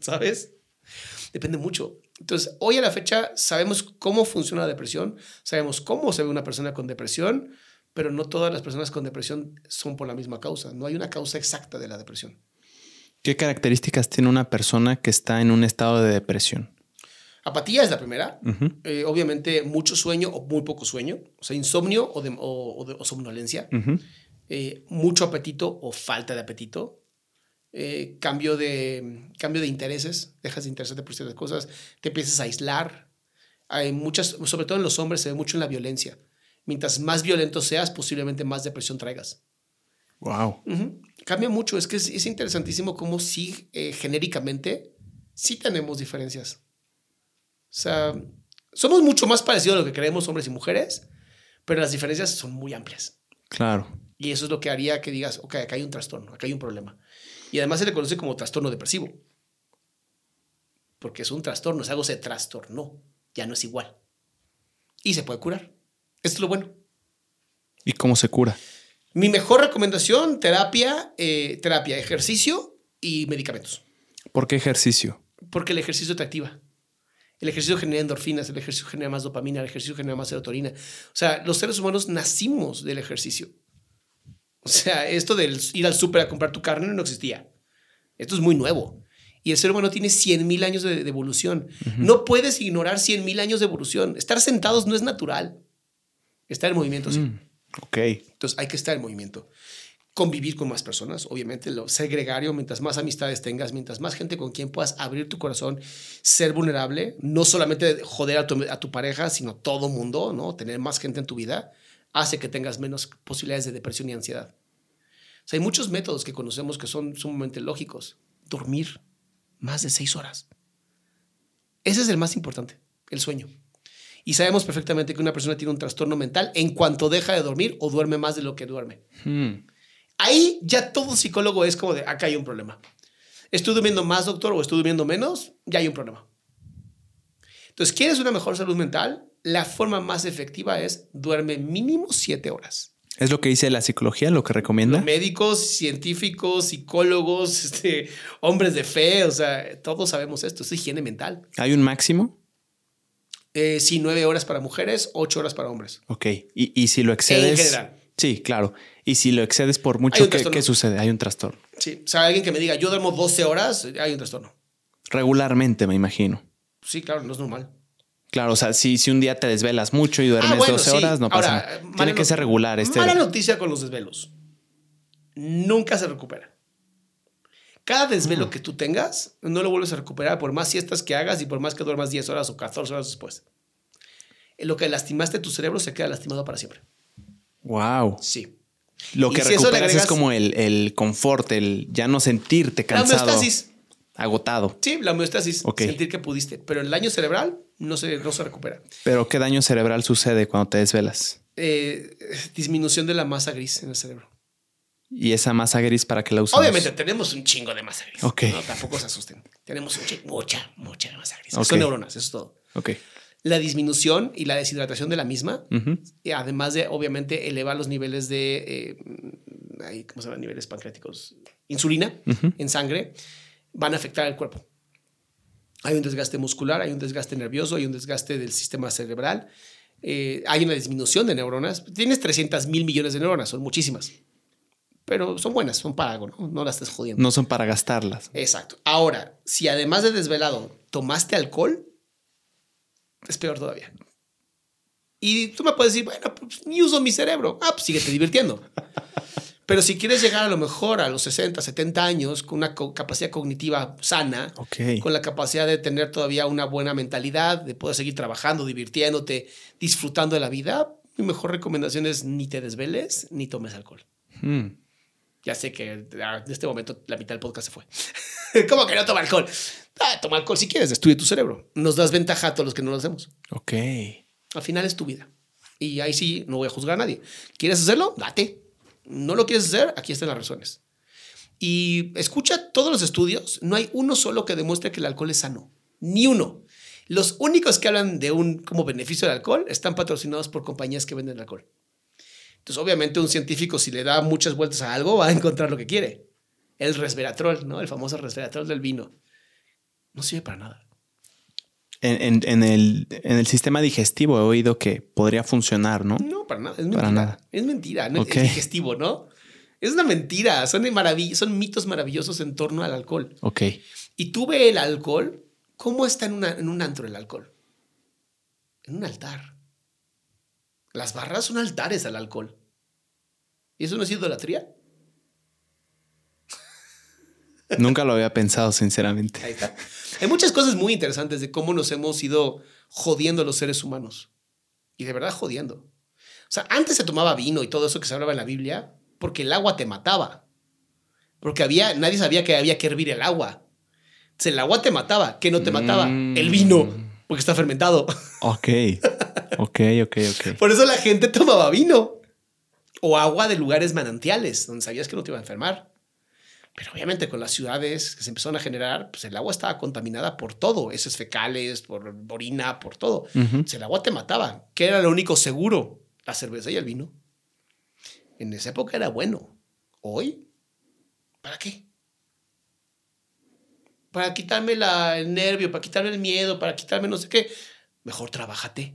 ¿sabes? Depende mucho. Entonces, hoy a la fecha sabemos cómo funciona la depresión, sabemos cómo se ve una persona con depresión, pero no todas las personas con depresión son por la misma causa. No hay una causa exacta de la depresión. ¿Qué características tiene una persona que está en un estado de depresión? Apatía es la primera. Eh, obviamente, mucho sueño o muy poco sueño, o sea, insomnio o, de- o- o de- o somnolencia. Eh, mucho apetito o falta de apetito. Eh, cambio, de, cambio de intereses, dejas de interesarte por ciertas cosas, te empiezas a aislar. Hay muchas, sobre todo en los hombres, se ve mucho en la violencia. Mientras más violento seas, posiblemente más depresión traigas. Wow. Cambia mucho, es que es, es interesantísimo cómo sí, genéricamente, sí tenemos diferencias. O sea, somos mucho más parecidos a lo que creemos hombres y mujeres, pero las diferencias son muy amplias. Claro. Y eso es lo que haría que digas, ok, acá hay un trastorno, acá hay un problema. Y además se le conoce como trastorno depresivo. Porque es un trastorno, es algo se trastornó, ya no es igual. Y se puede curar. Esto es lo bueno. ¿Y cómo se cura? Mi mejor recomendación, terapia, eh, terapia, ejercicio y medicamentos. ¿Por qué ejercicio? Porque el ejercicio te activa. El ejercicio genera endorfinas, el ejercicio genera más dopamina, el ejercicio genera más serotonina. O sea, los seres humanos nacimos del ejercicio. O sea, esto de ir al súper a comprar tu carne no existía. Esto es muy nuevo. Y el ser humano tiene 100.000 años de, de evolución. No puedes ignorar 100.000 años de evolución. Estar sentados no es natural. Estar en movimiento, sí. Mm, ok. Entonces hay que estar en movimiento. Convivir con más personas, obviamente, lo, ser gregario, mientras más amistades tengas, mientras más gente con quien puedas abrir tu corazón, ser vulnerable, no solamente joder a tu, pareja, sino todo mundo, ¿no? Tener más gente en tu vida, hace que tengas menos posibilidades de depresión y ansiedad. Hay muchos métodos que conocemos que son sumamente lógicos. Dormir más de seis horas. Ese es el más importante, el sueño. Y sabemos perfectamente que una persona tiene un trastorno mental en cuanto deja de dormir o duerme más de lo que duerme. Hmm. Ahí ya todo psicólogo es como de, acá hay un problema. Estoy durmiendo más, doctor, o estoy durmiendo menos, ya hay un problema. Entonces, ¿quieres una mejor salud mental? La forma más efectiva es duerme mínimo siete horas. ¿Es lo que dice la psicología, lo que recomienda? Los médicos, científicos, psicólogos, *laughs* este, hombres de fe, o sea, todos sabemos esto, es higiene mental. ¿Hay un máximo? Eh, sí, nueve horas para mujeres, ocho horas para hombres. Ok. ¿Y, y si lo excedes? En general. Sí, claro. Y si lo excedes por mucho, ¿qué, qué sucede? Hay un trastorno. Sí, o sea, alguien que me diga, yo duermo 12 horas, hay un trastorno. Regularmente, me imagino. Sí, claro, no es normal. Claro, o sea, si, si un día te desvelas mucho y duermes Ah, bueno, 12 sí. horas, no pasa Ahora, nada. mala Tiene que ser regular. Este, Mala noticia con los desvelos. Nunca se recupera. Cada desvelo Mm. que tú tengas, no lo vuelves a recuperar por más siestas que hagas y por más que duermas 10 horas o 14 horas después. En lo que lastimaste tu cerebro se queda lastimado para siempre. Wow. Sí. Lo que si recuperas agregas- es como el, el confort, el ya no sentirte La cansado, homeostasis. agotado. Sí, la homeostasis. Ok. Sentir que pudiste. Pero el daño cerebral no se, no se recupera. Pero ¿qué daño cerebral sucede cuando te desvelas? Eh, disminución de la masa gris en el cerebro. Y esa masa gris para que la usamos. Obviamente tenemos un chingo de masa gris. Ok. No, tampoco se asusten. Tenemos un chingo, mucha, mucha masa gris. Ok. Son neuronas, eso es todo. Ok. La disminución y la deshidratación de la misma, y además de, obviamente, elevar los niveles de, eh, ahí, ¿cómo se llaman? Niveles pancreáticos. Insulina en sangre, van a afectar al cuerpo. Hay un desgaste muscular, hay un desgaste nervioso, hay un desgaste del sistema cerebral, eh, hay una disminución de neuronas. Tienes 300 mil millones de neuronas, son muchísimas. Pero son buenas, son para algo, ¿no? No las estés jodiendo. No son para gastarlas. Exacto. Ahora, si además de desvelado tomaste alcohol, es peor todavía. Y tú me puedes decir, bueno, pues ni uso mi cerebro. Ah, pues síguete divirtiendo. *laughs* Pero si quieres llegar a lo mejor a los 60, 70 años con una co- capacidad cognitiva sana, con la capacidad de tener todavía una buena mentalidad, de poder seguir trabajando, divirtiéndote, disfrutando de la vida, mi mejor recomendación es ni te desveles ni tomes alcohol. Hmm. Ya sé que ah, en este momento la mitad del podcast se fue. *laughs* ¿Cómo que no toma alcohol? Ah, toma alcohol si quieres, destruye tu cerebro. Nos das ventaja a todos los que no lo hacemos. Ok. Al final es tu vida. Y ahí sí no voy a juzgar a nadie. ¿Quieres hacerlo? Date. No lo quieres hacer, aquí están las razones. Y escucha todos los estudios. No hay uno solo que demuestre que el alcohol es sano. Ni uno. Los únicos que hablan de un como beneficio del alcohol están patrocinados por compañías que venden alcohol. Entonces, obviamente, un científico, si le da muchas vueltas a algo, va a encontrar lo que quiere. El resveratrol, ¿no? El famoso resveratrol del vino. No sirve para nada. En, en- en el, en el sistema digestivo he oído que podría funcionar, ¿no? No, para nada. Es mentira. Para nada. Es mentira. No Ok. es digestivo, ¿no? Es una mentira. Son, son mitos maravillosos en torno al alcohol. Ok. Y tú ve el alcohol. ¿Cómo está en, una- en un antro el alcohol? En un altar. Las barras son altares al alcohol. ¿Y eso no es idolatría? Nunca lo había pensado, sinceramente. Ahí está. Hay muchas cosas muy interesantes de cómo nos hemos ido jodiendo los seres humanos. Y de verdad jodiendo. O sea, antes se tomaba vino y todo eso que se hablaba en la Biblia porque el agua te mataba. Porque había, nadie sabía que había que hervir el agua. Entonces, el agua te mataba. ¿Qué no te mataba? Mm. El vino, porque está fermentado. Ok. *laughs* Ok, ok, ok. Por eso la gente tomaba vino. O agua de lugares manantiales, donde sabías que no te iba a enfermar. Pero obviamente con las ciudades que se empezaron a generar, pues el agua estaba contaminada por todo, heces fecales, por orina, por todo. Entonces, el agua te mataba. ¿Qué era lo único seguro? La cerveza y el vino. En esa época era bueno. Hoy, ¿para qué? Para quitarme la- el nervio, para quitarme el miedo, para quitarme no sé qué. Mejor trabájate.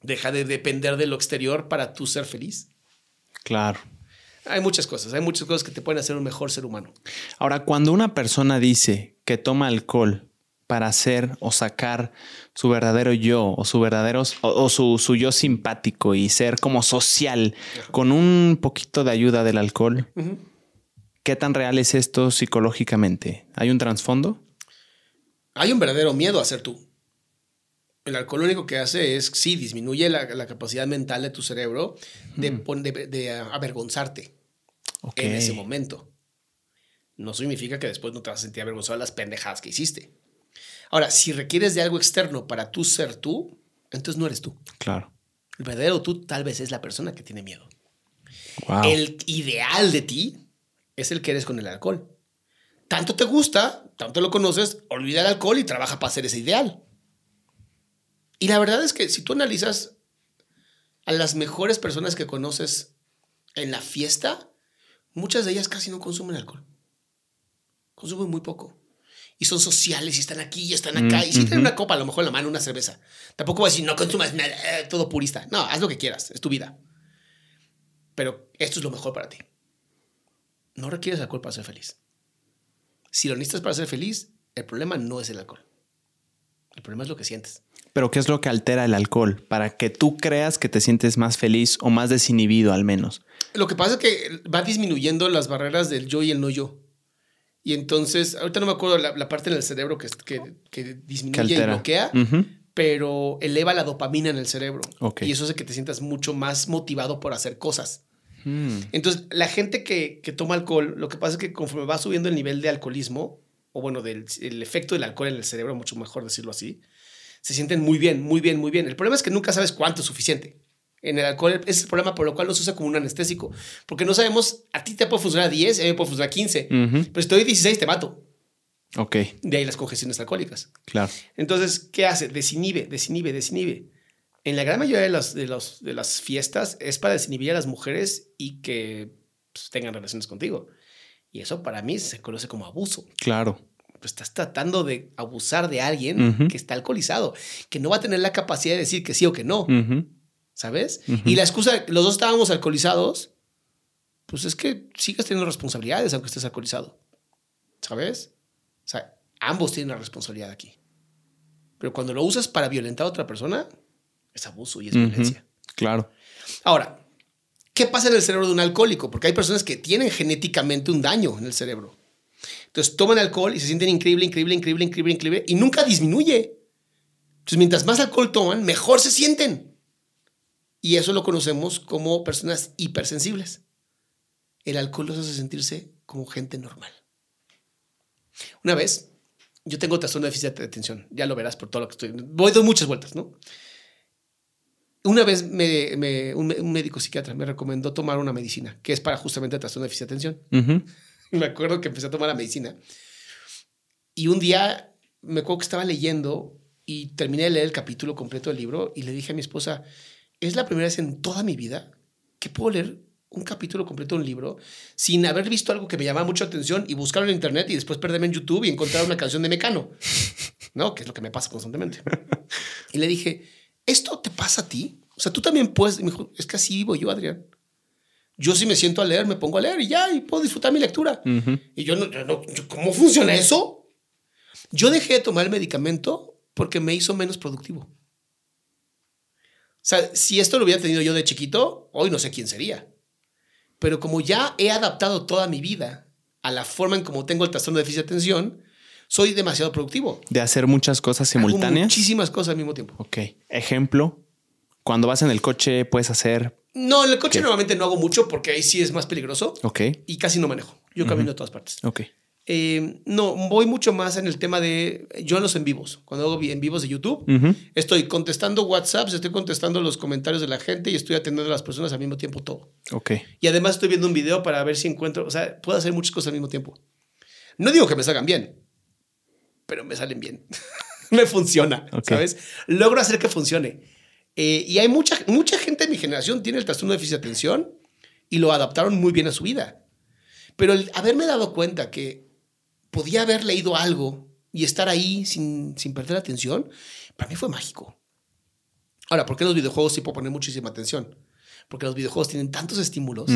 Deja de depender de lo exterior para tú ser feliz. Claro. Hay muchas cosas, hay muchas cosas que te pueden hacer un mejor ser humano. Ahora, cuando una persona dice que toma alcohol para hacer o sacar su verdadero yo o su verdadero o, o su, su yo simpático y ser como social con un poquito de ayuda del alcohol. ¿qué tan real es esto psicológicamente? ¿Hay un trasfondo? Hay un verdadero miedo a ser tú. El alcohol lo único que hace es, sí, disminuye la, capacidad mental de tu cerebro de, de, avergonzarte en ese momento. No significa que después no te vas a sentir avergonzado de las pendejadas que hiciste. Ahora, si requieres de algo externo para tú ser tú, entonces no eres tú. Claro. El verdadero tú tal vez es la persona que tiene miedo. El ideal de ti es el que eres con el alcohol. Tanto te gusta, tanto lo conoces, olvida el alcohol y trabaja para ser ese ideal. Y la verdad es que si tú analizas a las mejores personas que conoces en la fiesta, muchas de ellas casi no consumen alcohol. Consumen muy poco. Y son sociales y están aquí y están acá. Mm, y si tienen una copa, a lo mejor en la mano, una cerveza. Tampoco voy a decir, no consumas nada, eh, todo purista. No, haz lo que quieras, es tu vida. Pero esto es lo mejor para ti. No requieres alcohol para ser feliz. Si lo necesitas para ser feliz, el problema no es el alcohol. El problema es lo que sientes. Pero ¿qué es lo que altera el alcohol? Para que tú creas que te sientes más feliz o más desinhibido al menos. Lo que pasa es que va disminuyendo las barreras del yo y el no yo. Y entonces, ahorita no me acuerdo la, parte en el cerebro que, que, disminuye y bloquea, pero eleva la dopamina en el cerebro. Y eso hace que te sientas mucho más motivado por hacer cosas. Hmm. Entonces, la gente que, toma alcohol, lo que pasa es que conforme va subiendo el nivel de alcoholismo, o bueno, del el efecto del alcohol en el cerebro, mucho mejor decirlo así, se sienten muy bien, muy bien, muy bien. El problema es que nunca sabes cuánto es suficiente. En el alcohol es el problema por lo cual no se usa como un anestésico. Porque no sabemos, a ti te puede funcionar 10, a mí me puede funcionar 15. Pero si te doy 16, te mato. Ok. De ahí las congestiones alcohólicas. Claro. Entonces, ¿qué hace? Desinhibe, desinhibe, desinhibe. En la gran mayoría de, las, de, los, de las fiestas es para desinhibir a las mujeres y que pues, tengan relaciones contigo. Y eso para mí se conoce como abuso. Claro. Pues estás tratando de abusar de alguien que está alcoholizado, que no va a tener la capacidad de decir que sí o que no. ¿Sabes? Y la excusa, los dos estábamos alcoholizados, pues es que sigues teniendo responsabilidades aunque estés alcoholizado. ¿Sabes? O sea, ambos tienen la responsabilidad aquí. Pero cuando lo usas para violentar a otra persona, es abuso y es violencia. Claro. Ahora, ¿qué pasa en el cerebro de un alcohólico? Porque hay personas que tienen genéticamente un daño en el cerebro. Entonces toman alcohol y se sienten increíble, increíble, increíble, increíble, increíble y nunca disminuye. Entonces, mientras más alcohol toman, mejor se sienten. Y eso lo conocemos como personas hipersensibles. El alcohol los hace sentirse como gente normal. Una vez, yo tengo trastorno de déficit de atención, ya lo verás por todo lo que estoy. Voy de muchas vueltas, ¿no? Una vez me, un, médico psiquiatra me recomendó tomar una medicina que es para justamente trastorno de déficit de atención. *laughs* Me acuerdo que empecé a tomar la medicina. Y un día me acuerdo que estaba leyendo y terminé de leer el capítulo completo del libro y le dije a mi esposa, es la primera vez en toda mi vida que puedo leer un capítulo completo de un libro sin haber visto algo que me llamaba mucho atención y buscarlo en internet y después perderme en YouTube y encontrar una canción de Mecano, *laughs* ¿no? Que es lo que me pasa constantemente. Y le dije, ¿esto te pasa a ti? O sea, tú también puedes. me dijo, es que así vivo yo, Adrián. Yo si me siento a leer, me pongo a leer y ya, y puedo disfrutar mi lectura. Y yo no, no ¿cómo funciona eso? Yo dejé de tomar el medicamento porque me hizo menos productivo. O sea, si esto lo hubiera tenido yo de chiquito, hoy no sé quién sería. Pero como ya he adaptado toda mi vida a la forma en como tengo el trastorno de déficit de atención, soy demasiado productivo. De hacer muchas cosas simultáneas. muchísimas cosas al mismo tiempo. Ok. Ejemplo, cuando vas en el coche puedes hacer... No, en el coche normalmente no hago mucho porque ahí sí es más peligroso. Ok. Y casi no manejo. Yo camino a todas partes. Ok. Eh, no, voy mucho más en el tema de yo en los en vivos. Cuando hago en vivos de YouTube, estoy contestando WhatsApps, estoy contestando los comentarios de la gente y estoy atendiendo a las personas al mismo tiempo todo. Ok. Y además estoy viendo un video para ver si encuentro, o sea, puedo hacer muchas cosas al mismo tiempo. No digo que me salgan bien, pero me salen bien. *laughs* me funciona, ¿sabes? Logro hacer que funcione. Eh, y hay mucha, mucha gente de mi generación tiene el trastorno de déficit de atención y lo adaptaron muy bien a su vida. Pero el haberme dado cuenta que podía haber leído algo y estar ahí sin, sin perder atención, para mí fue mágico. Ahora, ¿por qué los videojuegos sí puedo poner muchísima atención? porque los videojuegos tienen tantos estímulos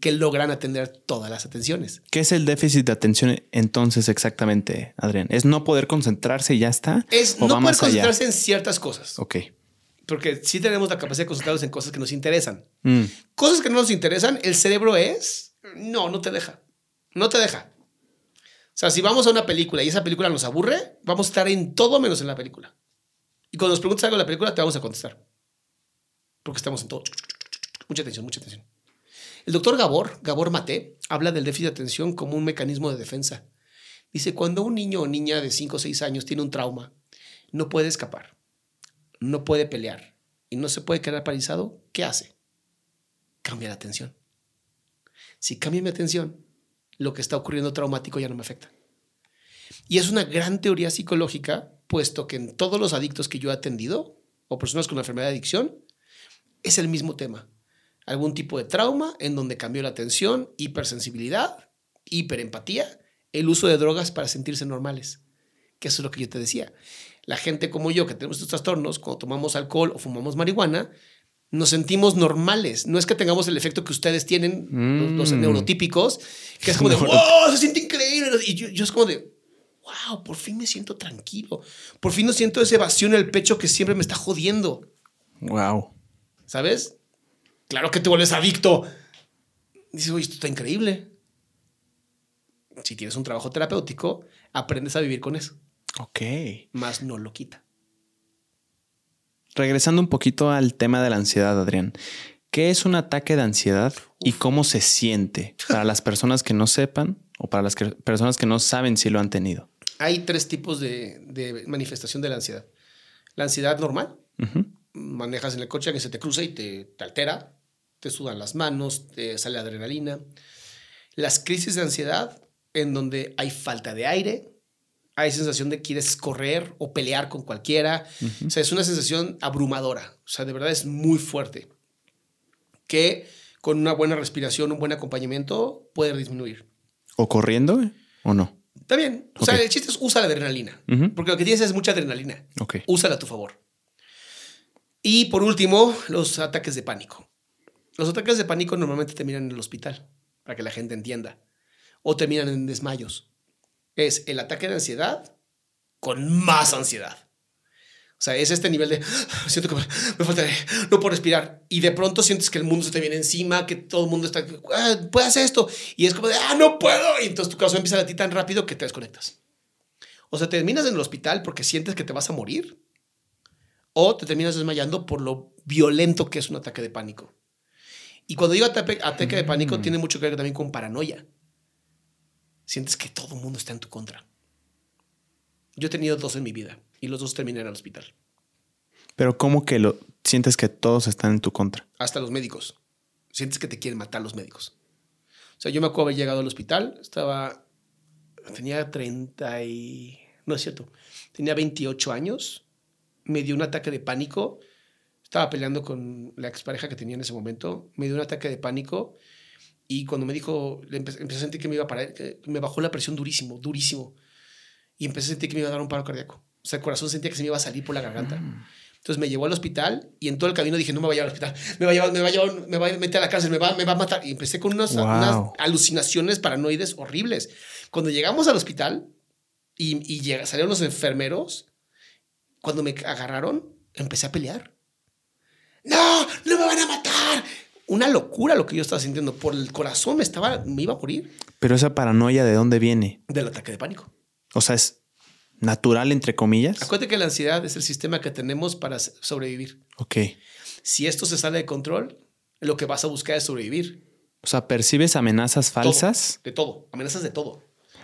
que logran atender todas las atenciones. ¿Qué es el déficit de atención entonces exactamente, Adrián? ¿Es no poder concentrarse y ya está? Es no poder concentrarse en ciertas cosas. Ok. Porque sí tenemos la capacidad de concentrarnos en cosas que nos interesan. Mm. Cosas que no nos interesan, el cerebro es, no, no te deja. No te deja. O sea, si vamos a una película y esa película nos aburre, vamos a estar en todo menos en la película. Y cuando nos preguntas algo de la película, te vamos a contestar. Porque estamos en todo. Mucha atención, mucha atención. El doctor Gabor, Gabor Mate, habla del déficit de atención como un mecanismo de defensa. Dice, cuando un niño o niña de 5 o 6 años tiene un trauma, no puede escapar, no puede pelear y no se puede quedar paralizado, ¿qué hace? Cambia la atención. Si cambia mi atención, lo que está ocurriendo traumático ya no me afecta. Y es una gran teoría psicológica, puesto que en todos los adictos que yo he atendido, o personas con enfermedad de adicción, es el mismo tema. Algún tipo de trauma en donde cambió la atención, hipersensibilidad, hiperempatía, el uso de drogas para sentirse normales. Que eso es lo que yo te decía. La gente como yo, que tenemos estos trastornos, cuando tomamos alcohol o fumamos marihuana, nos sentimos normales. No es que tengamos el efecto que ustedes tienen, los, Mm. neurotípicos, que es como de, *laughs* wow, se siente increíble. Y yo, yo es como de, wow, por fin me siento tranquilo. Por fin no siento ese vacío en el pecho que siempre me está jodiendo. Wow. ¿Sabes? Claro que te vuelves adicto. Dices, oye, esto está increíble. Si tienes un trabajo terapéutico, aprendes a vivir con eso. Ok. Más no lo quita. Regresando un poquito al tema de la ansiedad, Adrián. ¿Qué es un ataque de ansiedad y cómo se siente para las personas que no sepan o para las que- personas que no saben si lo han tenido? Hay tres tipos de, de manifestación de la ansiedad. La ansiedad normal, manejas en el coche, que se te cruza y te, te altera, te sudan las manos, te sale adrenalina. Las crisis de ansiedad, en donde hay falta de aire, hay sensación de que quieres correr o pelear con cualquiera. O sea, es una sensación abrumadora. O sea, de verdad es muy fuerte. Que con una buena respiración, un buen acompañamiento, puede disminuir. ¿O corriendo o no? Está bien. O sea, el chiste es usa la adrenalina. Porque lo que tienes es mucha adrenalina. Ok. Úsala a tu favor. Y por último, los ataques de pánico. Los ataques de pánico normalmente terminan en el hospital, para que la gente entienda. O terminan en desmayos. Es el ataque de ansiedad con más ansiedad. O sea, es este nivel de "Ah, siento que me, falta no puedo respirar. Y de pronto sientes que el mundo se te viene encima, que todo el mundo está, ah, puedes hacer esto. Y es como de, ah, no puedo. Y entonces tu corazón empieza a latir tan rápido que te desconectas. O sea, terminas en el hospital porque sientes que te vas a morir. O te terminas desmayando por lo violento que es un ataque de pánico. Y cuando digo ataque, ataque de pánico, Mm. tiene mucho que ver también con paranoia. Sientes que todo el mundo está en tu contra. Yo he tenido dos en mi vida y los dos terminé en el hospital. Pero ¿cómo que lo sientes que todos están en tu contra? Hasta los médicos. Sientes que te quieren matar los médicos. O sea, yo me acuerdo haber llegado al hospital, estaba. Tenía 30 y. No es cierto. Tenía 28 años. Me dio un ataque de pánico. Estaba peleando con la expareja que tenía en ese momento. Me dio un ataque de pánico. Y cuando me dijo, le empe- empecé a sentir que me iba a parar, que me bajó la presión durísimo, durísimo. Y empecé a sentir que me iba a dar un paro cardíaco. O sea, el corazón sentía que se me iba a salir por la garganta. Entonces me llevó al hospital y en todo el camino dije, no me vaya al hospital, me va a llevar, me va a llevar, me va a meter a la cárcel, me va, me va a matar. Y empecé con unas, Wow. unas alucinaciones paranoides horribles. Cuando llegamos al hospital y, y llega- salieron los enfermeros, cuando me agarraron, empecé a pelear. No, no me van a matar. Una locura lo que yo estaba sintiendo. Por el corazón me estaba, me iba a morir Pero esa paranoia, ¿de dónde viene? del ataque de pánico. O sea, es natural, entre comillas. Acuérdate que la ansiedad es el sistema que tenemos para sobrevivir. Ok. Si esto se sale de control, lo que vas a buscar es sobrevivir. O sea, ¿percibes amenazas falsas? De todo, amenazas de todo.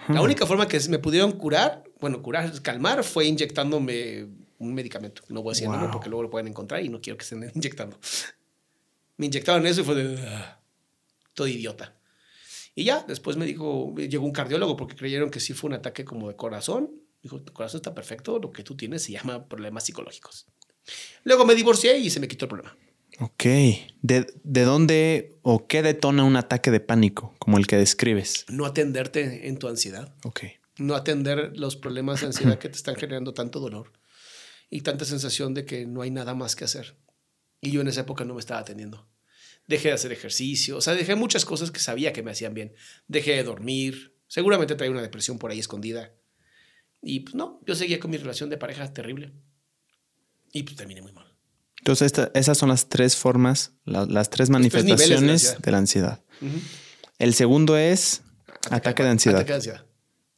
La única forma que me pudieron curar, bueno, curar, calmar, fue inyectándome un medicamento. No voy a decir nombre Wow. porque luego lo pueden encontrar y no quiero que estén *laughs* inyectando. Me inyectaron eso y fue de... "Ah, Todo idiota. Y ya, después me dijo, llegó un cardiólogo porque creyeron que sí fue un ataque como de corazón. Dijo, tu corazón está perfecto, lo que tú tienes se llama problemas psicológicos. Luego me divorcié y se me quitó el problema. Ok. ¿De, ¿De dónde o qué detona un ataque de pánico como el que describes? No atenderte en tu ansiedad. Ok. no atender los problemas de ansiedad *laughs* que te están generando tanto dolor y tanta sensación de que no hay nada más que hacer. Y yo en esa época no me estaba atendiendo. Dejé de hacer ejercicio, o sea, dejé muchas cosas que sabía que me hacían bien. Dejé de dormir, seguramente traía una depresión por ahí escondida. Y pues no, yo seguía con mi relación de pareja terrible. Y pues terminé muy mal. Entonces, esta- esas son las tres formas, la- las tres tres niveles de la manifestaciones ansiedad. de la ansiedad. El segundo es ataque, de ansiedad. Ataque de ansiedad.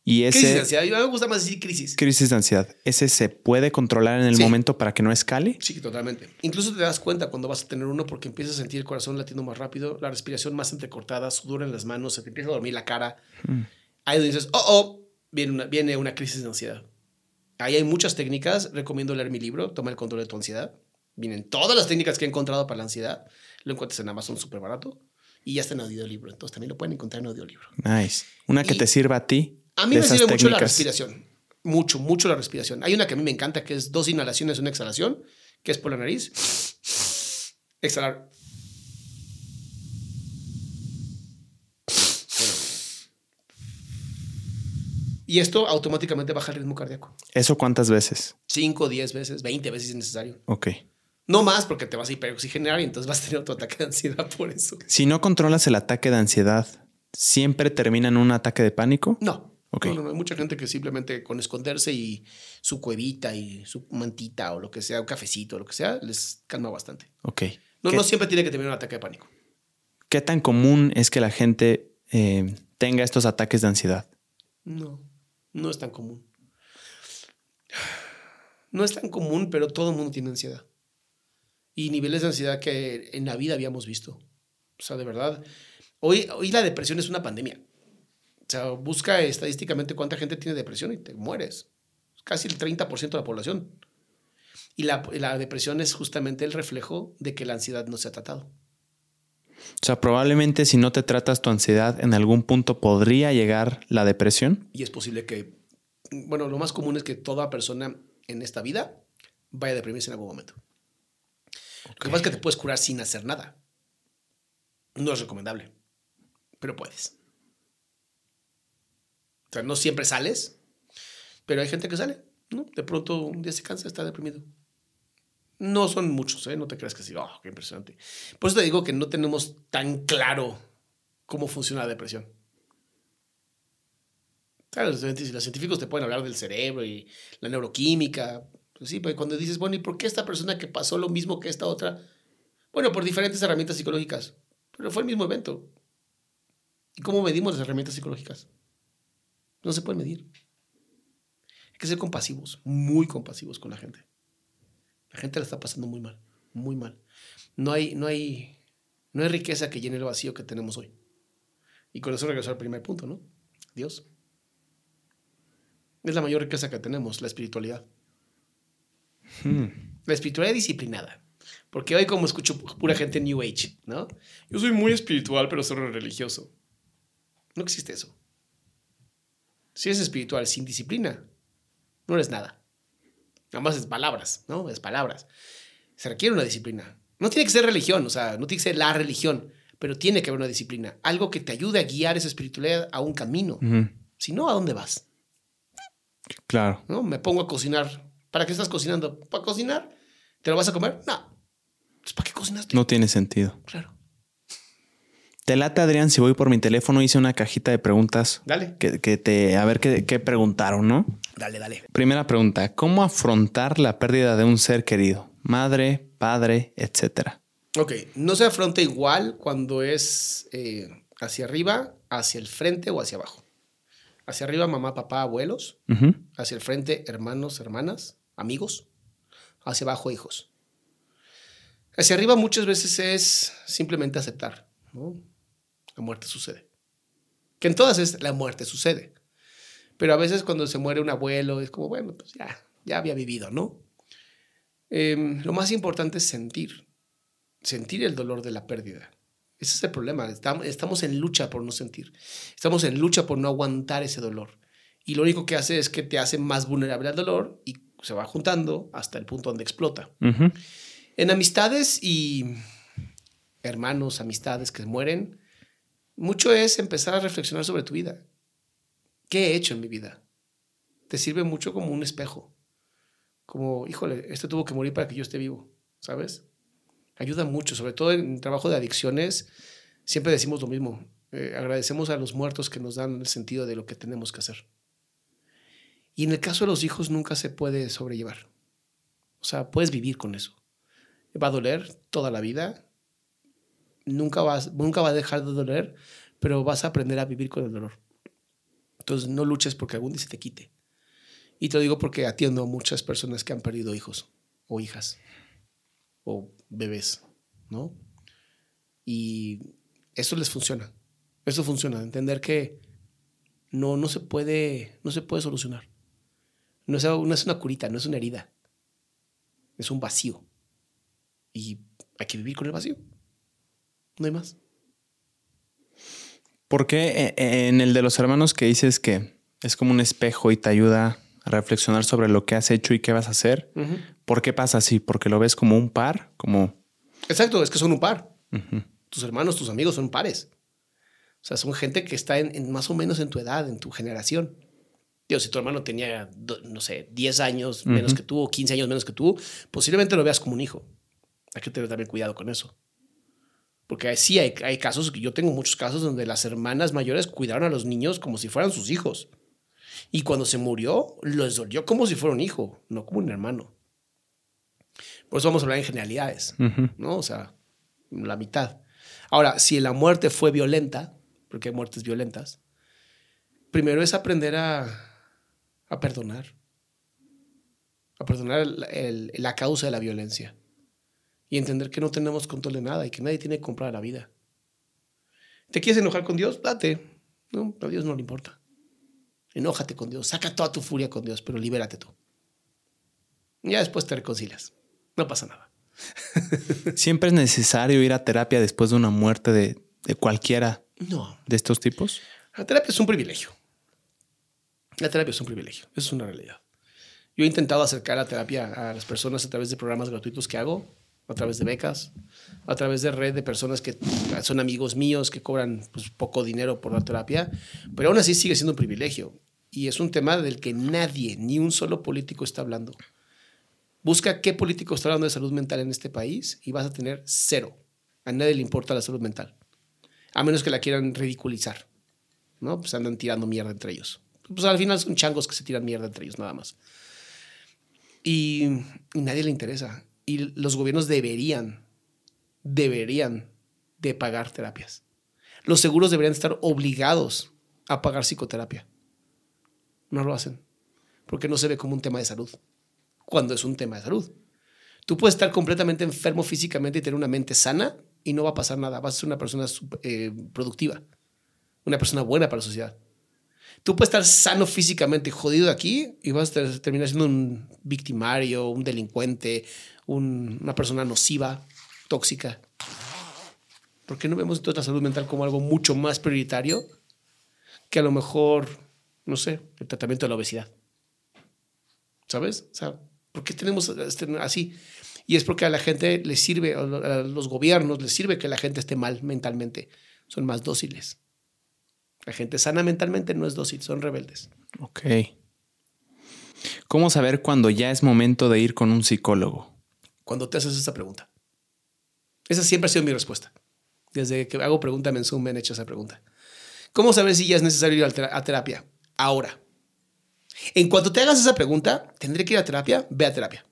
Y ese, crisis de ansiedad. A mí me gusta más decir crisis. Crisis de ansiedad. ¿Ese se puede controlar en el momento para que no escale? Sí, totalmente. Incluso te das cuenta cuando vas a tener uno porque empiezas a sentir el corazón latiendo más rápido, la respiración más entrecortada, sudor en las manos, se te empieza a dormir la cara. Hmm. Ahí dices, oh, oh, viene una, viene una crisis de ansiedad. Ahí hay muchas técnicas. Recomiendo leer mi libro, Toma el control de tu ansiedad. Vienen todas las técnicas que he encontrado para la ansiedad. Lo encuentras en Amazon súper barato. Y ya está en audiolibro. Entonces también lo pueden encontrar en audiolibro. Nice. Una que te sirva a ti. A mí me sirve mucho la respiración. Mucho, mucho la respiración. Hay una que a mí me encanta, que es dos inhalaciones, una exhalación, que es por la nariz. Exhalar. Y esto automáticamente baja el ritmo cardíaco. ¿Eso cuántas veces? 5, 10 veces, 20 veces es necesario. Ok. No más porque te vas a hiperoxigenar y entonces vas a tener otro ataque de ansiedad por eso. Si no controlas el ataque de ansiedad, ¿siempre termina en un ataque de pánico? No. Okay. No, Hay mucha gente que simplemente con esconderse y su cuevita y su mantita o lo que sea, un cafecito o lo que sea, les calma bastante. Ok. No, no siempre tiene que tener un ataque de pánico. ¿Qué tan común es que la gente eh, tenga estos ataques de ansiedad? No, no es tan común. No es tan común, pero todo el mundo tiene ansiedad y niveles de ansiedad que en la vida habíamos visto. O sea, de verdad, hoy, hoy la depresión es una pandemia. O sea, busca estadísticamente cuánta gente tiene depresión y te mueres. Casi el 30% de la población. Y la, la, depresión es justamente el reflejo de que la ansiedad no se ha tratado. O sea, probablemente si no te tratas tu ansiedad, en algún punto podría llegar la depresión. Y es posible que, bueno, lo más común es que toda persona en esta vida vaya a deprimirse en algún momento. Lo que pasa es que te puedes curar sin hacer nada. No es recomendable, pero puedes. Sea, no siempre sales, pero hay gente que sale. De pronto un día se cansa, está deprimido. No son muchos, ¿eh? No te creas que sí, oh, qué impresionante. Por eso te digo que no tenemos tan claro cómo funciona la depresión. Los científicos te pueden hablar del cerebro y la neuroquímica, pues sí, cuando dices, bueno, ¿y por qué esta persona que pasó lo mismo que esta otra? Bueno, por diferentes herramientas psicológicas, pero fue el mismo evento. ¿Y cómo medimos las herramientas psicológicas? No se puede medir. Hay que ser compasivos, muy compasivos con la gente. La gente la está pasando muy mal, muy mal. No hay, no hay, no hay riqueza que llene el vacío que tenemos hoy. Y con eso regreso al primer punto, ¿no? Dios. Es la mayor riqueza que tenemos, la espiritualidad. Hmm. La espiritualidad disciplinada. Porque hoy como escucho pura gente New Age, ¿no? Yo soy muy espiritual, pero soy religioso. No existe eso. Si eres espiritual sin disciplina, no eres nada. Nada más es palabras, ¿no? Es palabras. Se requiere una disciplina. No tiene que ser religión, o sea, no tiene que ser la religión, pero tiene que haber una disciplina. Algo que te ayude a guiar esa espiritualidad a un camino. Si no, ¿a dónde vas? Claro. ¿No? Me pongo a cocinar ¿Para qué estás cocinando? ¿Para cocinar? ¿Te lo vas a comer? No. Pues, ¿Para qué cocinaste? No tiene sentido. Claro. Te late, Adrián, si voy por mi teléfono, hice una cajita de preguntas. Dale. Que, te, a ver qué, qué, preguntaron, ¿no? Dale, dale. Primera pregunta: ¿Cómo afrontar la pérdida de un ser querido? Madre, padre, etcétera. Ok, no se afronta igual cuando es eh, hacia arriba, hacia el frente o hacia abajo. Hacia arriba, mamá, papá, abuelos. Hacia el frente, hermanos, hermanas amigos, hacia abajo hijos. Hacia arriba muchas veces es simplemente aceptar, ¿no? La muerte sucede. Que en todas es la muerte sucede. Pero a veces cuando se muere un abuelo es como, bueno, pues ya, ya había vivido, ¿no? Em, lo más importante es sentir, sentir el dolor de la pérdida. Ese es el problema. Estamos en lucha por no sentir. Estamos en lucha por no aguantar ese dolor. Y lo único que hace es que te hace más vulnerable al dolor y se va juntando hasta el punto donde explota. En amistades y hermanos, amistades que mueren, mucho es empezar a reflexionar sobre tu vida. ¿Qué he hecho en mi vida? Te sirve mucho como un espejo. Como, híjole, este tuvo que morir para que yo esté vivo, ¿sabes? Ayuda mucho, sobre todo en trabajo de adicciones. Siempre decimos lo mismo. Eh, agradecemos a los muertos que nos dan el sentido de lo que tenemos que hacer. Y en el caso de los hijos nunca se puede sobrellevar. O sea, puedes vivir con eso. Va a doler toda la vida. Nunca, vas, nunca va a dejar de doler, pero vas a aprender a vivir con el dolor. Entonces no luches porque algún día se te quite. Y te lo digo porque atiendo a muchas personas que han perdido hijos o hijas o bebés, ¿no? Y eso les funciona. Eso funciona. Entender que no, no se puede, no se puede solucionar. No es, no es una curita, no es una herida. Es un vacío. Y hay que vivir con el vacío. No hay más. ¿Por qué eh, en el de los hermanos que dices que es como un espejo y te ayuda a reflexionar sobre lo que has hecho y qué vas a hacer? ¿Por qué pasa así? ¿Porque lo ves como un par? Como... Exacto, es que son un par. Tus hermanos, tus amigos son pares. O sea, son gente que está en, más o menos en tu edad, en tu generación. Digo, si tu hermano tenía, no sé, 10 años menos que tú o 15 años menos que tú, posiblemente lo veas como un hijo. Hay que tener también cuidado con eso. Porque sí hay, hay casos, yo tengo muchos casos donde las hermanas mayores cuidaron a los niños como si fueran sus hijos. Y cuando se murió, les dolió como si fuera un hijo, no como un hermano. Por eso vamos a hablar en generalidades, ¿no? O sea, la mitad. Ahora, si la muerte fue violenta, porque hay muertes violentas, primero es aprender a, a perdonar. A perdonar la causa de la violencia y entender que no tenemos control de nada y que nadie tiene que comprar la vida. ¿Te quieres enojar con Dios? Date. No, a Dios no le importa. Enójate con Dios, saca toda tu furia con Dios, pero libérate tú. Ya después te reconcilias. No pasa nada. *laughs* ¿Siempre es necesario ir a terapia después de una muerte de, de cualquiera no. de estos tipos? La terapia es un privilegio. La terapia es un privilegio. Es una realidad. Yo he intentado acercar la terapia a las personas a través de programas gratuitos que hago a través de becas, a través de red de personas que son amigos míos, que cobran pues, poco dinero por la terapia, pero aún así sigue siendo un privilegio. Y es un tema del que nadie, ni un solo político está hablando. Busca qué político está hablando de salud mental en este país y vas a tener cero. A nadie le importa la salud mental. A menos que la quieran ridiculizar. ¿no? Pues andan tirando mierda entre ellos. Pues al final son changos que se tiran mierda entre ellos, nada más. Y, y nadie le interesa y los gobiernos deberían, deberían de pagar terapias. Los seguros deberían estar obligados a pagar psicoterapia. No lo hacen, porque no se ve como un tema de salud, cuando es un tema de salud. Tú puedes estar completamente enfermo físicamente y tener una mente sana y no va a pasar nada. Vas a ser una persona eh, productiva, una persona buena para la sociedad. Tú puedes estar sano físicamente, jodido aquí, y vas a terminar siendo un victimario, un delincuente, una persona nociva, tóxica. ¿Por qué no vemos entonces la salud mental como algo mucho más prioritario que a lo mejor, no sé, el tratamiento de la obesidad? ¿Sabes? O sea, ¿por qué tenemos este, así? Y es porque a la gente le sirve, a los gobiernos les sirve que la gente esté mal mentalmente. Son más dóciles. La gente sana mentalmente no es dócil, son rebeldes. Ok. ¿Cómo saber cuándo ya es momento de ir con un psicólogo? Cuando te haces esa pregunta? Esa siempre ha sido mi respuesta. Desde que hago pregunta en Zoom me han hecho esa pregunta. ¿Cómo saber si ya es necesario ir a terapia? Ahora. En cuanto te hagas esa pregunta, ¿tendré que ir a terapia? Ve a terapia.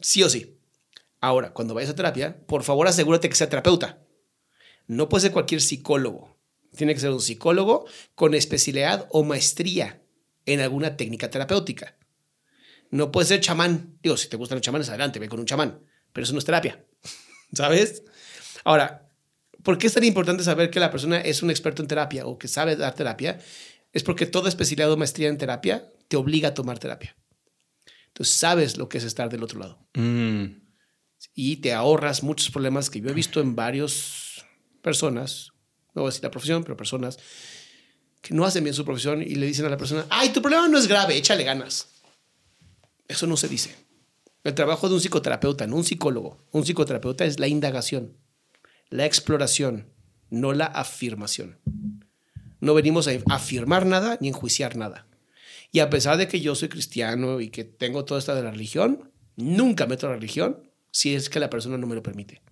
Sí o sí. Ahora, cuando vayas a terapia, por favor asegúrate que sea terapeuta. No puede ser cualquier psicólogo. Tiene que ser un psicólogo con especialidad o maestría en alguna técnica terapéutica. No puede ser chamán. Digo, si te gustan los chamanes, adelante, ve con un chamán. Pero eso no es terapia. *laughs* ¿Sabes? Ahora, ¿por qué es tan importante saber que la persona es un experto en terapia o que sabe dar terapia? Es porque toda especialidad o maestría en terapia te obliga a tomar terapia. Entonces sabes lo que es estar del otro lado. Mm. Y te ahorras muchos problemas que yo he visto en varias personas, no voy a decir la profesión, pero personas que no hacen bien su profesión y le dicen a la persona, ay, tu problema no es grave, échale ganas. Eso no se dice. El trabajo de un psicoterapeuta, no un psicólogo. Un psicoterapeuta es la indagación, la exploración, no la afirmación. No venimos a afirmar nada ni enjuiciar nada. Y a pesar de que yo soy cristiano y que tengo toda esta de la religión, nunca meto la religión si es que la persona no me lo permite.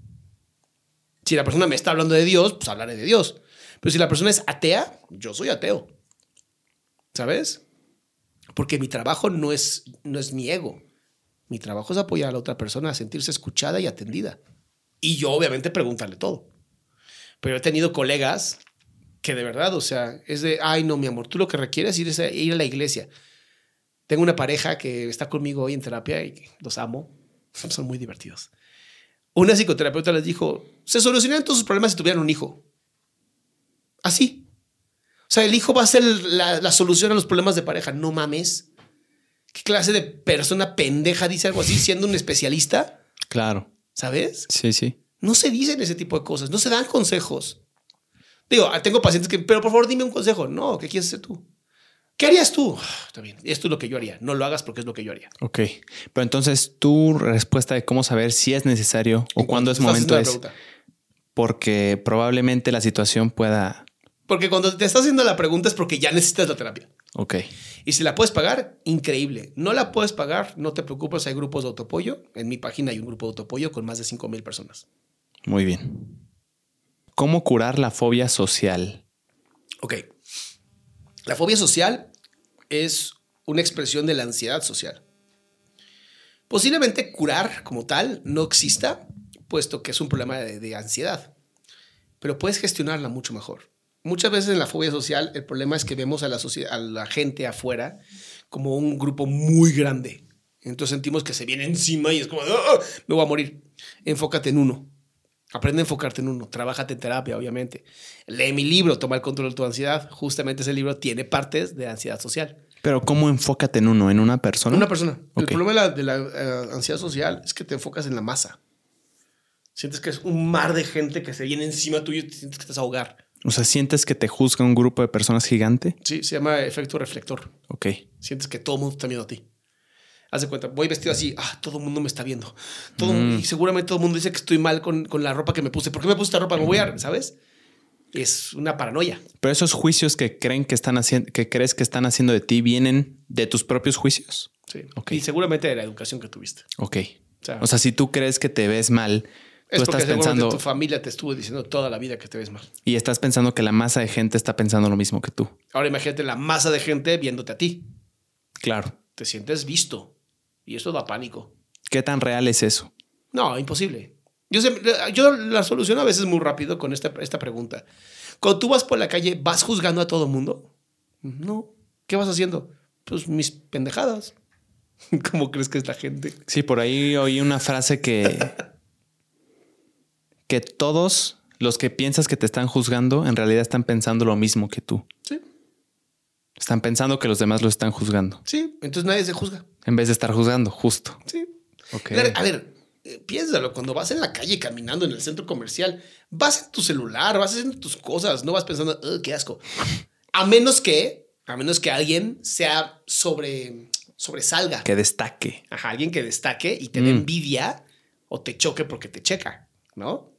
Si la persona me está hablando de Dios, pues hablaré de Dios. Pero si la persona es atea, yo soy ateo. ¿Sabes? Porque mi trabajo no es, no es mi ego. Mi trabajo es apoyar a la otra persona a sentirse escuchada y atendida. Y yo obviamente preguntarle todo. Pero he tenido colegas que de verdad, o sea, es de, ay, no, mi amor, tú lo que requieres es ir a, la iglesia. Tengo una pareja que está conmigo hoy en terapia y los amo, son muy divertidos. Una psicoterapeuta les dijo, se solucionarían todos sus problemas si tuvieran un hijo. Así. O sea, el hijo va a ser la, la solución a los problemas de pareja. No mames. ¿Qué clase de persona pendeja dice algo así siendo un especialista? Claro. ¿Sabes? Sí, sí. No se dicen ese tipo de cosas, no se dan consejos. Digo, ah, tengo pacientes que, pero por favor dime un consejo. No, ¿qué quieres hacer tú? ¿Qué harías tú? Ah, está bien, esto es lo que yo haría. No lo hagas porque es lo que yo haría. Ok. Pero entonces tu respuesta de cómo saber si es necesario o cuándo es momento es porque probablemente la situación pueda... Porque cuando te estás haciendo la pregunta es porque ya necesitas la terapia. Ok. Y si la puedes pagar, increíble. No la puedes pagar, no te preocupes, hay grupos de autoapoyo. En mi página hay un grupo de autoapoyo con más de 5 mil personas. Muy bien. ¿Cómo curar la fobia social? Ok. La fobia social es una expresión de la ansiedad social. Posiblemente curar como tal no exista, puesto que es un problema de, ansiedad, pero puedes gestionarla mucho mejor. Muchas veces en la fobia social el problema es que vemos a la, a la gente afuera como un grupo muy grande. Entonces sentimos que se viene encima y es como, ¡Ah! me voy a morir. Enfócate en uno. Aprende a enfocarte en uno, trabájate en terapia, obviamente. Lee mi libro, Toma el control de tu ansiedad. Justamente ese libro tiene partes de ansiedad social. Pero ¿cómo enfócate en uno? ¿En una persona? Una persona. El problema de la, eh, ansiedad social es que te enfocas en la masa. Sientes que es un mar de gente que se viene encima tuyo y te sientes que te vas a ahogar. O sea, ¿sientes que te juzga un grupo de personas gigante? Sí, se llama efecto reflector. Ok. Sientes que todo el mundo está viendo a ti. Haz de cuenta, voy vestido así, ah, todo el mundo me está viendo. Todo, mm. Y seguramente todo el mundo dice que estoy mal con, con, la ropa que me puse. ¿Por qué me puse esta ropa? Me voy a, ¿sabes? Es una paranoia. Pero esos juicios que creen que están haciendo, que crees que están haciendo de ti, vienen de tus propios juicios. Sí. Okay. Y seguramente de la educación que tuviste. Ok. O sea, si tú crees que te ves mal, es tú estás pensando. Tu familia te estuvo diciendo toda la vida que te ves mal. Y estás pensando que la masa de gente está pensando lo mismo que tú. Ahora imagínate la masa de gente viéndote a ti. Claro. Te sientes visto. Y eso da pánico. ¿Qué tan real es eso? No, imposible. Yo, yo la soluciono a veces muy rápido con esta, esta pregunta. Cuando tú vas por la calle, ¿vas juzgando a todo el mundo? No. ¿Qué vas haciendo? Pues mis pendejadas. *laughs* ¿Cómo crees que es la gente? Sí, por ahí oí una frase que. Que todos los que piensas que te están juzgando en realidad están pensando lo mismo que tú. Sí. Están pensando que los demás lo están juzgando. Sí, entonces nadie se juzga. En vez de estar juzgando, justo. Sí. A ver, eh, piénsalo, cuando vas en la calle caminando en el centro comercial, vas en tu celular, vas haciendo tus cosas, no vas pensando, qué asco. A menos que, a menos que alguien sea sobre, sobresalga. Que destaque. Ajá, alguien que destaque y te dé mm. envidia o te choque porque te checa, ¿no?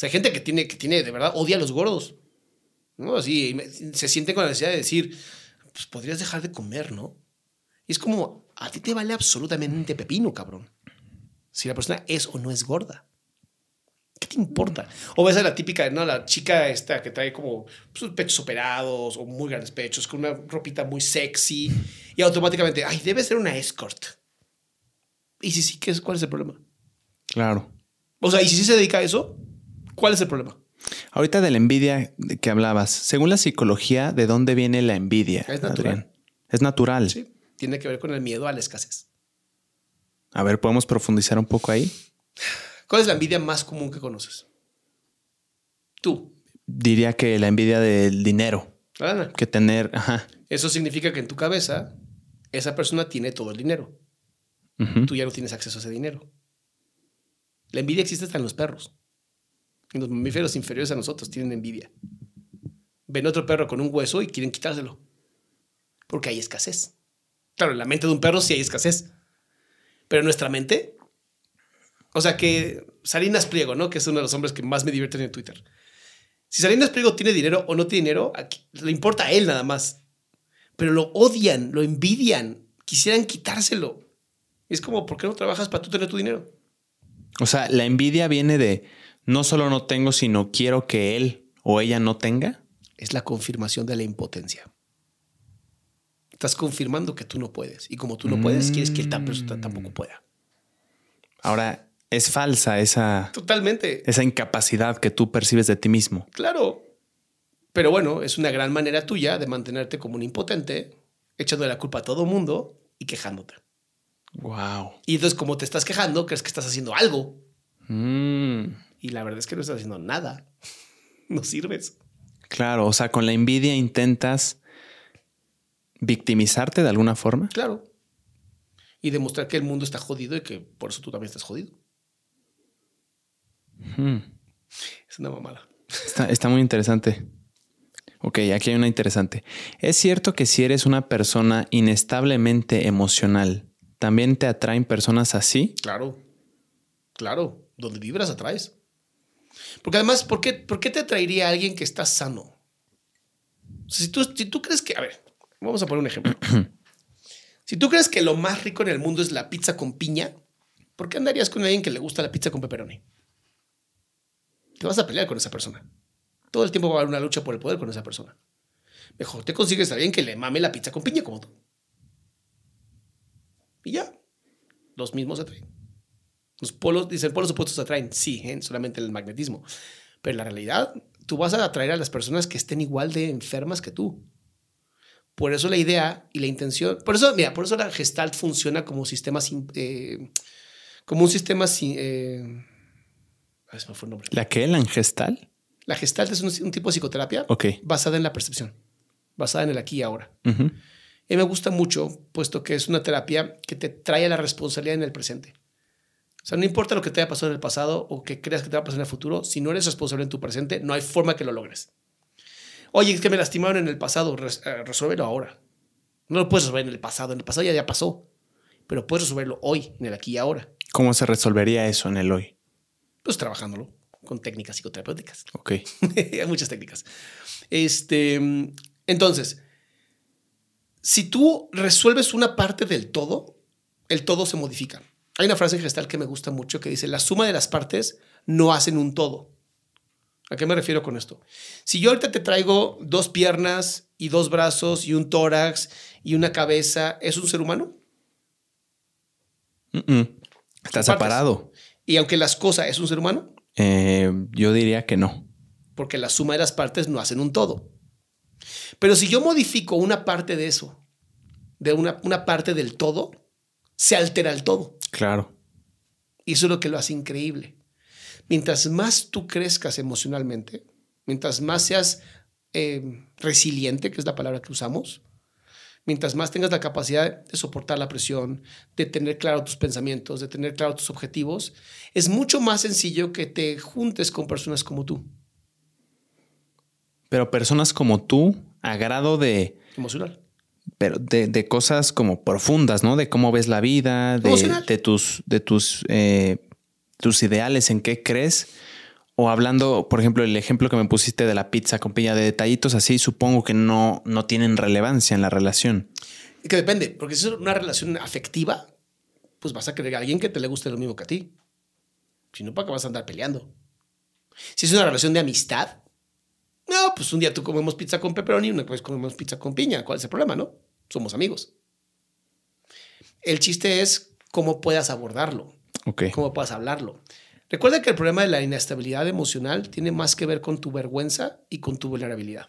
Sea, hay gente que tiene, que tiene, de verdad, odia a los gordos. ¿no? Así, se siente con la necesidad de decir, pues podrías dejar de comer, ¿no? Y es como, a ti te vale absolutamente pepino, cabrón. Si la persona es o no es gorda. ¿Qué te importa? O ves a la típica, ¿no? La chica esta que trae como pues, pechos operados o muy grandes pechos, con una ropita muy sexy y automáticamente, ay, debe ser una escort. Y si sí, ¿qué es, ¿cuál es el problema? Claro. O sea, y si sí se dedica a eso, ¿cuál es el problema? Ahorita de la envidia que hablabas, según la psicología, ¿de dónde viene la envidia? Es natural. Es natural. Sí, tiene que ver con el miedo a la escasez. A ver, ¿podemos profundizar un poco ahí? ¿Cuál es la envidia más común que conoces? Tú. Diría que la envidia del dinero. Ah, que tener, ajá. Eso significa que en tu cabeza esa persona tiene todo el dinero. Tú ya no tienes acceso a ese dinero. La envidia existe hasta en los perros. Los mamíferos inferiores a nosotros tienen envidia. Ven otro perro con un hueso y quieren quitárselo. Porque hay escasez. Claro, en la mente de un perro sí hay escasez. Pero en nuestra mente. O sea que Salinas Pliego, ¿no? Que es uno de los hombres que más me divierten en Twitter. Si Salinas Pliego tiene dinero o no tiene dinero, le importa a él nada más. Pero lo odian, lo envidian, quisieran quitárselo. es como, ¿por qué no trabajas para tú tener tu dinero? O sea, la envidia viene de no solo no tengo, sino quiero que él o ella no tenga? Es la confirmación de la impotencia. Estás confirmando que tú no puedes. Y como tú no puedes, quieres que esta persona tampoco pueda. Ahora, es falsa esa. Totalmente. Esa incapacidad que tú percibes de ti mismo. Claro. Pero bueno, es una gran manera tuya de mantenerte como un impotente, echando la culpa a todo mundo y quejándote. Wow. Y entonces, como te estás quejando, crees que estás haciendo algo. Mm. Y la verdad es que no estás haciendo nada. *laughs* No sirves. Claro, o sea, con la envidia intentas victimizarte de alguna forma. Claro. Y demostrar que el mundo está jodido y que por eso tú también estás jodido. Hmm. Es una mamada. Está, está muy interesante. Ok, aquí hay una interesante. ¿Es cierto que si eres una persona inestablemente emocional, también te atraen personas así? Claro. Claro. Donde vibras atraes. Porque además, ¿por qué, por qué te atraería a alguien que está sano? O sea, si, tú, si tú crees que. A ver, vamos a poner un ejemplo. *clears throat* si tú crees que lo más rico en el mundo es la pizza con piña, ¿por qué andarías con alguien que le gusta la pizza con pepperoni? Te vas a pelear con esa persona. Todo el tiempo va a haber una lucha por el poder con esa persona. Mejor te consigues a alguien que le mame la pizza con piña como tú. Y ya. Los mismos se atraen. Los polos, dicen, polos opuestos atraen. Sí, ¿eh? solamente el magnetismo. Pero la realidad, tú vas a atraer a las personas que estén igual de enfermas que tú. Por eso la idea y la intención. Por eso, mira, por eso la Gestalt funciona como sistema. Eh, como un sistema. Eh, me fue el nombre. ¿La qué? ¿La Gestalt? La Gestalt es un, un, tipo de psicoterapia Ok. basada en la percepción, basada en el aquí y ahora. Ujú. Y me gusta mucho, puesto que es una terapia que te trae a la responsabilidad en el presente. O sea, no importa lo que te haya pasado en el pasado o que creas que te va a pasar en el futuro, si no eres responsable en tu presente, no hay forma que lo logres. Oye, es que me lastimaron en el pasado, eh, resuélvelo ahora. No lo puedes resolver en el pasado, en el pasado ya, ya pasó, pero puedes resolverlo hoy, en el aquí y ahora, ¿Cómo se resolvería eso en el hoy? pues trabajándolo con técnicas psicoterapéuticas. Ok. *laughs* Hay muchas técnicas. Este, entonces, si tú resuelves una parte del todo, el todo se modifica. Hay una frase gestal que me gusta mucho que dice, la suma de las partes no hacen un todo. ¿A qué me refiero con esto? Si yo ahorita te traigo dos piernas y dos brazos y un tórax y una cabeza, ¿es un ser humano? Mm, mm. Está separado. Y aunque las cosas es un ser humano, Eh, yo diría que no. porque la suma de las partes no hacen un todo. Pero si yo modifico una parte de eso, de una, una parte del todo, se altera el todo. Claro. Y eso es lo que lo hace increíble. Mientras más tú crezcas emocionalmente, mientras más seas eh, resiliente, que es la palabra que usamos, mientras más tengas la capacidad de soportar la presión, de tener claro tus pensamientos, de tener claro tus objetivos, es mucho más sencillo que te juntes con personas como tú, Pero personas como tú, a grado de, emocional. Pero de, de cosas como profundas, ¿no? De cómo ves la vida, de, tus, de tus, eh, tus ideales, en qué crees. O hablando, por ejemplo, el ejemplo que me pusiste de la pizza con piña de detallitos así, supongo que no, no tienen relevancia en la relación. Y que depende, porque si es una relación afectiva, pues vas a querer a alguien que te le guste lo mismo que a ti. Si no, ¿para qué vas a andar peleando? Si es una relación de amistad, no, pues un día tú comemos pizza con pepperoni, una vez comemos pizza con piña. ¿Cuál es el problema, no? Somos amigos. El chiste es cómo puedas abordarlo, cómo puedas hablarlo. Recuerda que el problema de la inestabilidad emocional tiene más que ver con tu vergüenza y con tu vulnerabilidad.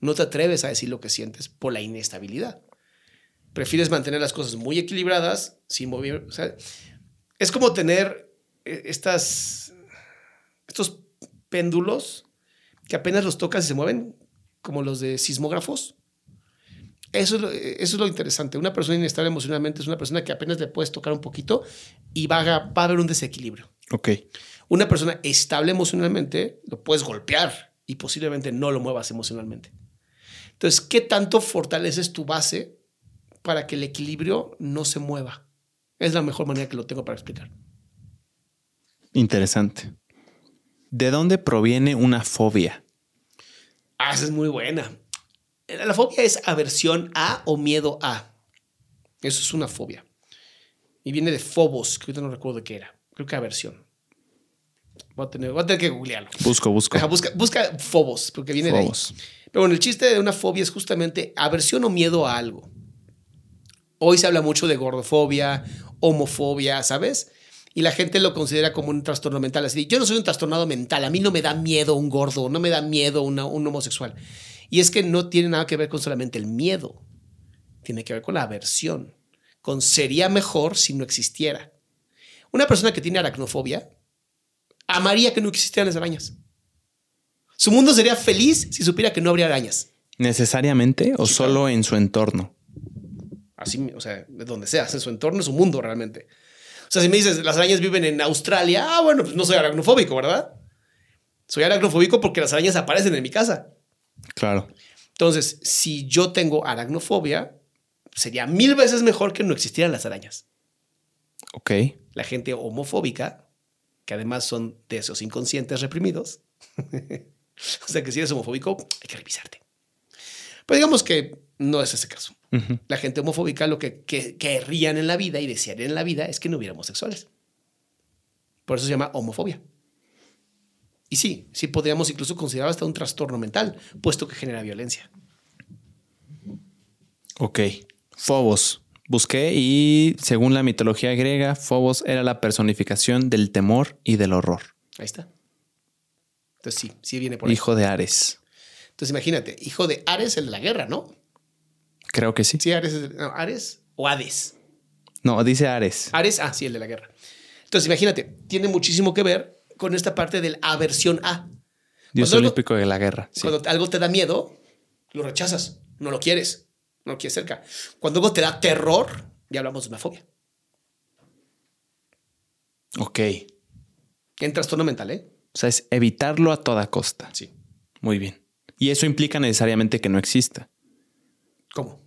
No te atreves a decir lo que sientes por la inestabilidad. Prefieres mantener las cosas muy equilibradas sin mover. O sea, es como tener eh, estas, estos péndulos que apenas los tocas y se mueven, como los de sismógrafos. Eso es, lo, eso es lo interesante. Una persona inestable emocionalmente es una persona que apenas le puedes tocar un poquito y va a, va a haber un desequilibrio. Ok. Una persona estable emocionalmente lo puedes golpear y posiblemente no lo muevas emocionalmente. Entonces, ¿qué tanto fortaleces tu base para que el equilibrio no se mueva? Es la mejor manera que lo tengo para explicar. Interesante. ¿De dónde proviene una fobia? Ah, esa es muy buena. La fobia es aversión a o miedo a. Eso es una fobia. Y viene de fobos, que ahorita no recuerdo de qué era. Creo que aversión. Voy a tener, voy a tener que googlearlo. Busco, busco. Ajá, busca, busca fobos, porque viene de ahí. Fobos. Pero bueno, el chiste de una fobia es justamente aversión o miedo a algo. Hoy se habla mucho de gordofobia, homofobia, ¿sabes? Y la gente lo considera como un trastorno mental. Así, yo no soy un trastornado mental, a mí no me da miedo un gordo, no me da miedo un homosexual. Y es que no tiene nada que ver con solamente el miedo, tiene que ver con la aversión, con sería mejor si no existiera. Una persona que tiene aracnofobia amaría que no existieran las arañas. Su mundo sería feliz si supiera que no habría arañas. ¿Necesariamente o solo en su entorno? Así, o sea, de donde sea, en su entorno es su mundo realmente. O sea, si me dices, las arañas viven en Australia, ah, bueno, pues no soy aracnofóbico, ¿verdad? Soy aracnofóbico porque las arañas aparecen en mi casa. Claro. Entonces, si yo tengo aracnofobia, sería mil veces mejor que no existieran las arañas. Ok. La gente homofóbica, que además son de esos inconscientes reprimidos, *laughs* o sea que si eres homofóbico, hay que revisarte. Pero digamos que no es ese caso. La gente homofóbica lo que, querrían en la vida y desearían en la vida es que no hubiera homosexuales. Por eso se llama homofobia. Y sí, sí podríamos incluso considerar hasta un trastorno mental, puesto que genera violencia. Ok. Fobos. Busqué y según la mitología griega, Fobos era la personificación del temor y del horror. Ahí está. Entonces sí, sí viene por ahí. Hijo de Ares. Entonces imagínate, hijo de Ares, el de la guerra, ¿no? Creo que sí. Sí, Ares, Ares o Hades. No, dice Ares. Ares, ah, sí, el de la guerra. Entonces imagínate, tiene muchísimo que ver con esta parte del aversión a. Dios olímpico de la guerra. Cuando algo te da miedo, lo rechazas, no lo quieres, no lo quieres cerca. Cuando algo te da terror, ya hablamos de una fobia. Ok. En trastorno mental, ¿eh? O sea, es evitarlo a toda costa. Sí. Muy bien. Y eso implica necesariamente que no exista. ¿Cómo?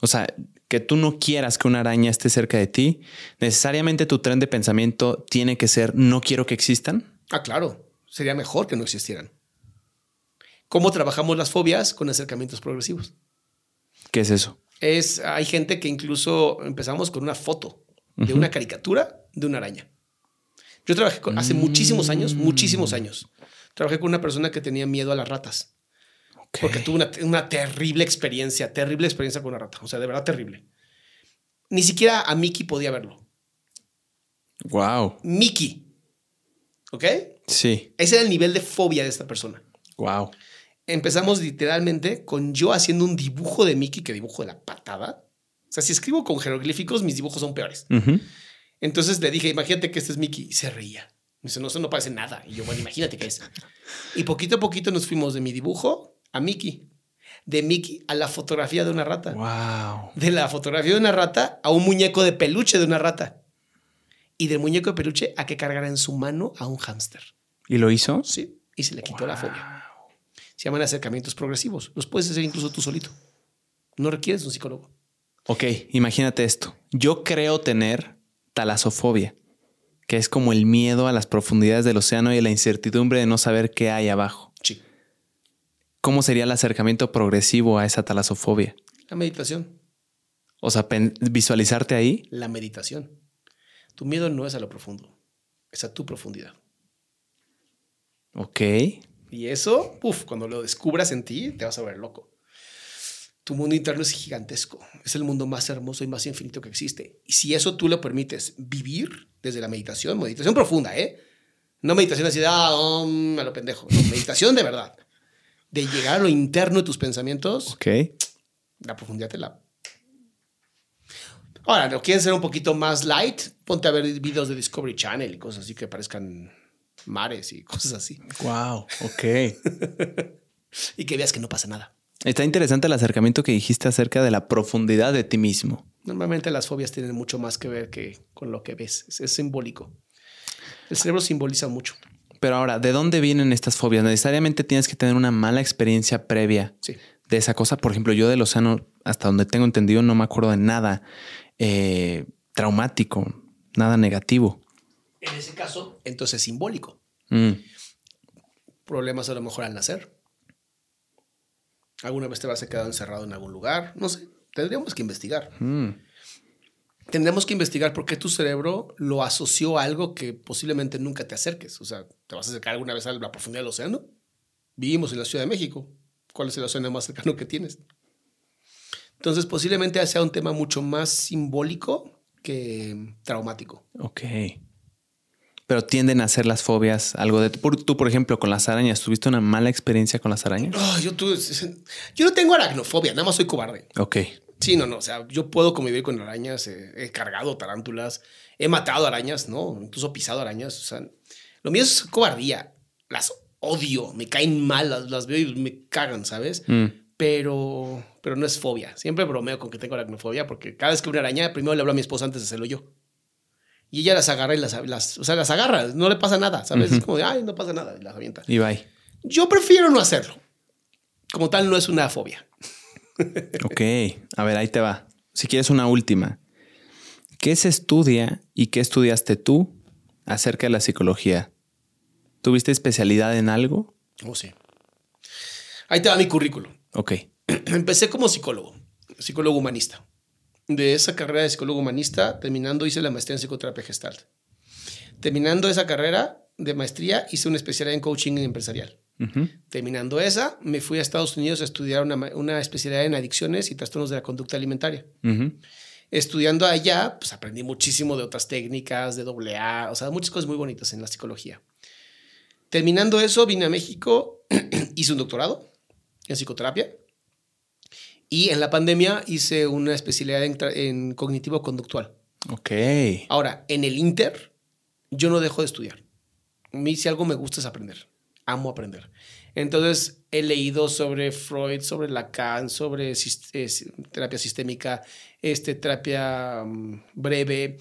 O sea, que tú no quieras que una araña esté cerca de ti, necesariamente tu tren de pensamiento tiene que ser no quiero que existan. Ah, claro. Sería mejor que no existieran. ¿Cómo trabajamos las fobias con acercamientos progresivos? ¿Qué es eso? Es, hay gente que incluso empezamos con una foto de una caricatura de una araña. Yo trabajé hace muchísimos años, muchísimos años. Trabajé con una persona que tenía miedo a las ratas. Porque tuvo una, una, terrible experiencia, terrible experiencia con una rata. O sea, de verdad terrible. Ni siquiera a Mickey podía verlo. Wow. Mickey. ¿Ok? Sí. Ese era el nivel de fobia de esta persona. Wow. Empezamos literalmente con yo haciendo un dibujo de Mickey que dibujo de la patada. O sea, si escribo con jeroglíficos, mis dibujos son peores. Entonces le dije, imagínate que este es Mickey. Y se reía. Me dice, no, eso no parece nada. Y yo, bueno, imagínate que es. Y poquito a poquito nos fuimos de mi dibujo a Mickey. De Mickey a la fotografía de una rata. Wow. De la fotografía de una rata a un muñeco de peluche de una rata. Y del muñeco de peluche a que cargara en su mano a un hámster. ¿Y lo hizo? Sí. Y se le quitó la fobia. Se llaman acercamientos progresivos. Los puedes hacer incluso tú solito. No requieres un psicólogo. Ok, imagínate esto. Yo creo tener talasofobia, que es como el miedo a las profundidades del océano y la incertidumbre de no saber qué hay abajo. ¿Cómo sería el acercamiento progresivo a esa talasofobia? La meditación. O sea, visualizarte ahí. La meditación. Tu miedo no es a lo profundo, es a tu profundidad. Ok. Y eso, uff, cuando lo descubras en ti, te vas a ver loco. Tu mundo interno es gigantesco. Es el mundo más hermoso y más infinito que existe. Y si eso tú lo permites vivir desde la meditación, meditación profunda, ¿eh? No meditación así de, ah, a lo pendejo. meditación de verdad de llegar a lo interno de tus pensamientos, ok. la profundidad te la... Ahora, ¿no quieres ser un poquito más light? Ponte a ver videos de Discovery Channel y cosas así que parezcan mares y *laughs* cosas así. Wow, ok. *laughs* y que veas que no pasa nada. Está interesante el acercamiento que dijiste acerca de la profundidad de ti mismo. Normalmente las fobias tienen mucho más que ver que con lo que ves. es simbólico. El cerebro simboliza mucho. Pero ahora, ¿de dónde vienen estas fobias? Necesariamente tienes que tener una mala experiencia previa de esa cosa. Por ejemplo, yo del océano, hasta donde tengo entendido, no me acuerdo de nada eh, traumático, nada negativo. En ese caso, entonces es simbólico. Mm. Problemas a lo mejor al nacer. ¿Alguna vez te vas a quedar encerrado en algún lugar? No sé, tendríamos que investigar. Mm tendremos que investigar por qué tu cerebro lo asoció a algo que posiblemente nunca te acerques. O sea, ¿te vas a acercar alguna vez a la profundidad del océano? Vivimos en la Ciudad de México. ¿Cuál es el océano más cercano que tienes? Entonces, posiblemente sea un tema mucho más simbólico que traumático. Ok. Pero tienden a ser las fobias algo de... Tú, por ejemplo, con las arañas, ¿tuviste una mala experiencia con las arañas? yo, yo no tengo aracnofobia, nada más soy cobarde. Ok. Sí, no, no. O sea, yo puedo convivir con arañas, he cargado tarántulas, he matado arañas, ¿no? Incluso pisado arañas. O sea, lo mío es cobardía. Las odio, me caen mal, las, veo y me cagan, ¿sabes? Mm. Pero, pero no es fobia. Siempre bromeo con que tengo aracnofobia porque cada vez que una araña, primero le hablo a mi esposa antes de hacerlo yo. Y ella las agarra y las, las, o sea, las agarra, no le pasa nada, ¿sabes? Es como de, ay, no pasa nada, y las avienta. Y bye. Yo prefiero no hacerlo. Como tal, no es una fobia. *laughs* ok, a ver, ahí te va. Si quieres una última. ¿Qué se estudia y qué estudiaste tú acerca de la psicología? ¿Tuviste especialidad en algo? Oh, sí. Ahí te va mi currículum. Ok. *clears throat* Empecé como psicólogo, psicólogo humanista. De esa carrera de psicólogo humanista, terminando, hice la maestría en psicoterapia gestalt. Terminando esa carrera de maestría, hice una especialidad en coaching empresarial. Terminando esa, me fui a Estados Unidos a estudiar una, especialidad en adicciones y trastornos de la conducta alimentaria. Estudiando allá, pues aprendí muchísimo de otras técnicas, de doble A, o sea, muchas cosas muy bonitas en la psicología. Terminando eso, vine a México, *clears throat* hice un doctorado en psicoterapia y en la pandemia hice una especialidad en, en cognitivo conductual. Ok. Ahora, en el Inter, yo no dejo de estudiar. A mí si algo me gusta es aprender amo aprender. Entonces he leído sobre Freud, sobre Lacan, sobre terapia sistémica, este, terapia mm, breve,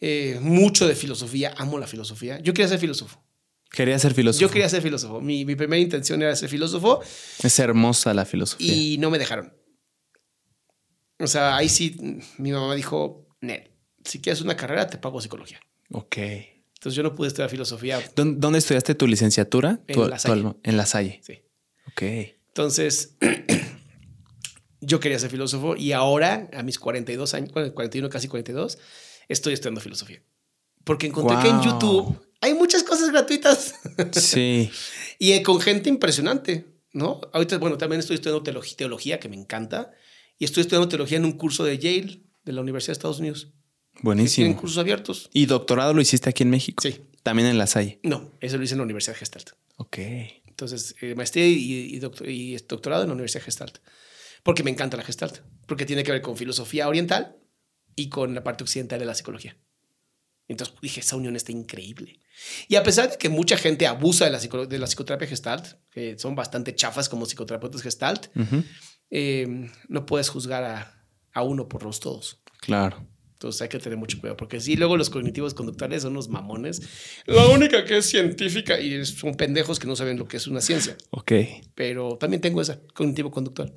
eh, mucho de filosofía. Amo la filosofía. Yo quería ser filósofo. Quería ser filósofo. Yo quería ser filósofo. Mi, mi, primera intención era ser filósofo. Es hermosa la filosofía. Y no me dejaron. O sea, ahí sí mi mamá dijo, Ned, si quieres una carrera, te pago psicología. Ok. Entonces yo no pude estudiar filosofía. ¿Dónde, estudiaste tu licenciatura? En la Salle. en la Salle. Sí. Ok. Entonces, *clears throat* yo quería ser filósofo y ahora, a mis 42 años, 41, casi 42, estoy estudiando filosofía. Porque encontré que en YouTube hay muchas cosas gratuitas. Sí. *laughs* y con gente impresionante, ¿no? Ahorita, bueno, también estoy estudiando teología, que me encanta. Y estoy estudiando teología en un curso de Yale, de la Universidad de Estados Unidos. Buenísimo. Tienen cursos abiertos. ¿Y doctorado lo hiciste aquí en México? Sí. También en La Salle. No, eso lo hice en la Universidad Gestalt. Ok. Entonces, eh, maestría y, doctorado en la Universidad Gestalt. Porque me encanta la Gestalt. Porque tiene que ver con filosofía oriental y con la parte occidental de la psicología. Entonces dije, esa unión está increíble. Y a pesar de que mucha gente abusa de la, de la psicoterapia gestalt, que son bastante chafas como psicoterapeutas gestalt, eh, no puedes juzgar a, a, uno por los todos. Claro. Entonces hay que tener mucho cuidado, porque sí, luego los cognitivos conductuales son unos mamones. La única que es científica y son pendejos que no saben lo que es una ciencia. Ok. Pero también tengo esa, cognitivo conductual.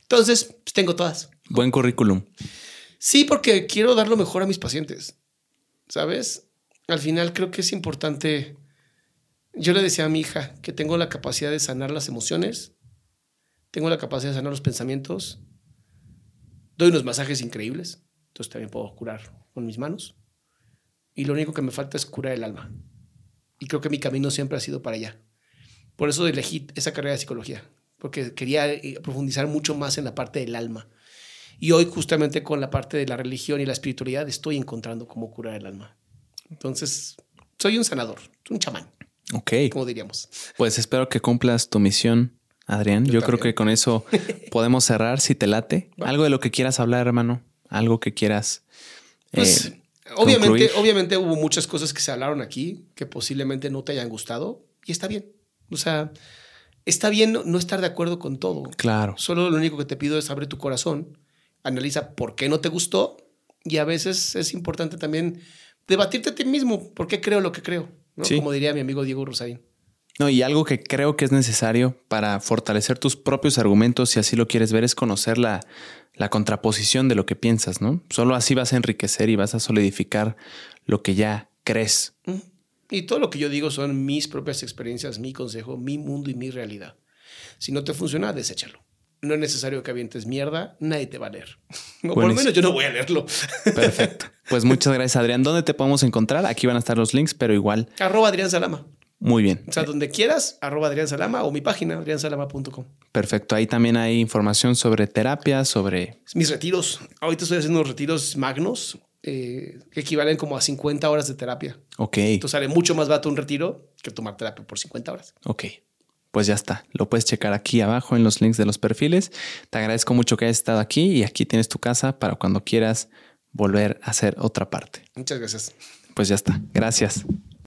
Entonces, pues, tengo todas. Buen currículum. Sí, porque quiero dar lo mejor a mis pacientes. ¿Sabes? Al final creo que es importante. Yo le decía a mi hija que tengo la capacidad de sanar las emociones, tengo la capacidad de sanar los pensamientos, doy unos masajes increíbles entonces también puedo curar con mis manos. Y lo único que me falta es curar el alma. Y creo que mi camino siempre ha sido para allá. Por eso elegí esa carrera de psicología, porque quería eh, profundizar mucho más en la parte del alma. Y hoy justamente con la parte de la religión y la espiritualidad estoy encontrando cómo curar el alma. Entonces, soy un sanador, un chamán. Ok. Como diríamos. Pues espero que cumplas tu misión, Adrián. Yo, creo que con eso *laughs* podemos cerrar, si te late. Algo de lo que quieras hablar, hermano algo que quieras. Pues, eh, obviamente, obviamente hubo muchas cosas que se hablaron aquí que posiblemente no te hayan gustado y está bien. O sea, está bien no, estar de acuerdo con todo. Claro. Solo lo único que te pido es abrir tu corazón, analiza por qué no te gustó y a veces es importante también debatirte a ti mismo por qué creo lo que creo. Como diría mi amigo Diego Rosarín. No, y algo que creo que es necesario para fortalecer tus propios argumentos, si así lo quieres ver, es conocer la, la contraposición de lo que piensas, ¿no? Solo así vas a enriquecer y vas a solidificar lo que ya crees. Y todo lo que yo digo son mis propias experiencias, mi consejo, mi mundo y mi realidad. Si no te funciona, deséchalo. No es necesario que avientes mierda, nadie te va a leer. O por lo menos yo no voy a leerlo. *laughs* Perfecto. Pues muchas gracias, Adrián. ¿Dónde te podemos encontrar? Aquí van a estar los links, pero igual. Arroba Adrián Salama. Muy bien. O sea, donde quieras, arroba Adrián Salama o mi página, adriansalama.com. Perfecto. Ahí también hay información sobre terapia, sobre... Mis retiros. Ahorita estoy haciendo unos retiros magnos eh, que equivalen como a 50 horas de terapia. Ok. Entonces sale mucho más barato un retiro que tomar terapia por 50 horas. Ok. Pues ya está. Lo puedes checar aquí abajo en los links de los perfiles. Te agradezco mucho que hayas estado aquí y aquí tienes tu casa para cuando quieras volver a hacer otra parte. Muchas gracias. Pues ya está. Gracias.